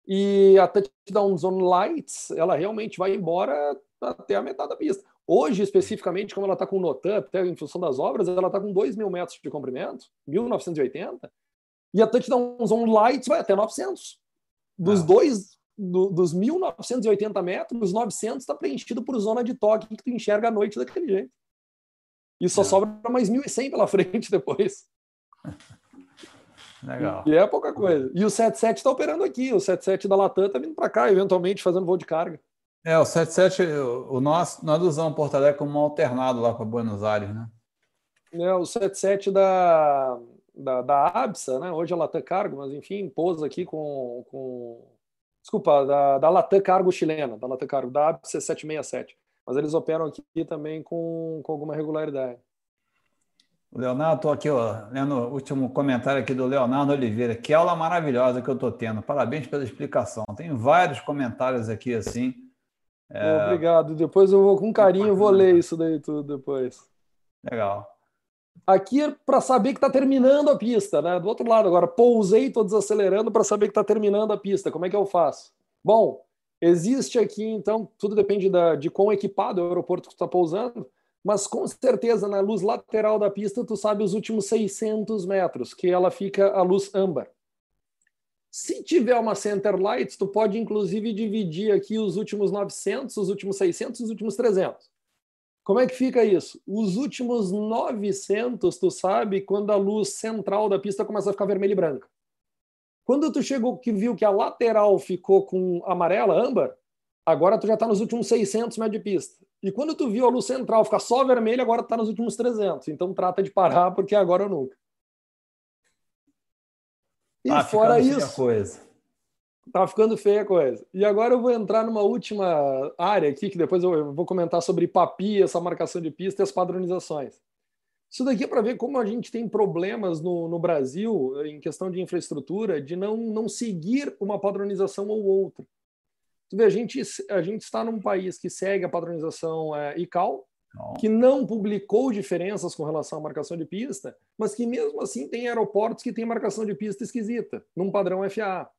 E a Touchdown Zone Lights, ela realmente vai embora até a metade da pista. Hoje, especificamente, como ela está com o Notan, até em função das obras, ela está com 2 mil metros de comprimento, 1.980, e a Touchdown Zone Lights vai até 900. Dos é. dois, do, dos 1.980 metros, 900 está preenchido por zona de toque que tu enxerga à noite daquele jeito. E só é. sobra mais 1.100 pela [laughs] frente depois. Legal. E é pouca coisa. E o 77 está operando aqui. O 77 da Latam está vindo para cá, eventualmente fazendo voo de carga. É, o 77, o nosso, nós usamos Porto Alegre como um alternado lá para Buenos Aires, né? É, o 77 da, da, da ABSA, né? Hoje é Latam Cargo, mas enfim, pousa aqui com. com... Desculpa, da, da Latam Cargo chilena, da Latam Cargo, da ABSA 767 mas eles operam aqui também com, com alguma regularidade. Leonardo, estou aqui ó, lendo o último comentário aqui do Leonardo Oliveira. Que aula maravilhosa que eu estou tendo. Parabéns pela explicação. Tem vários comentários aqui assim. É... Obrigado. Depois eu vou com carinho vou ler isso daí tudo depois. Legal. Aqui é para saber que está terminando a pista, né? Do outro lado agora, pousei, estou desacelerando para saber que está terminando a pista. Como é que eu faço? Bom, Existe aqui, então, tudo depende da, de quão equipado é o aeroporto que está pousando, mas com certeza na luz lateral da pista tu sabe os últimos 600 metros, que ela fica a luz âmbar. Se tiver uma center light, tu pode inclusive dividir aqui os últimos 900, os últimos 600 e os últimos 300. Como é que fica isso? Os últimos 900, tu sabe quando a luz central da pista começa a ficar vermelha e branca. Quando tu chegou que viu que a lateral ficou com amarela, âmbar, agora tu já está nos últimos 600 metros de pista. E quando tu viu a luz central ficar só vermelha, agora está nos últimos 300. Então trata de parar, porque agora ou nunca. E ah, fora isso... Coisa. Tá ficando feia a coisa. E agora eu vou entrar numa última área aqui, que depois eu vou comentar sobre PAPI, essa marcação de pista e as padronizações. Isso daqui é para ver como a gente tem problemas no, no, Brasil, em questão de infraestrutura, de não, não seguir uma padronização ou outra. Tu vê, a gente, a gente está num país que segue a padronização é, ICAO, que não publicou diferenças com relação à marcação de pista, mas que mesmo assim tem aeroportos que têm marcação de pista esquisita, num padrão FAA.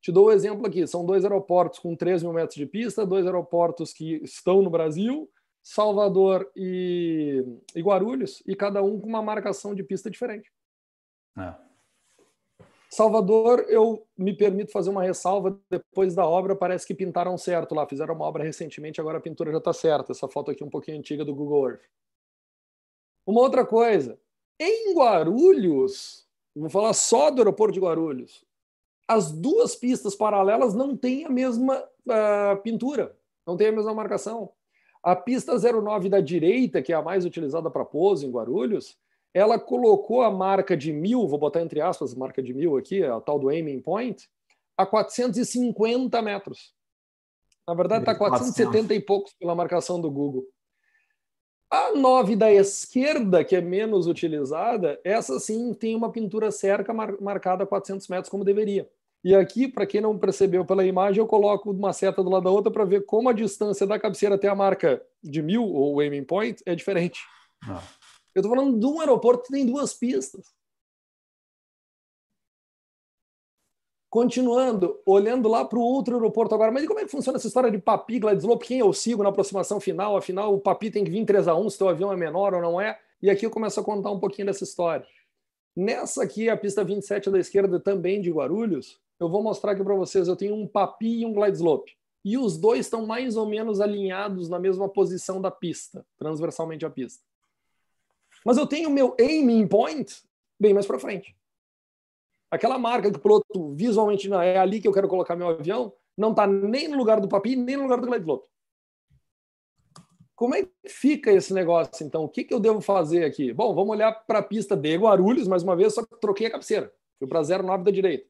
Te dou o um exemplo aqui: são dois aeroportos com 3 mil metros de pista, dois aeroportos que estão no Brasil, Salvador e, e Guarulhos, e cada um com uma marcação de pista diferente. É. Salvador, eu me permito fazer uma ressalva. Depois da obra, parece que pintaram certo lá. Fizeram uma obra recentemente, agora a pintura já está certa. Essa foto aqui é um pouquinho antiga do Google Earth. Uma outra coisa. Em Guarulhos, vou falar só do aeroporto de Guarulhos, as duas pistas paralelas não têm a mesma uh, pintura, não têm a mesma marcação. A pista 09 da direita, que é a mais utilizada para pouso em Guarulhos, ela colocou a marca de mil, vou botar entre aspas, marca de mil aqui, a tal do aiming point, a 450 metros. Na verdade, está 470 e poucos pela marcação do Google. A 9 da esquerda, que é menos utilizada, essa sim tem uma pintura cerca mar marcada a 400 metros, como deveria. E aqui, para quem não percebeu pela imagem, eu coloco uma seta do lado da outra para ver como a distância da cabeceira até a marca de mil, ou aiming point, é diferente. Ah. Eu estou falando de um aeroporto que tem duas pistas. Continuando, olhando lá para o outro aeroporto agora, mas e como é que funciona essa história de Papi, Gladyslope? Quem eu sigo na aproximação final? Afinal, o Papi tem que vir 3 a 1 se o avião é menor ou não é? E aqui eu começo a contar um pouquinho dessa história. Nessa aqui, a pista 27 da esquerda, também de Guarulhos, eu vou mostrar aqui para vocês. Eu tenho um Papi e um Glideslope. E os dois estão mais ou menos alinhados na mesma posição da pista, transversalmente à pista. Mas eu tenho meu aiming point bem mais para frente. Aquela marca que o piloto visualmente não é ali que eu quero colocar meu avião, não está nem no lugar do Papi, nem no lugar do glide piloto. Como é que fica esse negócio, então? O que, que eu devo fazer aqui? Bom, vamos olhar para a pista de Guarulhos, mais uma vez, só que troquei a cabeceira. Fui para 09 da direita.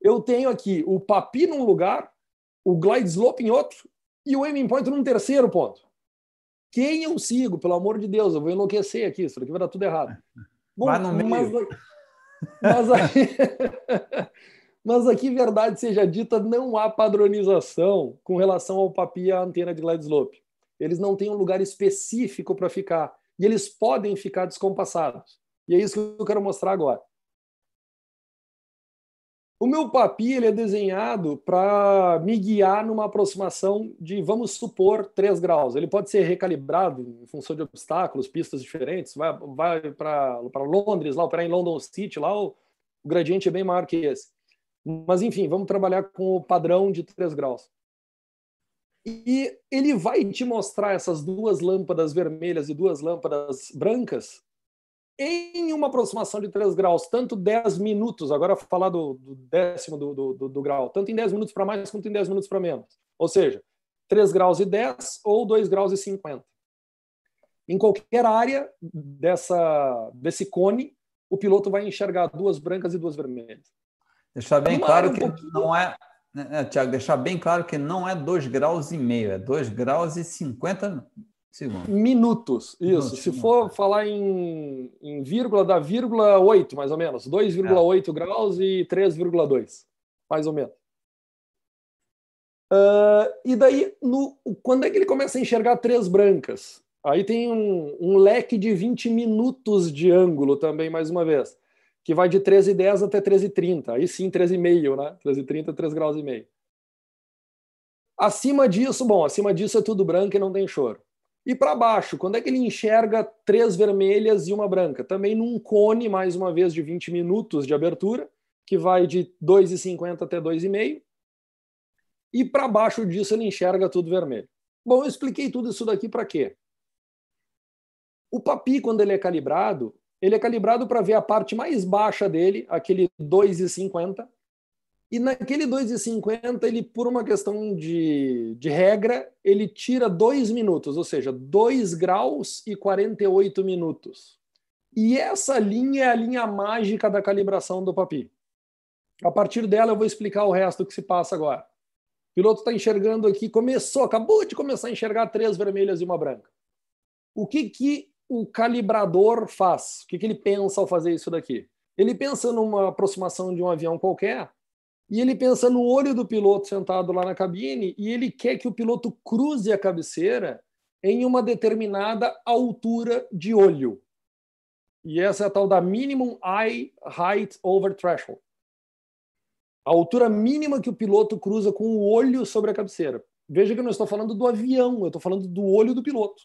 Eu tenho aqui o Papi num lugar, o glide slope em outro e o aiming point num terceiro ponto. Quem eu sigo, pelo amor de Deus, eu vou enlouquecer aqui, isso aqui vai dar tudo errado. [laughs] Bom, vai no meio. Mas, mas, [laughs] aqui, mas aqui, verdade seja dita, não há padronização com relação ao papi e à antena de glide slope. Eles não têm um lugar específico para ficar. E eles podem ficar descompassados. E é isso que eu quero mostrar agora. O meu papi ele é desenhado para me guiar numa aproximação de, vamos supor, 3 graus. Ele pode ser recalibrado em função de obstáculos, pistas diferentes. Vai, vai para Londres, lá operar em London City, lá o, o gradiente é bem maior que esse. Mas, enfim, vamos trabalhar com o padrão de 3 graus. E ele vai te mostrar essas duas lâmpadas vermelhas e duas lâmpadas brancas em uma aproximação de 3 graus, tanto 10 minutos, agora falar do, do décimo do, do, do, grau, tanto em 10 minutos para mais quanto em 10 minutos para menos. Ou seja, 3 graus e 10 ou 2 graus e 50. Em qualquer área dessa, desse cone, o piloto vai enxergar duas brancas e duas vermelhas. Deixar bem claro que não é, né, né, Tiago, deixar bem claro que não é 2 graus e meio, é 2 graus e 50 Segundo. Minutos, isso. Minutos, Se for falar em, em vírgula, dá vírgula 8, mais ou menos. 2,8 é. graus e 3,2, mais ou menos. Uh, e daí, no, quando é que ele começa a enxergar três brancas? Aí tem um, um leque de 20 minutos de ângulo também, mais uma vez, que vai de 13,10 até 13,30. Aí sim, 13,5, né? 13,30, 3 graus e meio. Acima disso, bom, acima disso é tudo branco e não tem choro. E para baixo, quando é que ele enxerga três vermelhas e uma branca? Também num cone, mais uma vez, de 20 minutos de abertura, que vai de 2,50 até 2,5. E para baixo disso ele enxerga tudo vermelho. Bom, eu expliquei tudo isso daqui para quê? O papi, quando ele é calibrado, ele é calibrado para ver a parte mais baixa dele, aquele 2,50, e naquele 2,50, ele, por uma questão de, de regra, ele tira 2 minutos, ou seja, 2 graus e 48 minutos. E essa linha é a linha mágica da calibração do papi. A partir dela, eu vou explicar o resto que se passa agora. O piloto está enxergando aqui, começou, acabou de começar a enxergar três vermelhas e uma branca. O que, que o calibrador faz? O que, que ele pensa ao fazer isso daqui? Ele pensa numa aproximação de um avião qualquer e ele pensa no olho do piloto sentado lá na cabine e ele quer que o piloto cruze a cabeceira em uma determinada altura de olho. E essa é a tal da minimum eye height over threshold. A altura mínima que o piloto cruza com o olho sobre a cabeceira. Veja que eu não estou falando do avião, eu estou falando do olho do piloto.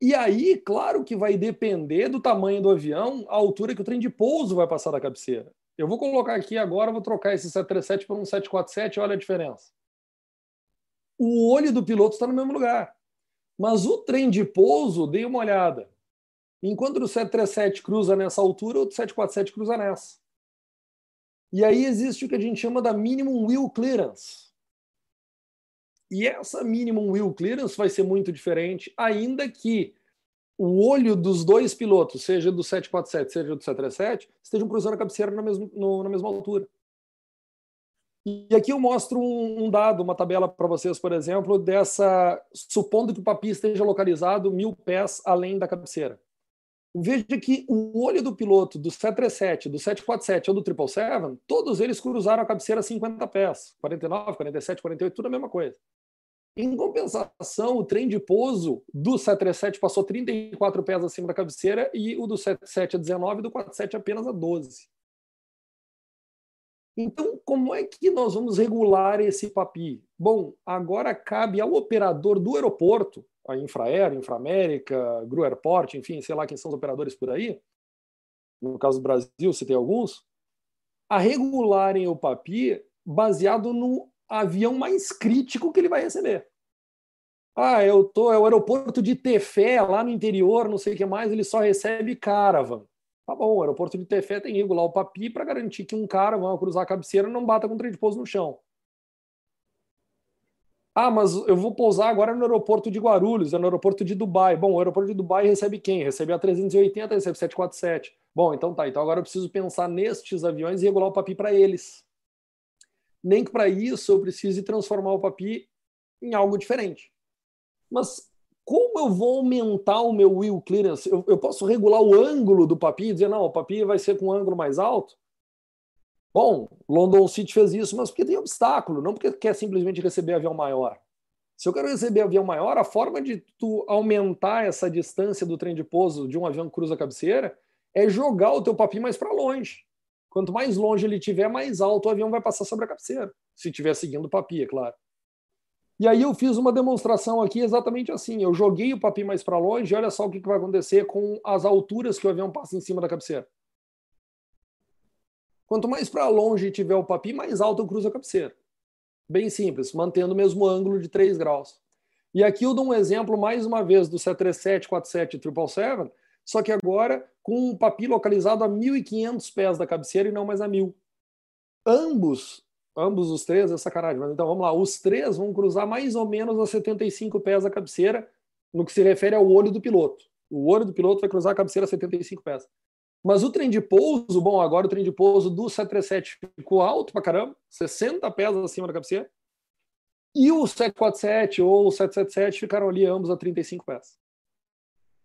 E aí, claro que vai depender do tamanho do avião, a altura que o trem de pouso vai passar da cabeceira. Eu vou colocar aqui agora, vou trocar esse 737 por um 747, olha a diferença. O olho do piloto está no mesmo lugar. Mas o trem de pouso, dei uma olhada. Enquanto o 737 cruza nessa altura, o 747 cruza nessa. E aí existe o que a gente chama da minimum wheel clearance. E essa minimum wheel clearance vai ser muito diferente, ainda que o olho dos dois pilotos, seja do 747, seja do 737, estejam cruzando a cabeceira na mesma, no, na mesma altura. E aqui eu mostro um, um dado, uma tabela para vocês, por exemplo, dessa, supondo que o papi esteja localizado mil pés além da cabeceira. Veja que o olho do piloto do 737, do 747 ou do 777, todos eles cruzaram a cabeceira 50 pés, 49, 47, 48, tudo a mesma coisa. Em compensação, o trem de pouso do 737 passou 34 pés acima da cabeceira e o do 77 a 19 e do 47 apenas a 12. Então, como é que nós vamos regular esse papi? Bom, agora cabe ao operador do aeroporto a Infraero, Inframérica, Gru Airport, enfim, sei lá quem são os operadores por aí, no caso do Brasil, se tem alguns, a regularem o PAPI baseado no avião mais crítico que ele vai receber. Ah, eu tô, é o aeroporto de Tefé, lá no interior, não sei o que mais, ele só recebe caravan. Tá bom, o aeroporto de Tefé tem que regular o PAPI para garantir que um caravan ao cruzar a cabeceira não bata com o trem de pouso no chão. Ah, mas eu vou pousar agora no aeroporto de Guarulhos, no aeroporto de Dubai. Bom, o aeroporto de Dubai recebe quem? Recebe a 380, recebe 747. Bom, então tá. Então agora eu preciso pensar nestes aviões e regular o PAPI para eles. Nem que para isso eu precise transformar o PAPI em algo diferente. Mas como eu vou aumentar o meu wheel clearance? Eu, eu posso regular o ângulo do PAPI e dizer, não, o PAPI vai ser com um ângulo mais alto? Bom, London City fez isso, mas porque tem obstáculo, não porque quer simplesmente receber avião maior. Se eu quero receber avião maior, a forma de tu aumentar essa distância do trem de pouso de um avião que cruza a cabeceira é jogar o teu papi mais para longe. Quanto mais longe ele tiver, mais alto o avião vai passar sobre a cabeceira, se estiver seguindo o papi, é claro. E aí eu fiz uma demonstração aqui exatamente assim. Eu joguei o papi mais para longe e olha só o que vai acontecer com as alturas que o avião passa em cima da cabeceira. Quanto mais para longe tiver o papi, mais alto eu cruzo a cabeceira. Bem simples, mantendo o mesmo ângulo de 3 graus. E aqui eu dou um exemplo, mais uma vez, do 737, 47 e 777, só que agora com um papi localizado a 1.500 pés da cabeceira e não mais a 1.000. Ambos, ambos os três, é sacanagem, mas então vamos lá, os três vão cruzar mais ou menos a 75 pés da cabeceira, no que se refere ao olho do piloto. O olho do piloto vai cruzar a cabeceira a 75 pés. Mas o trem de pouso, bom, agora o trem de pouso do 737 ficou alto pra caramba, 60 pés acima da cabeceira. E o 747 ou o 777 ficaram ali ambos a 35 pés.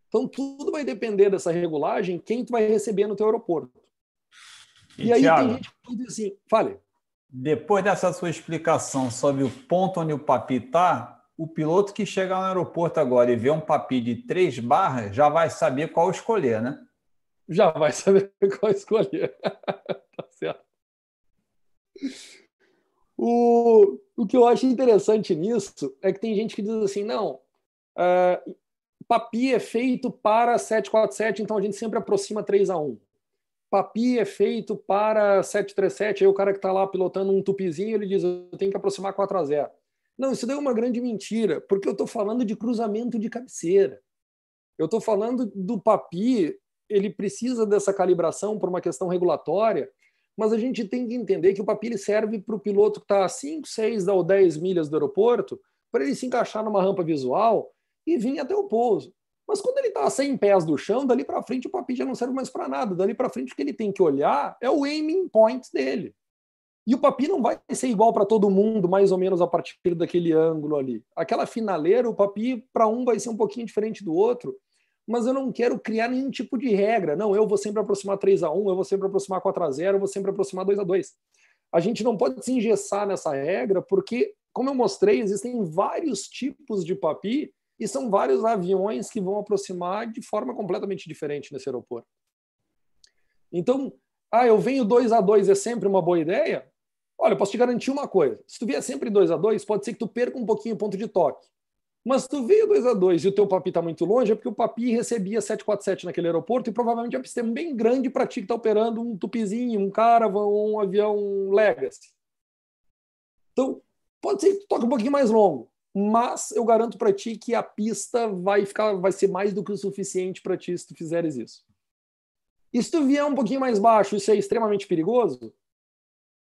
Então tudo vai depender dessa regulagem, quem tu vai receber no teu aeroporto. E, e aí Thiago, tem gente que diz assim, fale. Depois dessa sua explicação sobre o ponto onde o papi está, o piloto que chega no aeroporto agora e vê um papi de três barras já vai saber qual escolher, né? já vai saber [laughs] qual escolher. [laughs] tá certo. O, o que eu acho interessante nisso é que tem gente que diz assim: não, uh, Papi é feito para 747, então a gente sempre aproxima 3 a 1. Papi é feito para 737, aí o cara que está lá pilotando um tupizinho, ele diz: eu tenho que aproximar 4 a 0. Não, isso daí é uma grande mentira, porque eu estou falando de cruzamento de cabeceira. Eu estou falando do Papi ele precisa dessa calibração por uma questão regulatória, mas a gente tem que entender que o papilho serve para o piloto que está a 5, 6 ou 10 milhas do aeroporto, para ele se encaixar numa rampa visual e vir até o pouso. Mas quando ele está a 100 pés do chão, dali para frente o papi já não serve mais para nada. Dali para frente o que ele tem que olhar é o aiming point dele. E o papi não vai ser igual para todo mundo, mais ou menos a partir daquele ângulo ali. Aquela finaleira, o papi para um vai ser um pouquinho diferente do outro, mas eu não quero criar nenhum tipo de regra. Não, eu vou sempre aproximar 3 a 1, eu vou sempre aproximar 4 a 0, eu vou sempre aproximar 2 a 2. A gente não pode se engessar nessa regra, porque, como eu mostrei, existem vários tipos de papi e são vários aviões que vão aproximar de forma completamente diferente nesse aeroporto. Então, ah, eu venho 2 a 2 é sempre uma boa ideia? Olha, eu posso te garantir uma coisa. Se tu vier sempre 2 a 2 pode ser que tu perca um pouquinho o ponto de toque. Mas se tu veio 2 a 2 e o teu papi está muito longe, é porque o papi recebia 747 naquele aeroporto e provavelmente a pista é bem grande para ti que está operando um tupizinho, um caravan um avião Legacy. Então, pode ser que tu toque um pouquinho mais longo, mas eu garanto para ti que a pista vai ficar vai ser mais do que o suficiente para ti se tu fizeres isso. E se tu vier um pouquinho mais baixo, isso é extremamente perigoso?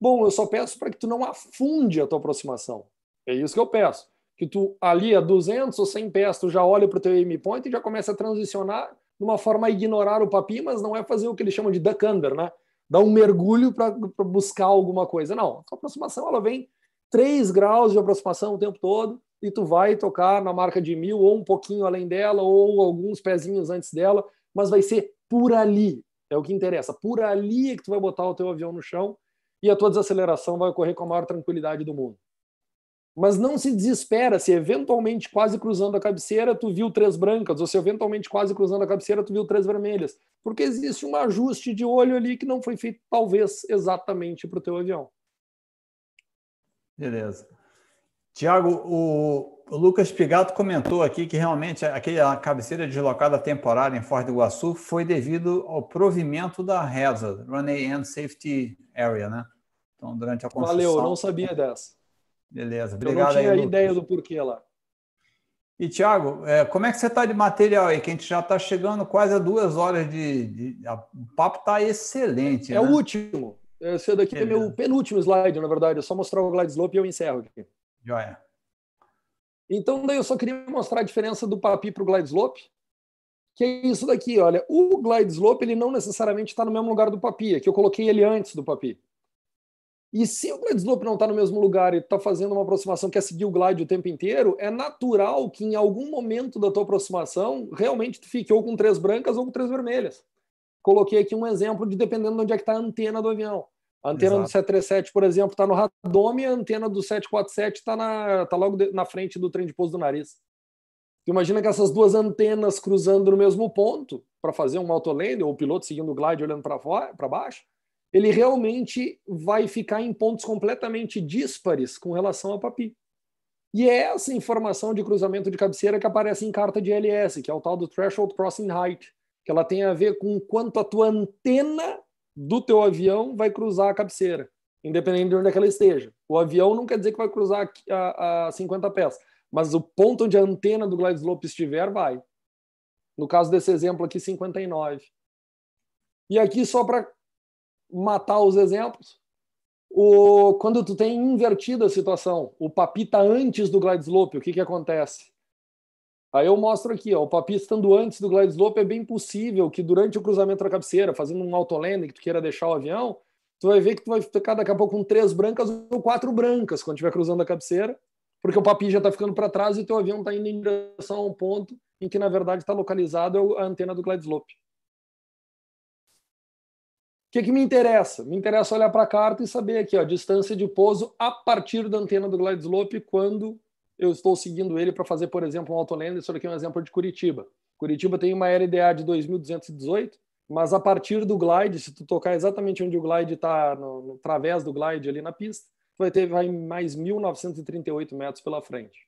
Bom, eu só peço para que tu não afunde a tua aproximação. É isso que eu peço. Que tu ali a 200 ou 100 pés, tu já olha para o teu aim point e já começa a transicionar de uma forma a ignorar o papi, mas não é fazer o que eles chamam de duck under, né? Dar um mergulho para buscar alguma coisa. Não, a tua aproximação ela vem 3 graus de aproximação o tempo todo e tu vai tocar na marca de mil ou um pouquinho além dela ou alguns pezinhos antes dela, mas vai ser por ali. É o que interessa. Por ali é que tu vai botar o teu avião no chão e a tua desaceleração vai ocorrer com a maior tranquilidade do mundo. Mas não se desespera se eventualmente quase cruzando a cabeceira tu viu três brancas, ou se eventualmente quase cruzando a cabeceira tu viu três vermelhas, porque existe um ajuste de olho ali que não foi feito talvez exatamente para o teu avião. Beleza. Tiago, o, Lucas Pigato comentou aqui que realmente aquela cabeceira deslocada temporária em Foz do Iguaçu foi devido ao provimento da reza, Runway and Safety Area, né? Então, durante a construção... Valeu, não sabia dessa. Beleza, obrigado. Eu não tinha aí, ideia do porquê lá. E, Tiago, é, como é que você está de material aí? Que a gente já está chegando quase a duas horas de... de... O papo está excelente, É né? o último. Esse daqui Beleza. é meu penúltimo slide, na verdade. É só mostrar o glide slope e eu encerro aqui. Joia. Então, daí eu só queria mostrar a diferença do papi para o glide slope, que é isso daqui, olha. O glide slope, ele não necessariamente está no mesmo lugar do papi, é que eu coloquei ele antes do papi. E se o glide slope não está no mesmo lugar e está fazendo uma aproximação que é seguir o glide o tempo inteiro, é natural que em algum momento da tua aproximação realmente tu fique ou com três brancas ou com três vermelhas. Coloquei aqui um exemplo de dependendo de onde é que está a antena do avião. A antena Exato. do 737, por exemplo, está no radome, a antena do 747 está tá logo de, na frente do trem de pouso do nariz. Tu imagina que essas duas antenas cruzando no mesmo ponto para fazer um autolane, ou o piloto seguindo o glide olhando para baixo, ele realmente vai ficar em pontos completamente díspares com relação ao papi. E é essa informação de cruzamento de cabeceira que aparece em carta de LS, que é o tal do Threshold Crossing Height, que ela tem a ver com quanto a tua antena do teu avião vai cruzar a cabeceira, independente de onde é que ela esteja. O avião não quer dizer que vai cruzar a, a 50 pés, mas o ponto onde a antena do glide slope estiver, vai. No caso desse exemplo aqui, 59. E aqui, só para matar os exemplos, o, quando tu tem invertida a situação, o papi está antes do glide slope, o que, que acontece? Aí eu mostro aqui, ó, o papi estando antes do glide slope, é bem possível que durante o cruzamento da cabeceira, fazendo um autolanding que tu queira deixar o avião, tu vai ver que tu vai ficar daqui a pouco com três brancas ou quatro brancas quando estiver cruzando a cabeceira, porque o papi já está ficando para trás e teu avião está indo em direção a um ponto em que, na verdade, está localizado a antena do glide slope. O que, que me interessa? Me interessa olhar para a carta e saber aqui, ó, distância de pouso a partir da antena do glide slope quando eu estou seguindo ele para fazer, por exemplo, um autolander. Isso aqui é um exemplo de Curitiba. Curitiba tem uma RDA de 2218, mas a partir do glide, se tu tocar exatamente onde o glide está, no, no través do glide ali na pista, tu vai ter vai mais 1.938 metros pela frente.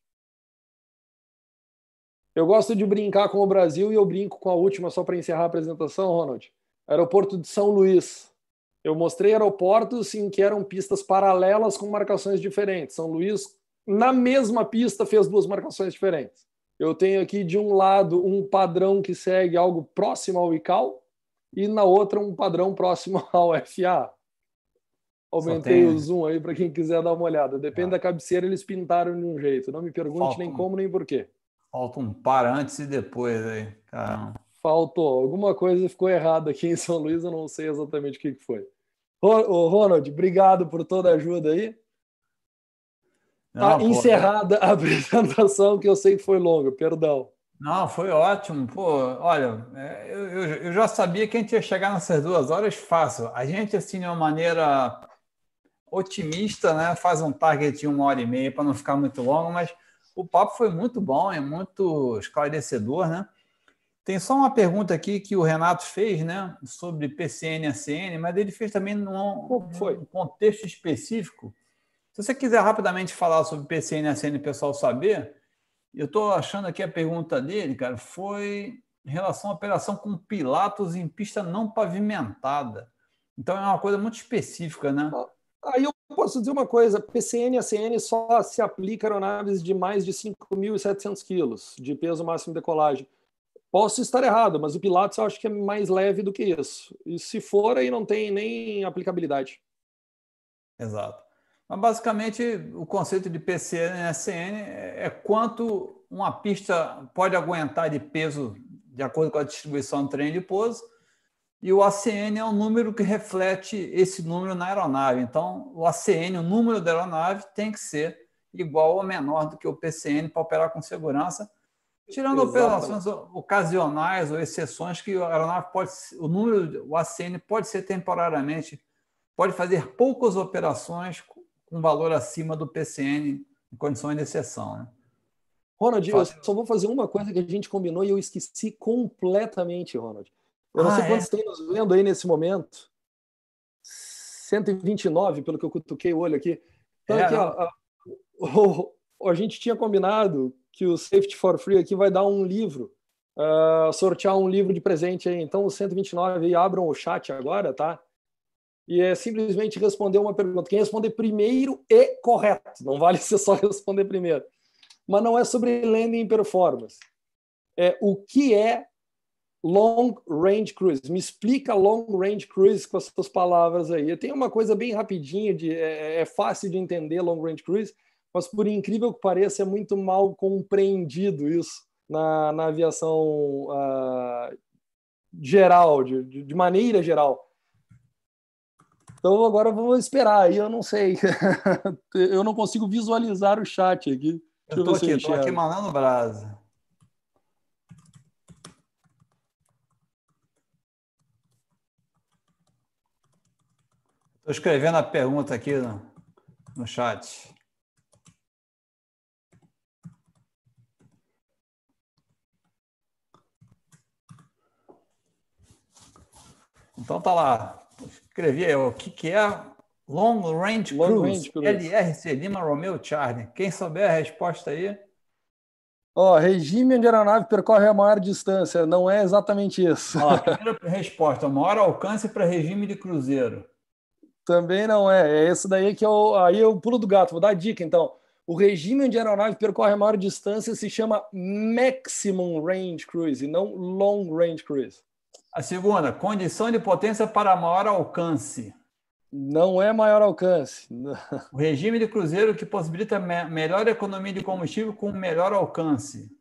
Eu gosto de brincar com o Brasil e eu brinco com a última, só para encerrar a apresentação, Ronald. Aeroporto de São Luís. Eu mostrei aeroportos em que eram pistas paralelas com marcações diferentes. São Luís na mesma pista fez duas marcações diferentes. Eu tenho aqui de um lado um padrão que segue algo próximo ao ICAO e na outra um padrão próximo [laughs] ao FA. Aumentei tem... o zoom aí para quem quiser dar uma olhada. Depende ah. da cabeceira, eles pintaram de um jeito. Não me pergunte Falta nem como nem porquê. Falta um para antes e depois aí, caramba. Faltou. Alguma coisa ficou errada aqui em São Luís, eu não sei exatamente o que foi. Ô, Ronald, obrigado por toda a ajuda aí. Tá não, encerrada a [laughs] apresentação, que eu sei que foi longa, perdão. Não, foi ótimo. Pô, olha, é, eu, eu, eu, já sabia que a gente ia chegar nessas duas horas fácil. A gente, assim, de uma maneira otimista, né? Faz um target de uma hora e meia para não ficar muito longo, mas o papo foi muito bom, é muito esclarecedor, né? Tem só uma pergunta aqui que o Renato fez, né, sobre PCN e ACN, mas ele fez também num, num contexto específico. Se você quiser rapidamente falar sobre PCN e ACN, o pessoal saber, eu estou achando aqui a pergunta dele, cara, foi em relação à operação com Pilatos em pista não pavimentada. Então é uma coisa muito específica, né? Aí eu posso dizer uma coisa: PCN e ACN só se aplica a aeronaves de mais de 5.700 quilos de peso máximo de decolagem. Posso estar errado, mas o Pilates eu acho que é mais leve do que isso. E se for, aí não tem nem aplicabilidade. Exato. Mas basicamente o conceito de PCN e SN é quanto uma pista pode aguentar de peso de acordo com a distribuição do trem de pouso, e o ACN é um número que reflete esse número na aeronave. Então, o ACN, o número da aeronave, tem que ser igual ou menor do que o PCN para operar com segurança, tirando Exatamente. operações ocasionais ou exceções que a aeronave pode, o número, o ACN pode ser temporariamente, pode fazer poucas operações com valor acima do PCN em condições de exceção. Né? Ronald, eu só vou fazer uma coisa que a gente combinou e eu esqueci completamente, Ronald. Eu não ah, sei quantos é? tem nos vendo aí nesse momento. 129, pelo que eu cutuquei o olho aqui. Então, é, aqui, ó, a, a, gente tinha combinado que o Safety for Free aqui vai dar um livro, uh, sortear um livro de presente aí. Então, os 129 aí, abram o chat agora, tá? E é simplesmente responder uma pergunta. Quem responder primeiro é correto, não vale [laughs] você só responder primeiro. Mas não é sobre landing performance. É o que é long range cruise. Me explica long range cruise com as suas palavras aí. Tem uma coisa bem rapidinha, de, é, é, fácil de entender long range cruise, mas por incrível que pareça, é muito mal compreendido isso na, na aviação uh, geral, de, de maneira geral. Então agora vamos esperar. Aí eu não sei. [laughs] eu não consigo visualizar o chat aqui. eu estou aqui, estou aqui mandando brasa. Estou escrevendo a pergunta aqui no, no chat. Então tá lá escrevi aí, o que, que é Long Range Long Cruise, Range LRC Lima Romeo Charlie. Quem souber a resposta aí. Ó, oh, regime onde a aeronave percorre a maior distância. Não é exatamente isso. Ó, [laughs] primeira resposta, maior alcance para regime de cruzeiro. Também não é. É esse daí que eu, aí eu pulo do gato. Vou dar a dica, então. O regime onde a aeronave percorre a maior distância se chama Maximum Range Cruise e não Long Range Cruise. A segunda, condição de potência para maior alcance. Não é maior alcance. O regime de cruzeiro que possibilita me melhor economia de combustível com melhor alcance.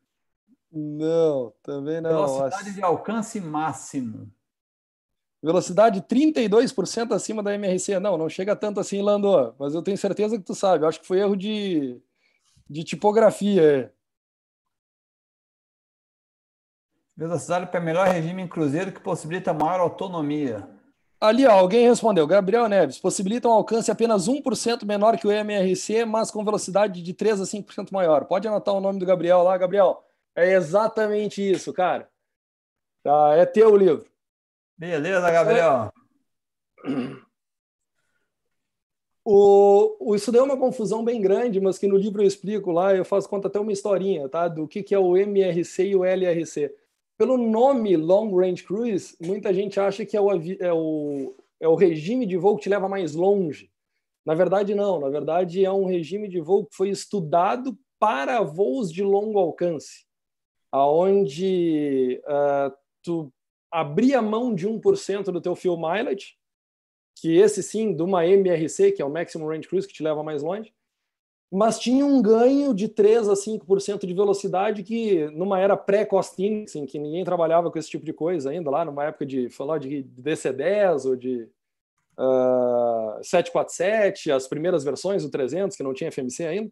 Não, também não. Velocidade de alcance máximo. Velocidade 32% acima da MRC. Não, não chega tanto assim, Lando, mas eu tenho certeza que tu sabe. Eu acho que foi erro de, de tipografia. Velocidade para melhor regime em cruzeiro que possibilita maior autonomia. Ali, ó, alguém respondeu. Gabriel Neves, possibilita um alcance apenas 1% menor que o MRC, mas com velocidade de 3 a 5% maior. Pode anotar o nome do Gabriel lá, Gabriel. É exatamente isso, cara. Tá, é teu livro. Beleza, Gabriel. O, o, isso deu uma confusão bem grande, mas que no livro eu explico lá, eu faço conta até uma historinha, tá? Do que, que é o MRC e o LRC pelo nome Long Range Cruise, muita gente acha que é o, é o, é o regime de voo que te leva mais longe. Na verdade, não. Na verdade, é um regime de voo que foi estudado para voos de longo alcance, aonde uh, tu abria mão de 1% do teu fuel mileage, que esse sim, de uma MRC, que é o Maximum Range Cruise, que te leva mais longe, mas tinha um ganho de 3 a 5% de velocidade que, numa era pré-cost indexing, que ninguém trabalhava com esse tipo de coisa ainda, lá numa época de falar de DC10 ou de uh, ah, 747, as primeiras versões do 300, que não tinha FMC ainda,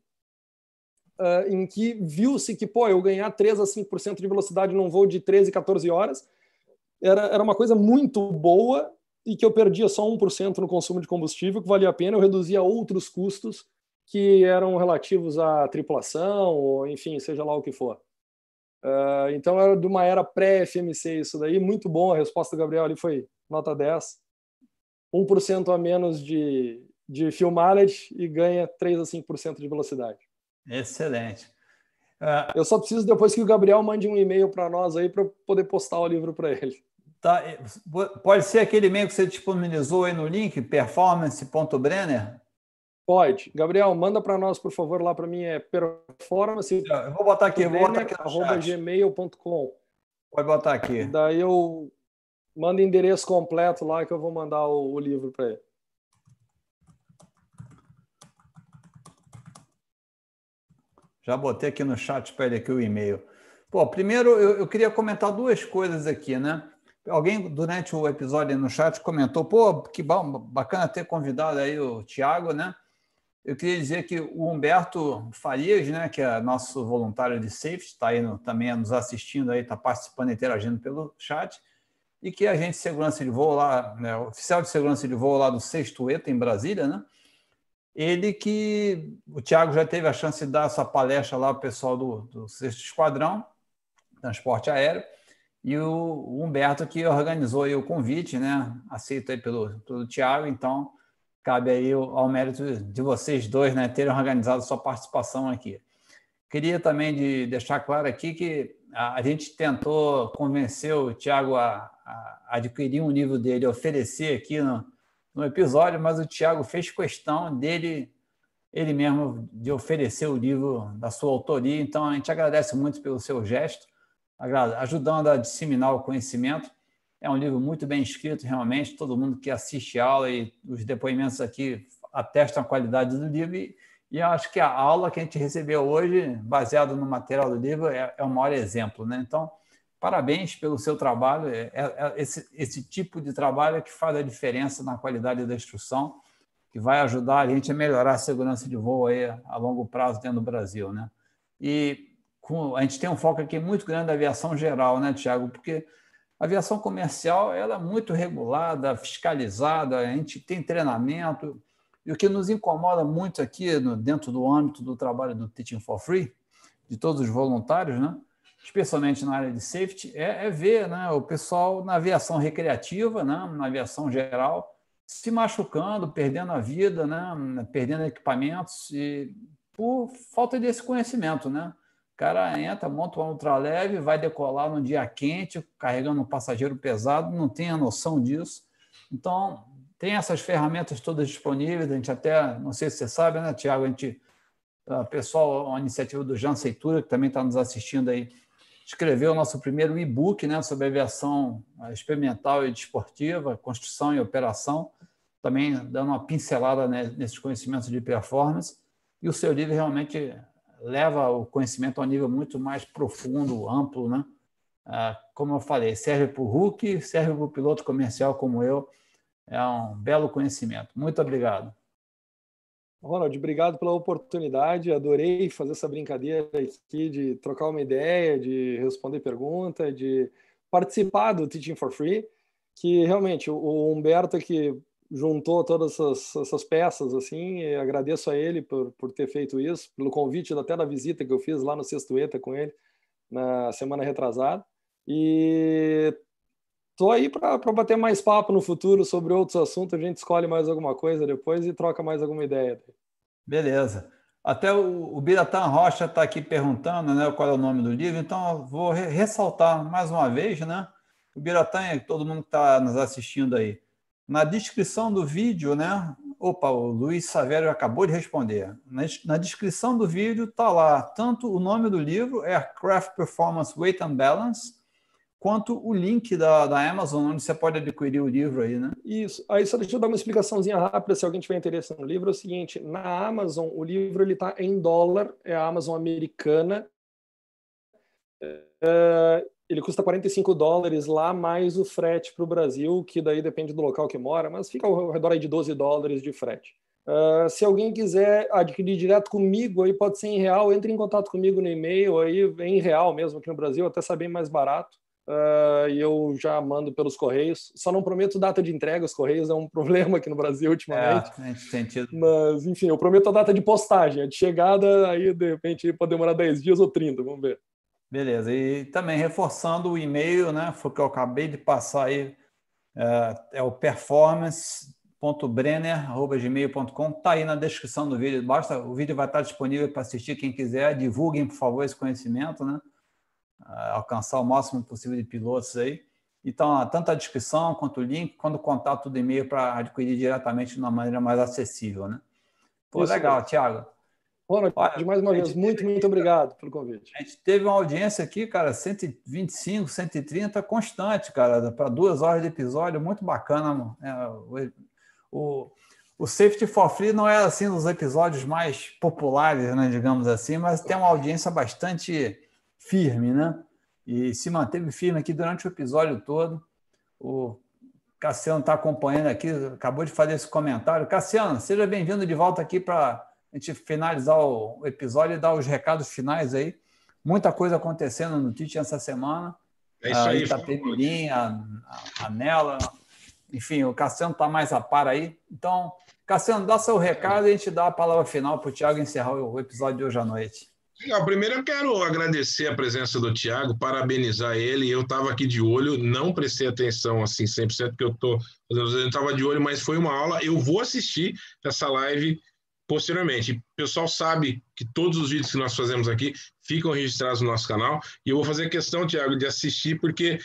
uh, em que viu-se que, pô, eu ganhar 3 a 5% de velocidade num voo de 13, 14 horas era, era uma coisa muito boa e que eu perdia só 1% no consumo de combustível, que valia a pena, eu reduzia outros custos que eram relativos à tripulação, ou enfim, seja lá o que for. Uh, então era de uma era pré-FMC isso daí, muito bom, a resposta do Gabriel ali foi nota 10, 1% a menos de, de mileage e ganha 3 a 5% de velocidade. Excelente. Uh, eu só preciso depois que o Gabriel mande um e-mail para nós aí para poder postar o livro para ele. Tá, pode ser aquele e-mail que você disponibilizou aí no link, performance.brenner? Pode. Gabriel, manda para nós, por favor, lá para mim é performance. Eu vou botar aqui, vou botar aqui arroba gmail.com. Pode botar aqui. Daí eu mando endereço completo lá que eu vou mandar o, o livro para ele. Já botei aqui no chat para ele aqui o e-mail. Pô, primeiro eu, eu, queria comentar duas coisas aqui, né? Alguém durante o episódio no chat comentou, pô, que bom, bacana ter convidado aí o Tiago, né? Eu queria dizer que o Humberto Farias, né, que é nosso voluntário de safety, está aí no, também nos assistindo está participando, interagindo pelo chat, e que a gente de segurança de voo lá, né, oficial de segurança de voo lá do Sexto ETA em Brasília, né? Ele que o Tiago já teve a chance de dar essa palestra lá para o pessoal do, do Sexto Esquadrão, transporte aéreo, e o Humberto que organizou o convite, né? Aceito aí pelo, pelo Tiago, então cabe aí ao mérito de vocês dois, né, terem organizado sua participação aqui. Queria também de deixar claro aqui que a, gente tentou convencer o Tiago a, a, adquirir um livro dele, oferecer aqui no, no episódio, mas o Tiago fez questão dele, ele mesmo, de oferecer o livro da sua autoria. Então, a gente agradece muito pelo seu gesto, ajudando a disseminar o conhecimento. É um livro muito bem escrito, realmente. Todo mundo que assiste a aula e os depoimentos aqui atestam a qualidade do livro. E, e eu acho que a aula que a gente recebeu hoje, baseado no material do livro, é, é o maior exemplo. Né? Então, parabéns pelo seu trabalho. É, é, é esse, esse tipo de trabalho é que faz a diferença na qualidade da instrução, que vai ajudar a gente a melhorar a segurança de voo aí a longo prazo dentro do Brasil. Né? E com, a gente tem um foco aqui muito grande da aviação geral, né, Tiago? Porque a aviação comercial ela é muito regulada, fiscalizada, a gente tem treinamento. E o que nos incomoda muito aqui, no, dentro do âmbito do trabalho do Teaching for Free, de todos os voluntários, né? especialmente na área de safety, é, é ver né, o pessoal na aviação recreativa, né, na aviação geral, se machucando, perdendo a vida, né, perdendo equipamentos, e por falta desse conhecimento. Né? O cara entra, monta um ultraleve, vai decolar num dia quente, carregando um passageiro pesado, não tem a noção disso. Então, tem essas ferramentas todas disponíveis, a gente até, não sei se você sabe, né, Tiago, a gente, o pessoal, a iniciativa do Jean Seitura, que também está nos assistindo aí, escreveu o nosso primeiro e-book né, sobre aviação experimental e desportiva, construção e operação, também dando uma pincelada né, nesses conhecimentos de performance. E o seu livro realmente leva o conhecimento a um nível muito mais profundo, amplo, né? Ah, como eu falei, serve para o Hulk, serve para o piloto comercial como eu. É um belo conhecimento. Muito obrigado. Ronald, obrigado pela oportunidade. Adorei fazer essa brincadeira aqui de trocar uma ideia, de responder pergunta, de participar do Teaching for Free, que realmente o Humberto que juntou todas essas, essas peças, assim, agradeço a ele por, por ter feito isso, pelo convite até da visita que eu fiz lá no Sexto ETA com ele na semana retrasada. E tô aí para bater mais papo no futuro sobre outros assuntos, a gente escolhe mais alguma coisa depois e troca mais alguma ideia. Beleza. Até o, o Biratan Rocha está aqui perguntando né, qual é o nome do livro, então vou re ressaltar mais uma vez, né? O Biratan todo mundo que está nos assistindo aí. Na descrição do vídeo, né? Opa, o Luiz Savério acabou de responder. Na, descrição do vídeo está lá tanto o nome do livro, Aircraft Performance Weight and Balance, quanto o link da, da Amazon, onde você pode adquirir o livro aí, né? Isso. Aí só deixa eu dar uma explicaçãozinha rápida, se alguém tiver interesse no livro, é o seguinte, na Amazon, o livro ele está em dólar, é a Amazon americana, é, ele custa 45 dólares lá, mais o frete para o Brasil, que daí depende do local que mora, mas fica ao redor aí de 12 dólares de frete. Uh, se alguém quiser adquirir direto comigo, aí pode ser em real, entre em contato comigo no e-mail, aí em real mesmo aqui no Brasil, até saber mais barato. Uh, e eu já mando pelos correios. Só não prometo data de entrega, os correios é um [laughs] problema aqui no Brasil ultimamente. É, sentido. Mas, enfim, eu prometo a data de postagem. A de chegada, aí de repente pode demorar 10 dias ou 30, vamos ver. Beleza. E também reforçando o e-mail, né? Foi que eu acabei de passar aí. É, é o performance.brenner.gmail.com. Está aí na descrição do vídeo. Basta, o vídeo vai estar disponível para assistir quem quiser. Divulguem, por favor, esse conhecimento, né? alcançar o máximo possível de pilotos aí. Então, tanto a descrição quanto o link, quando o contato do e-mail para adquirir diretamente de uma maneira mais acessível, né? Pô, Isso legal, mesmo. Thiago. Ronald, Olha, mais uma vez, muito, muito obrigado pelo convite. A gente teve uma audiência aqui, cara, 125, 130, constante, cara, para duas horas de episódio, muito bacana. É, o, o, o Safety for Free não é, assim, dos episódios mais populares, né, digamos assim, mas tem uma audiência bastante firme, né? E se manteve firme aqui durante o episódio todo. O Cassiano está acompanhando aqui, acabou de fazer esse comentário. Cassiano, seja bem-vindo de volta aqui para a gente finalizar o episódio e dar os recados finais aí. Muita coisa acontecendo no Tite essa semana. É isso aí. Itapemirim, a, a, a Nela, enfim, o Cassiano está mais a par aí. Então, Cassiano, dá seu recado e a gente dá a palavra final para o Thiago encerrar o episódio de hoje à noite. Legal. Primeiro eu quero agradecer a presença do Tiago, parabenizar ele. Eu estava aqui de olho, não prestei atenção assim 100% porque eu tô eu estava de olho, mas foi uma aula. Eu vou assistir essa live posteriormente. O pessoal sabe que todos os vídeos que nós fazemos aqui ficam registrados no nosso canal e eu vou fazer questão, Tiago, de assistir porque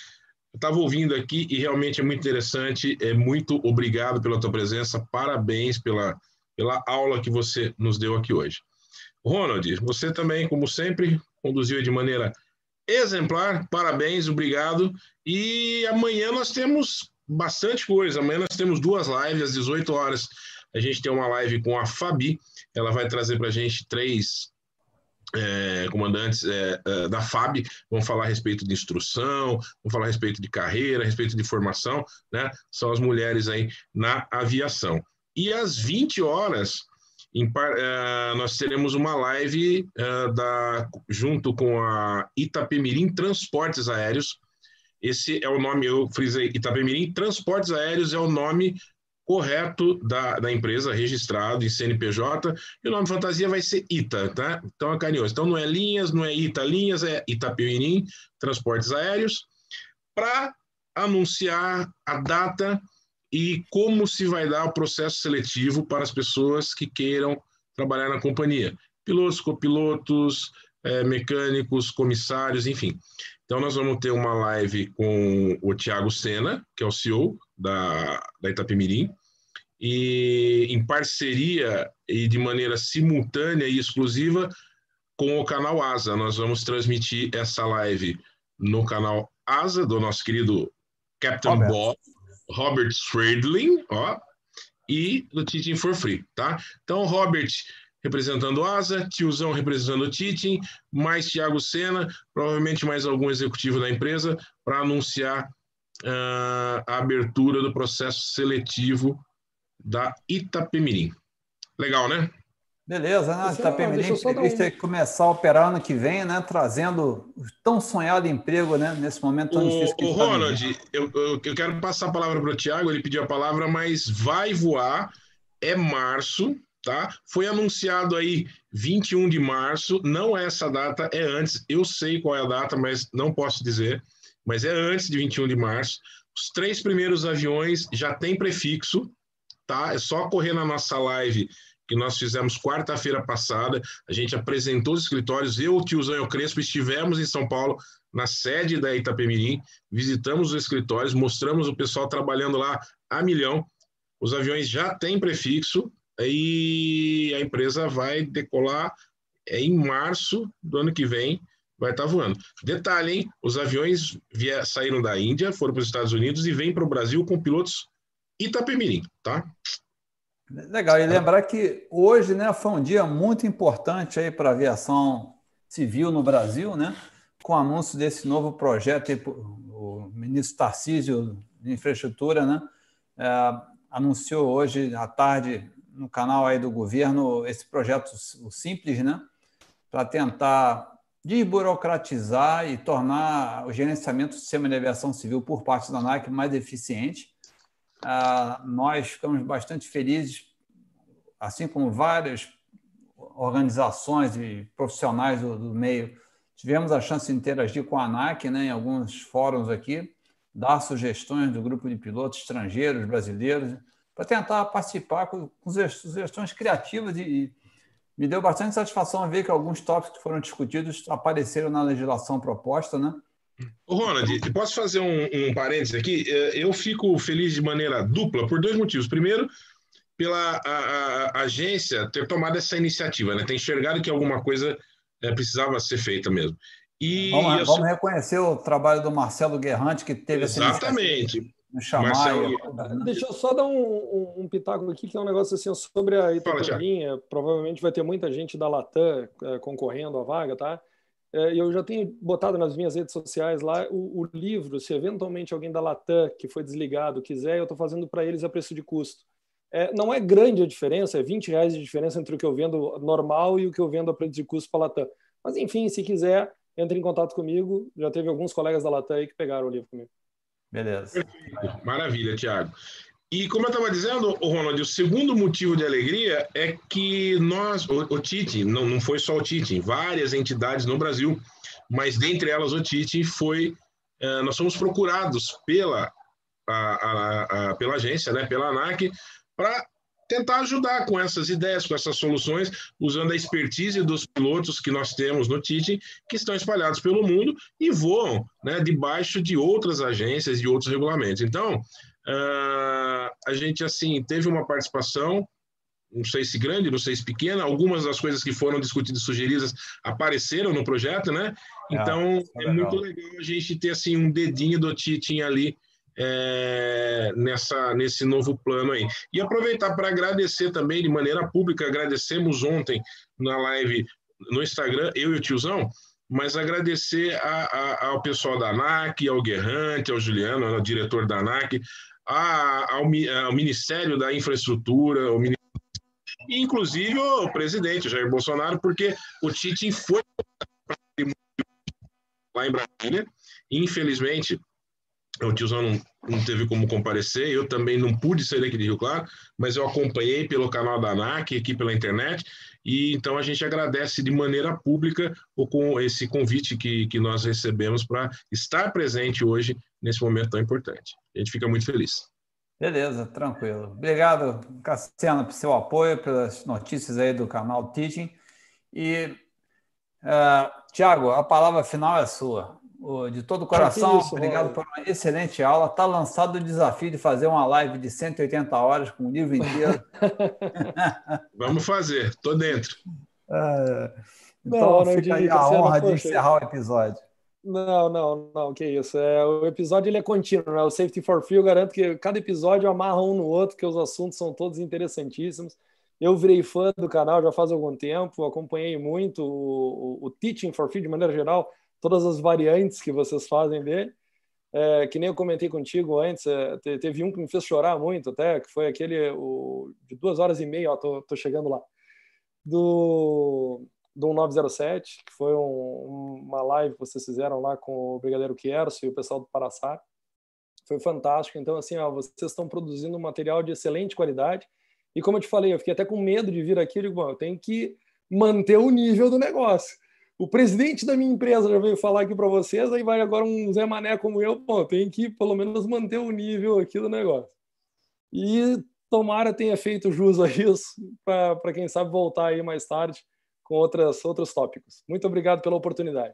eu estava ouvindo aqui e realmente é muito interessante. É muito obrigado pela tua presença, parabéns pela, pela aula que você nos deu aqui hoje. Ronald, você também, como sempre, conduziu de maneira exemplar. Parabéns, obrigado. E amanhã nós temos bastante coisa. Amanhã nós temos duas lives às 18 horas. A gente tem uma live com a Fabi. Ela vai trazer para a gente três é, comandantes é, é, da FAB vão falar a respeito de instrução, vão falar a respeito de carreira, a respeito de formação, né? São as mulheres aí na aviação. E às 20 horas uh, nós teremos uma live uh, da, junto com a Itapemirim Transportes Aéreos. Esse é o nome, eu frisei Itapemirim Transportes Aéreos é o nome correto da, da empresa, registrado em CNPJ, e o nome fantasia vai ser ITA, tá? Então é carinhoso. Então não é linhas, não é ITA linhas, é Itapemirim Transportes Aéreos, para anunciar a data e como se vai dar o processo seletivo para as pessoas que queiram trabalhar na companhia. Pilotos, copilotos, é, mecânicos, comissários, enfim. Então, nós vamos ter uma live com o Tiago Sena, que é o CEO da, da Itapemirim, e em parceria e de maneira simultânea e exclusiva com o canal Asa. Nós vamos transmitir essa live no canal Asa, do nosso querido Captain Bob, Robert Swerdling, ó, e do Teaching for Free, tá? Então, Robert representando Asa, Tiozão representando o Teaching, mais Thiago Sena, provavelmente mais algum executivo da empresa, para anunciar uh, a abertura do processo seletivo da Itapemirim. Legal, né? Beleza, né? Itapemirim prevista um... começar a operar ano que vem, né? Trazendo o tão sonhado emprego, né? Nesse momento tão o, difícil que O tá Ronald, eu, eu, eu, quero passar a palavra para o Tiago, ele pediu a palavra, mas vai voar, é março, tá? Foi anunciado aí 21 de março, não é essa data, é antes, eu sei qual é a data, mas não posso dizer, mas é antes de 21 de março. Os três primeiros aviões já tem prefixo, tá? É só correr na nossa live que nós fizemos quarta-feira passada. A gente apresentou os escritórios, eu, o tiozão e o Crespo estivemos em São Paulo, na sede da Itapemirim, visitamos os escritórios, mostramos o pessoal trabalhando lá a milhão. Os aviões já têm prefixo e a empresa vai decolar é, em março do ano que vem, vai estar tá voando. Detalhe, hein? Os aviões saíram da Índia, foram para os Estados Unidos e vêm para o Brasil com pilotos Itapemirim, tá? Legal, e lembrar que hoje né, foi um dia muito importante aí para a aviação civil no Brasil, né? Com o anúncio desse novo projeto, o ministro Tarcísio de Infraestrutura, né? É, anunciou hoje à tarde no canal aí do governo esse projeto, o Simples, né? Para tentar desburocratizar e tornar o gerenciamento do sistema de aviação civil por parte da ANAC mais eficiente. Ah, nós ficamos bastante felizes, assim como várias organizações e profissionais do, do meio, tivemos a chance de interagir com a ANAC né, em alguns fóruns aqui, dar sugestões do grupo de pilotos estrangeiros, brasileiros, para tentar participar com, com sugestões criativas e, me deu bastante satisfação ver que alguns tópicos que foram discutidos apareceram na legislação proposta, né? Ô Ronald, posso fazer um, um parênteses aqui? É, eu fico feliz de maneira dupla por dois motivos. Primeiro, pela a, a, agência ter tomado essa iniciativa, né? ter enxergado que alguma coisa é, precisava ser feita mesmo. E vamos, vamos reconhecer o trabalho do Marcelo Guerrante, que teve Exatamente me chamar. Eu... Deixa eu só dar um, um, um, pitaco aqui, que é um negócio assim sobre a Itapemirim. Provavelmente vai ter muita gente da Latam é, concorrendo à vaga, tá? É, eu já tenho botado nas minhas redes sociais lá o, o livro, se eventualmente alguém da Latam que foi desligado quiser, eu estou fazendo para eles a preço de custo. É, não é grande a diferença, é 20 reais de diferença entre o que eu vendo normal e o que eu vendo a preço de custo para a Latam. Mas enfim, se quiser, entre em contato comigo. Já teve alguns colegas da Latam aí que pegaram o livro comigo. Beleza. Maravilha, Tiago. E como eu estava dizendo, Ronald, o segundo motivo de alegria é que nós, o, o Tite, não, não foi só o Tite, várias entidades no Brasil, mas dentre elas o Tite foi, uh, nós fomos procurados pela, a, a, a, pela agência, né, pela ANAC, para tentar ajudar com essas ideias, com essas soluções, usando a expertise dos pilotos que nós temos no TIT, que estão espalhados pelo mundo e voam né, debaixo de outras agências e outros regulamentos. Então, uh, a gente assim teve uma participação não sei se grande, não sei se pequena, algumas das coisas que foram discutidas e sugeridas apareceram no projeto, né? É, então, é, é muito legal a gente ter assim um dedinho do Titin ali é, nessa, nesse novo plano aí. E aproveitar para agradecer também de maneira pública, agradecemos ontem na live no Instagram, eu e o tiozão, mas agradecer a, a, ao pessoal da ANAC, ao Guerrante, ao Juliano, ao diretor da ANAC, a, ao, ao, Ministério da Infraestrutura, ao e inclusive o presidente Jair Bolsonaro, porque o Tite foi lá em Brasília, infelizmente o tiozão não, não, teve como comparecer, eu também não pude sair daqui de Rio Claro, mas eu acompanhei pelo canal da ANAC, aqui pela internet, e então a gente agradece de maneira pública o, com esse convite que, que nós recebemos para estar presente hoje nesse momento tão importante. A gente fica muito feliz. Beleza, tranquilo. Obrigado, Cassiano, pelo seu apoio, pelas notícias aí do canal Teaching. E, uh, eh, Tiago, a palavra final é sua de todo o coração, isso, obrigado por uma excelente aula. Está lançado o desafio de fazer uma live de 180 horas com o livro inteiro. [laughs] Vamos fazer, estou dentro. É, então não, fica aí a honra de encerrar o episódio. Não, não, não, que isso. É, o episódio ele é contínuo, né? O Safety for Free, eu garanto que cada episódio amarra um no outro, que os assuntos são todos interessantíssimos. Eu virei fã do canal já faz algum tempo, acompanhei muito o, o, o Teaching for Free de maneira geral todas as variantes que vocês fazem dele. É, que nem eu comentei contigo antes, é, teve um que me fez chorar muito até, que foi aquele o, de duas horas e meia, ó, tô, tô chegando lá, do, do 1907, que foi um, uma live que vocês fizeram lá com o Brigadeiro Quierso e o pessoal do Paraçá. Foi fantástico. Então, assim, ó, vocês estão produzindo um material de excelente qualidade. E como eu te falei, eu fiquei até com medo de vir aqui. Eu digo, bom, eu tenho que manter o nível do negócio o presidente da minha empresa já veio falar aqui para vocês, aí vai agora um Zé Mané como eu, pô, tem que pelo menos manter o nível aqui do negócio. E tomara tenha feito jus a isso, para quem sabe voltar aí mais tarde com outras, outros tópicos. Muito obrigado pela oportunidade.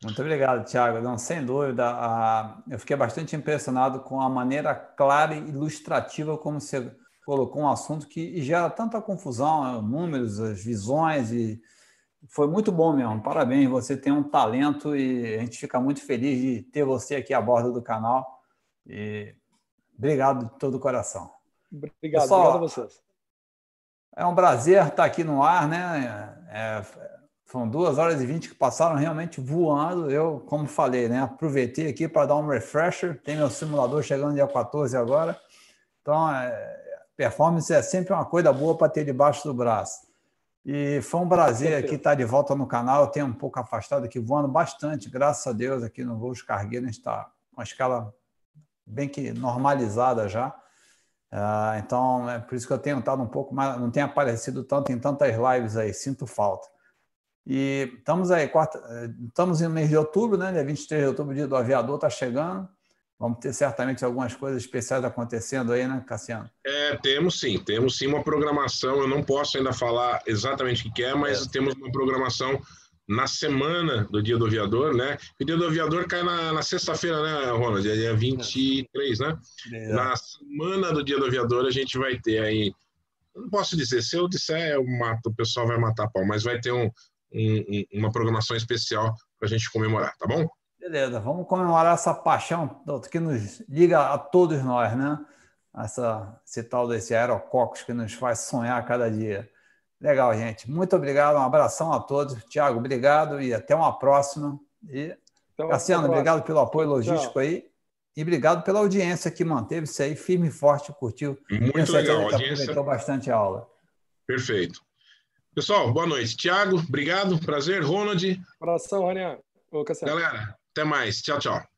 Muito obrigado, Tiago. Não, sem dúvida, a... eu fiquei bastante impressionado com a maneira clara e ilustrativa como você colocou um assunto que gera tanta confusão, números, as visões e foi muito bom mesmo. Parabéns, você tem um talento e a gente fica muito feliz de ter você aqui a bordo do canal. E obrigado de todo o coração. Obrigado, Pessoal, obrigado a vocês. É um prazer estar aqui no ar, né? É, foram duas horas e vinte que passaram realmente voando. Eu, como falei, né? Aproveitei aqui para dar um refresher. Tem meu simulador chegando dia 14 agora. Então, é, performance é sempre uma coisa boa para ter debaixo do braço. E foi um prazer aqui estar de volta no canal. Eu tenho um pouco afastado aqui, voando bastante, graças a Deus, aqui no Voos Cargueiro. A gente está com uma escala bem que normalizada já. Uh, então, é por isso que eu tenho estado um pouco mais, não tenho aparecido tanto em tantas lives aí, sinto falta. E estamos aí, quarta, estamos no mês de outubro, né? Dia 23 de outubro, dia do aviador, está chegando. Vamos ter certamente algumas coisas especiais acontecendo aí, né, Cassiano? É, temos sim, temos sim uma programação. Eu não posso ainda falar exatamente o que é, mas é. temos uma programação na semana do Dia do Aviador, né? O Dia do Aviador cai na, na sexta-feira, né, Ronald? É dia 23, né? É. Na semana do Dia do Aviador, a gente vai ter aí. Não posso dizer, se eu disser, eu mato, o pessoal vai matar pau, mas vai ter um, um, uma programação especial para a gente comemorar, tá bom? Beleza, vamos comemorar essa paixão que nos liga a todos nós, né? Essa, esse tal desse aerococos que nos faz sonhar cada dia. Legal, gente. Muito obrigado, um abração a todos. Tiago, obrigado e até uma próxima. E então, Cassiano, obrigado pelo apoio logístico Tchau. aí. E obrigado pela audiência que manteve-se aí firme e forte, curtiu. Muito legal, a audiência. Aproveitou bastante a aula. Perfeito. Pessoal, boa noite. Tiago, obrigado, prazer. Ronald. Abração, Ranian. Galera, até mais. Tchau, tchau.